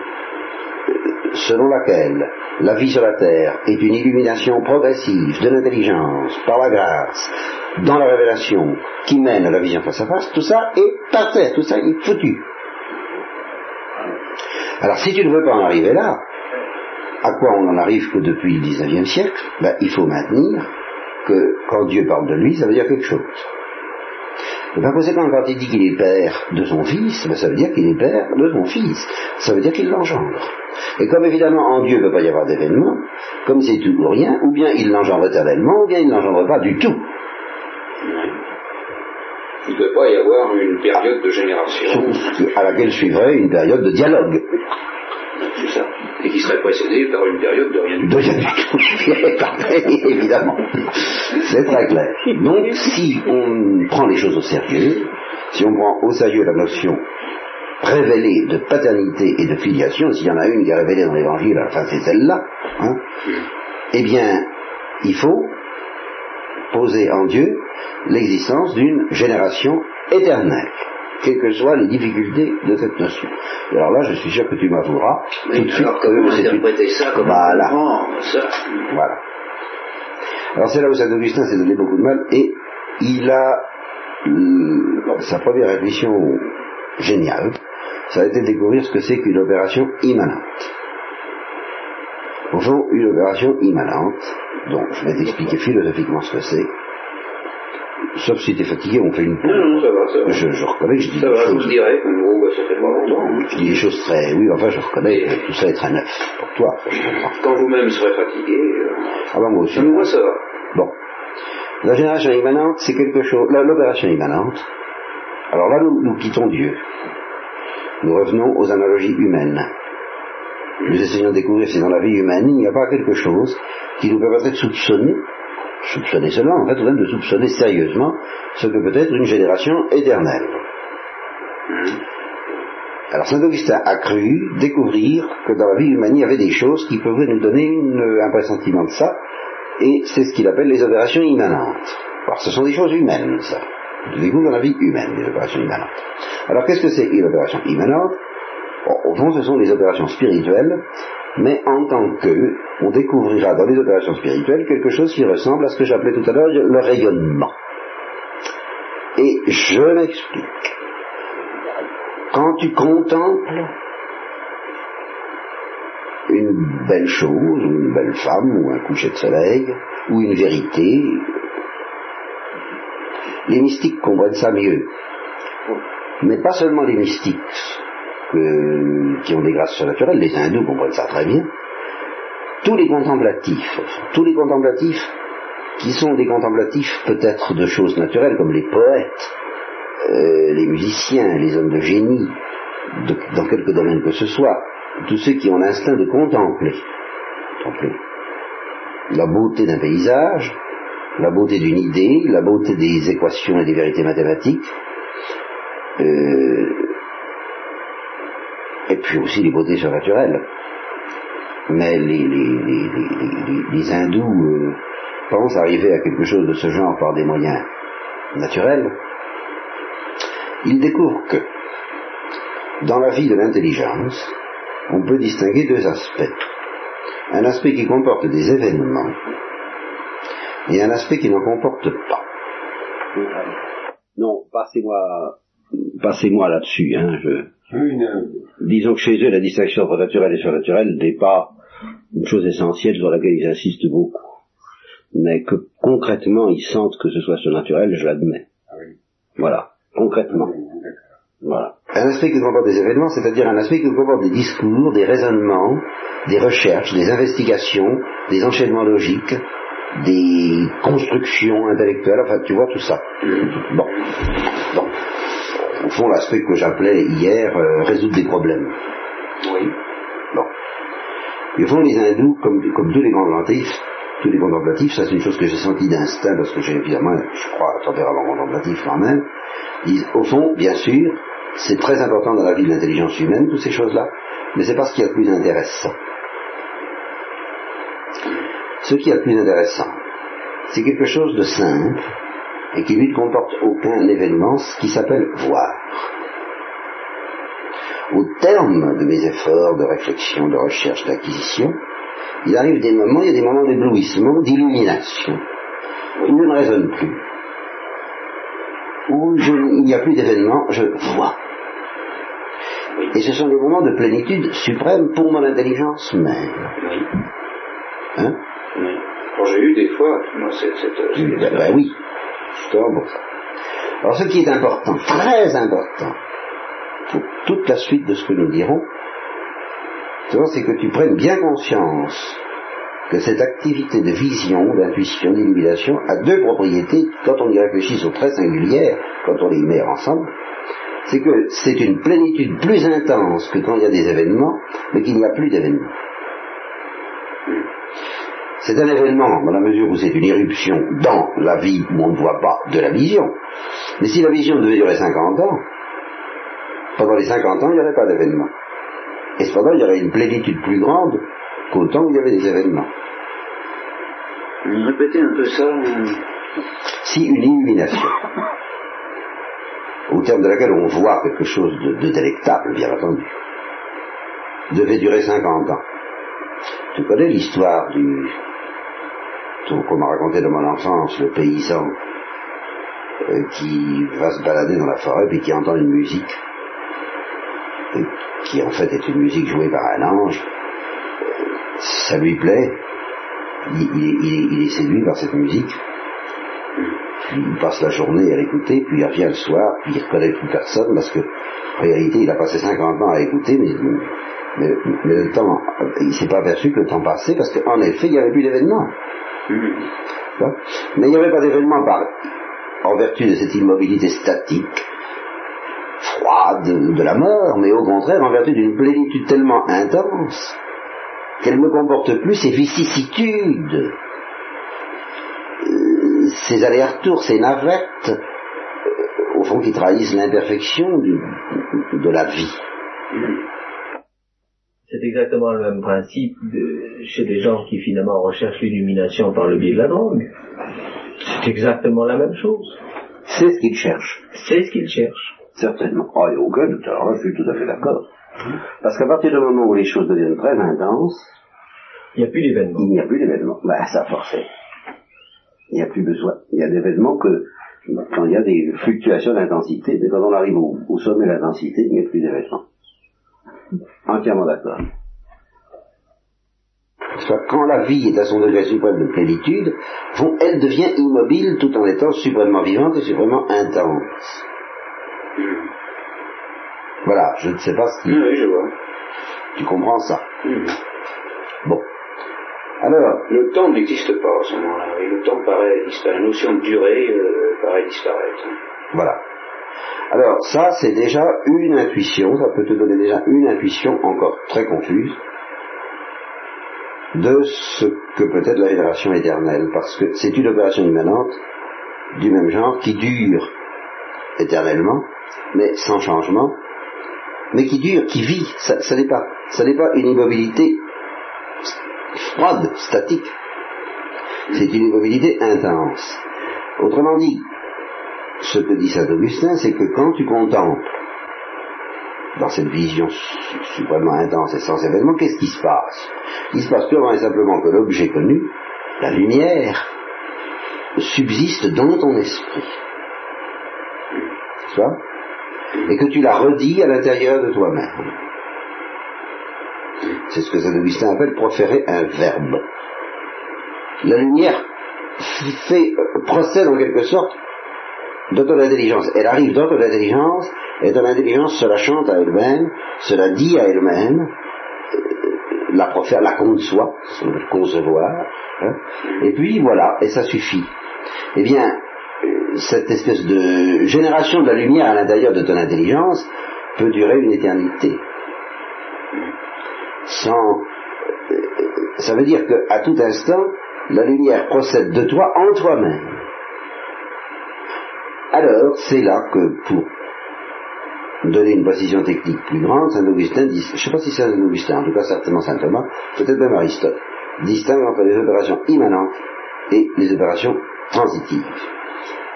selon laquelle la vie sur la terre est une illumination progressive de l'intelligence par la grâce, dans la révélation, qui mène à la vision face à face, tout ça est par terre, tout ça est foutu. Alors si tu ne veux pas en arriver là, à quoi on n'en arrive que depuis le 19e siècle, ben, il faut maintenir que quand Dieu parle de lui, ça veut dire quelque chose. Et par conséquent, quand il dit qu'il est père de son fils, ben, ça veut dire qu'il est père de son fils. Ça veut dire qu'il l'engendre. Et comme évidemment en Dieu ne peut pas y avoir d'événement, comme c'est tout ou rien, ou bien il l'engendre éternellement, ou bien il ne l'engendre pas du tout. Il ne peut pas y avoir une période de génération. À laquelle suivrait une période de dialogue. C'est ça. Et qui serait précédée par une période de rien du tout. De rien du tout, évidemment. C'est très clair. Donc, si on prend les choses au sérieux, si on prend au sérieux la notion révélée de paternité et de filiation, s'il y en a une qui est révélée dans l'évangile, enfin c'est celle-là, hein, eh bien, il faut poser en Dieu l'existence d'une génération éternelle quelles que soient les difficultés de cette notion. Et alors là, je suis sûr que tu m'avoueras tout de suite que c'est interpréter ça comme voilà. ça. Voilà. Alors c'est là où Saint Augustin s'est donné beaucoup de mal et il a euh, sa première réflexion géniale, ça a été de découvrir ce que c'est qu'une opération immanente. Au fond, une opération immanente, donc je vais t'expliquer philosophiquement ce que c'est, sauf si t'es fatigué, on fait une pause. Non, non, ça va, ça va. Je, je reconnais que je dis ça des va, choses. Je dirais, oh, bah, ça fait pas longtemps. Je dis des choses très, oui, enfin, je reconnais que tout ça est très neuf pour toi. Je comprends. Quand vous-même serez fatigué. Euh... Ah ben moi aussi. Moi, ça va. Bon. La génération immanente, c'est quelque chose, l'opération immanente. Alors là, nous, nous quittons Dieu. Nous revenons aux analogies humaines. Nous essayons de découvrir si dans la vie humaine, il n'y a pas quelque chose qui nous permettrait de soupçonner soupçonner seulement, en fait, ou même de soupçonner sérieusement ce que peut être une génération éternelle. Alors Saint Augustin a cru découvrir que dans la vie humaine, il y avait des choses qui pouvaient nous donner un pressentiment de ça, et c'est ce qu'il appelle les opérations immanentes. Alors ce sont des choses humaines, ça. Nous découvrons dans la vie humaine, les opérations immanentes. Alors qu'est-ce que c'est une opération immanente? Au fond, ce sont des opérations spirituelles mais en tant que, on découvrira dans les opérations spirituelles quelque chose qui ressemble à ce que j'appelais tout à l'heure le rayonnement. Et je m'explique. Quand tu contemples une belle chose, une belle femme, ou un coucher de soleil, ou une vérité, les mystiques comprennent ça mieux. Mais pas seulement les mystiques, qui ont des grâces surnaturelles, les hindous comprennent ça très bien, tous les contemplatifs, tous les contemplatifs qui sont des contemplatifs peut-être de choses naturelles, comme les poètes, euh, les musiciens, les hommes de génie, dans quelque domaine que ce soit, tous ceux qui ont l'instinct de contempler, contempler la beauté d'un paysage, la beauté d'une idée, la beauté des équations et des vérités mathématiques, euh, et puis aussi les beautés surnaturelles. mais les, les, hindous euh, pensent arriver à quelque chose de ce genre par des moyens naturels. Ils découvrent que dans la vie de l'intelligence, on peut distinguer deux aspects. Un aspect qui comporte des événements et un aspect qui n'en comporte pas. Non, passez-moi passez-moi là-dessus. Hein, je... Disons que chez eux, la distinction entre naturel et surnaturel n'est pas une chose essentielle sur laquelle ils insistent beaucoup. Mais que concrètement, ils sentent que ce soit surnaturel, je l'admets. Ah voilà, concrètement. Voilà. Un aspect qui comporte des événements, c'est-à-dire un aspect qui comporte des discours, des raisonnements, des recherches, des investigations, des enchaînements logiques, des constructions intellectuelles, enfin tu vois tout ça. Bon. Bon. Au fond, l'aspect que j'appelais hier euh, résoudre des problèmes. Oui. Bon. Et au fond, les hindous, comme, comme tous les contemplatifs, tous les contemplatifs, ça c'est une chose que j'ai sentie d'instinct, parce que j'ai évidemment, je crois, un tempérament contemplatif quand même, disent, au fond, bien sûr, c'est très important dans la vie de l'intelligence humaine, toutes ces choses-là, mais c'est pas ce qui est le plus intéressant. Ce qui est le plus intéressant, c'est quelque chose de simple et qui lui ne comporte aucun événement, ce qui s'appelle voir. Au terme de mes efforts de réflexion, de recherche, d'acquisition, il arrive des moments, il y a des moments d'éblouissement, d'illumination, où je ne raisonne plus, où il n'y a plus d'événements, je vois. Et ce sont des moments de plénitude suprême pour mon intelligence même. Hein j'ai eu des fois, moi, cette... cette, ben, ben, oui, Alors ce qui est important, très important, pour toute la suite de ce que nous dirons, c'est que tu prennes bien conscience que cette activité de vision, d'intuition, d'illumination a deux propriétés, quand on y réfléchit, sont très singulières, quand on les met ensemble, c'est que c'est une plénitude plus intense que quand il y a des événements, mais qu'il n'y a plus d'événements. C'est un événement dans la mesure où c'est une éruption dans la vie où on ne voit pas de la vision. Mais si la vision devait durer 50 ans, pendant les 50 ans, il n'y aurait pas d'événement. Et cependant, il y aurait une plénitude plus grande qu'au temps où il y avait des événements. Répétez un peu ça. Euh. Si une illumination, au terme de laquelle on voit quelque chose de, délectable, bien entendu, devait durer 50 ans. Tu connais l'histoire du, qu'on m'a raconté dans mon enfance, le paysan euh, qui va se balader dans la forêt puis qui entend une musique qui en fait est une musique jouée par un ange, ça lui plaît, il, est séduit par cette musique, il passe la journée à l'écouter, puis il revient le soir, puis il reconnaît plus personne, parce que en réalité il a passé 50 ans à écouter, mais, le temps, il s'est pas aperçu que le temps passait, parce qu'en effet il n'y avait plus d'événements. Mais il n'y avait pas d'événement en vertu de cette immobilité statique froide de la mort, mais au contraire en vertu d'une plénitude tellement intense qu'elle ne comporte plus ces vicissitudes, euh, ces allers-retours, ces navettes, euh, au fond qui trahissent l'imperfection de la vie. C'est exactement le même principe chez des gens qui finalement recherchent l'illumination par le biais de la drogue. C'est exactement la même chose. C'est ce qu'ils cherchent. C'est ce qu'ils cherchent. Certainement. Oh, il n'y a aucun doute. Alors je suis tout à fait d'accord. Parce qu'à partir du moment où les choses deviennent très intenses, il n'y a plus d'événements. Il n'y a plus d'événements. Ben, ça forcé. Il n'y a plus besoin. Il y a d'événements que quand il y a des fluctuations d'intensité, mais quand on arrive au, sommet de l'intensité, il n'y a plus d'événements. Entièrement d'accord. Quand la vie est à son degré suprême de plénitude, elle devient immobile tout en étant suprêmement vivante et suprêmement intense. Voilà, je ne sais pas si... Oui, je vois. Tu comprends ça? Bon. Alors... Le temps n'existe pas à ce moment-là. le temps paraît La notion de durée euh, paraît disparaître. Voilà. Alors, ça, c'est déjà une intuition, ça peut te donner déjà une intuition encore très confuse de ce que peut être la génération éternelle, parce que c'est une opération immanente du même genre qui dure éternellement, mais sans changement, mais qui dure, qui vit. Ça, n'est pas, ça n'est pas une immobilité froide, statique. C'est une immobilité intense. Autrement dit, ce que dit Saint Augustin, c'est que quand tu contemples dans cette vision suprêmement intense et sans événement, qu'est-ce qui se passe? Il se passe purement et simplement que l'objet connu, la lumière, subsiste dans ton esprit. Vois Et que tu la redis à l'intérieur de toi-même. C'est ce que Saint Augustin appelle proférer un verbe. La lumière procède en quelque sorte de ton intelligence. Elle arrive dans ton intelligence, et ton intelligence se la chante à elle-même, se la dit à elle-même, euh, la profère, la conçoit, concevoir, hein. et puis voilà, et ça suffit. Eh bien, cette espèce de génération de la lumière à l'intérieur de ton intelligence peut durer une éternité. Sans, euh, ça veut dire qu'à tout instant, la lumière procède de toi en toi-même. Alors, c'est là que pour donner une précision technique plus grande, Saint Augustin dit, je ne sais pas si c'est Saint Augustin, en tout cas certainement Saint Thomas, peut-être même Aristote, distingue entre les opérations immanentes et les opérations transitives.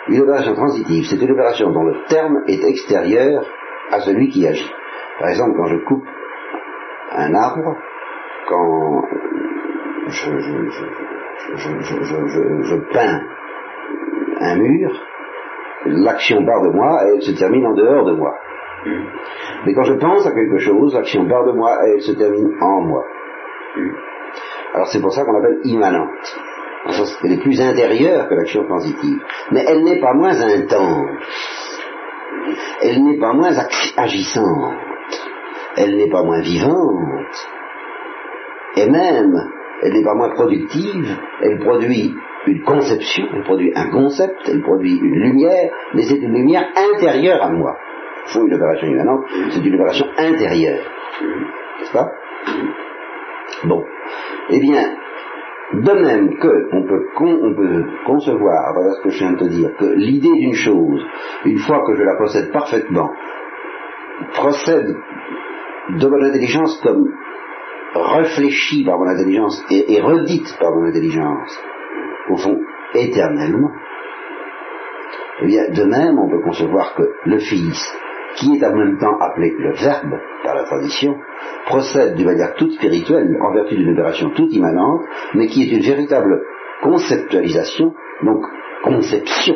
Une opération transitive, c'est une opération dont le terme est extérieur à celui qui agit. Par exemple, quand je coupe un arbre, quand je, je peins un mur, l'action part de moi et elle se termine en dehors de moi. Mais quand je pense à quelque chose, l'action part de moi et elle se termine en moi. Alors c'est pour ça qu'on l'appelle immanente. Elle est plus intérieure que l'action transitive. Mais elle n'est pas moins intense. Elle n'est pas moins agissante. Elle n'est pas moins vivante. Et même, elle n'est pas moins productive. Elle produit une conception, elle produit un concept, elle produit une lumière, mais c'est une lumière intérieure à moi. Il faut une opération immanente, c'est une opération intérieure. N'est-ce pas? Bon. Eh bien, de même que on peut, on peut concevoir, voilà ce que je viens de te dire, que l'idée d'une chose, une fois que je la possède parfaitement, procède de mon intelligence comme réfléchie par mon intelligence et redite par mon intelligence, au fond, éternellement. Eh de même, on peut concevoir que le Fils, qui est en même temps appelé le Verbe par la tradition, procède d'une manière toute spirituelle, en vertu d'une opération toute immanente, mais qui est une véritable conceptualisation, donc conception.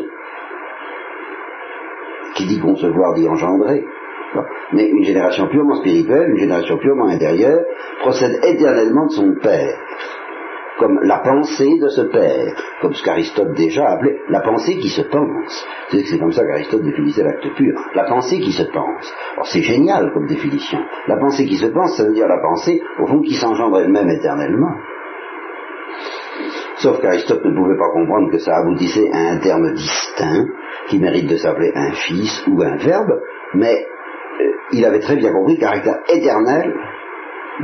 Qui dit concevoir dit engendrer. Mais une génération purement spirituelle, une génération purement intérieure, procède éternellement de son Père comme la pensée de ce Père, comme ce qu'Aristote déjà appelait la pensée qui se pense. C'est comme ça qu'Aristote définissait l'acte pur, la pensée qui se pense. Alors c'est génial comme définition. La pensée qui se pense, ça veut dire la pensée, au fond, qui s'engendre elle-même éternellement. Sauf qu'Aristote ne pouvait pas comprendre que ça aboutissait à un terme distinct, qui mérite de s'appeler un fils ou un verbe, mais euh, il avait très bien compris le caractère éternel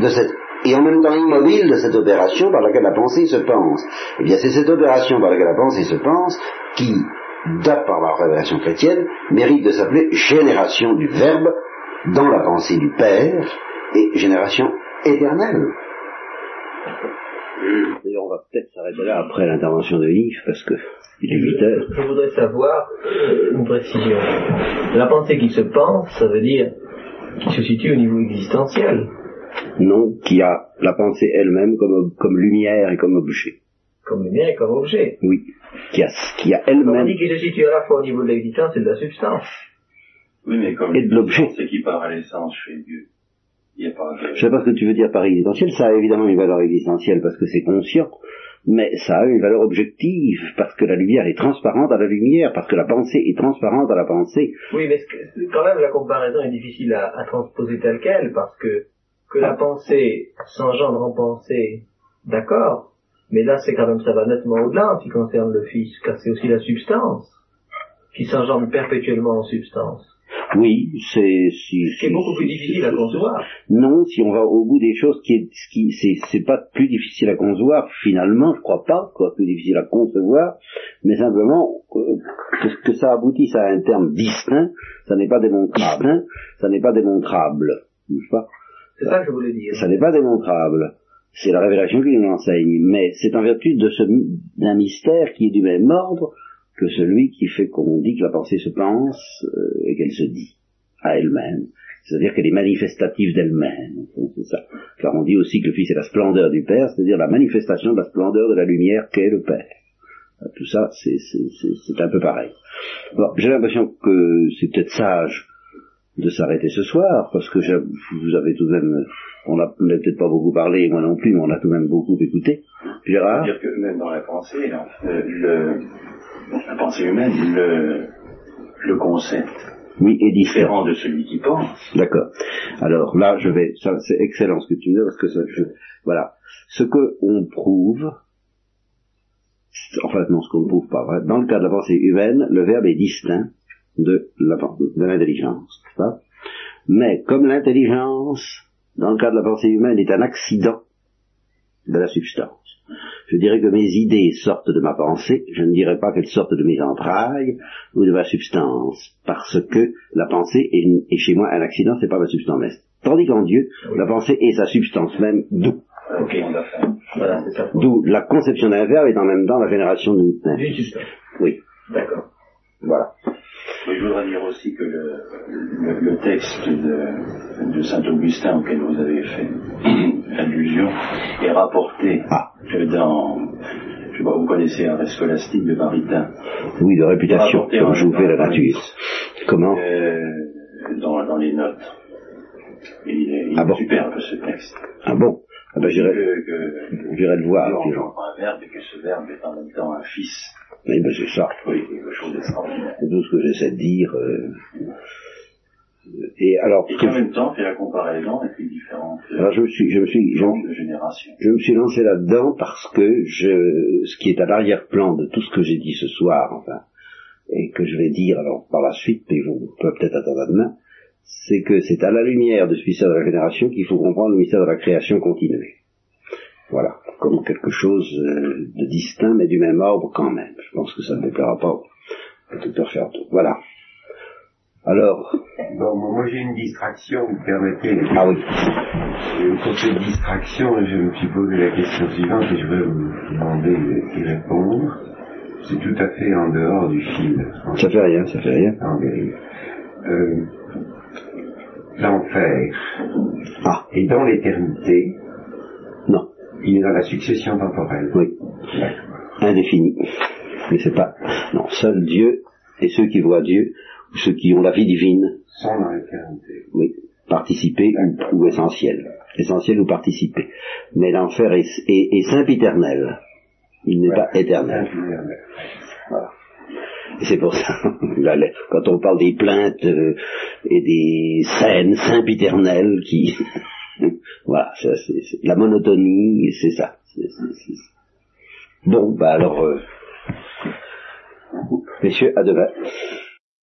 de cette et en même temps immobile de cette opération par laquelle la pensée se pense. Eh bien, c'est cette opération par laquelle la pensée se pense qui, date par la révélation chrétienne, mérite de s'appeler génération du Verbe dans la pensée du Père et génération éternelle. D'ailleurs, on va peut-être s'arrêter là après l'intervention de Yves, parce que il est 8 heures. Je voudrais savoir euh, une précision. La pensée qui se pense, ça veut dire qui se situe au niveau existentiel non, qui a la pensée elle-même comme, comme lumière et comme objet. Comme lumière et comme objet Oui, qui a, qui a elle-même... On dit qu'il se situe à la fois au niveau de l'existence et de la substance. Oui, mais comme et de l'objet. C'est qui part à l'essence chez Dieu. Il y a pas Je sais pas ce que tu veux dire par existentiel, ça a évidemment une valeur existentielle parce que c'est conscient, mais ça a une valeur objective, parce que la lumière est transparente à la lumière, parce que la pensée est transparente à la pensée. Oui, mais quand même la comparaison est difficile à, à transposer telle qu'elle, parce que que la pensée s'engendre en pensée, d'accord, mais là c'est quand même ça va nettement au-delà en ce qui concerne le Fils, car c'est aussi la substance qui s'engendre perpétuellement en substance. Oui, c'est si, c'est beaucoup plus difficile à concevoir. Non, si on va au bout des choses, qui est, qui c'est, c'est pas plus difficile à concevoir. Finalement, je crois pas, quoi, plus difficile à concevoir, mais simplement euh, que, que ça aboutisse à un terme distinct, ça n'est pas démontrable, ça n'est pas démontrable, n'est-ce pas? C'est ça que je voulais dire. Ça n'est pas démontrable. C'est la révélation qui nous l'enseigne, mais c'est en vertu d'un mystère qui est du même ordre que celui qui fait qu'on dit que la pensée se pense euh, et qu'elle se dit à elle-même. C'est-à-dire qu'elle est manifestative d'elle-même. C'est ça. Car on dit aussi que le Fils est la splendeur du Père, c'est-à-dire la manifestation de la splendeur de la lumière qu'est le Père. Tout ça, c'est un peu pareil. Bon, j'ai l'impression que c'est peut-être sage de s'arrêter ce soir, parce que vous avez tout de même, on n'a peut-être pas beaucoup parlé, moi non plus, mais on a tout de même beaucoup écouté. Gérard dire que même dans la pensée, le, la pensée humaine, le, le concept oui, est différent de celui qui pense. D'accord. Alors là, je vais, ça, c'est excellent ce que tu dis parce que ça, je, voilà, ce que on prouve, enfin non, ce qu'on ne prouve pas. Dans le cas de la pensée humaine, le verbe est distinct de l'intelligence, Mais comme l'intelligence, dans le cas de la pensée humaine, est un accident de la substance, je dirais que mes idées sortent de ma pensée, je ne dirais pas qu'elles sortent de mes entrailles ou de ma substance, parce que la pensée est, chez moi un accident, c'est pas ma substance même. Tandis qu'en Dieu, la pensée est sa substance même, d'où D'où la conception d'un verbe est en même temps la génération d'une Oui. D'accord. Voilà. Je voudrais dire aussi que le, texte de, Saint Augustin auquel vous avez fait allusion est rapporté ah. dans, je sais pas, vous connaissez un scolastique de Maritain. Oui, de réputation, comme je vous fais la nature. Comment? Euh, dans, dans, les notes. il est, il ah bon? superbe ce texte. Ah bon? Ah ben, j'irai, le voir. On un verbe et que ce verbe est en même temps un fils. Oui, ben c'est ça. Oui, quelque chose d'extraordinaire. C'est tout ce que j'essaie de dire. Euh... Et alors. Et en même temps, fait la comparaison avec les différentes. Alors je me suis, je me suis, je, je me suis lancé là-dedans parce que je, ce qui est à l'arrière-plan de tout ce que j'ai dit ce soir, enfin, et que je vais dire alors par la suite, mais vous pouvez peut-être attendre à demain, c'est que c'est à la lumière de ce mystère de la génération qu'il faut comprendre le mystère de la création continuée. Voilà, comme quelque chose euh, de distinct mais du même ordre quand même. Je pense que ça ne déplaira pas tout faire tout. Voilà. Alors. Bon, moi j'ai une distraction, vous permettez. Ah oui. pour cette distraction, je me suis posé la question suivante et je vais vous demander d'y répondre. C'est tout à fait en dehors du fil. Ça fait rien, ça fait rien. Euh, l'enfer ah. est dans l'éternité. Non. Il est dans la succession temporelle. Oui. Indéfini. Mais c'est pas. Non, seul Dieu et ceux qui voient Dieu, ou ceux qui ont la vie divine. Sont dans l'éternité. Oui. Participer ou, essentiel. Essentiel ou participer. Mais l'enfer est, est, est sempiternel. Il n'est pas éternel. C'est pour ça, quand on parle des plaintes euh, et des scènes sempiternelles qui... voilà, c'est, la monotonie, c'est ça. bon, bah alors... Euh, messieurs, à demain.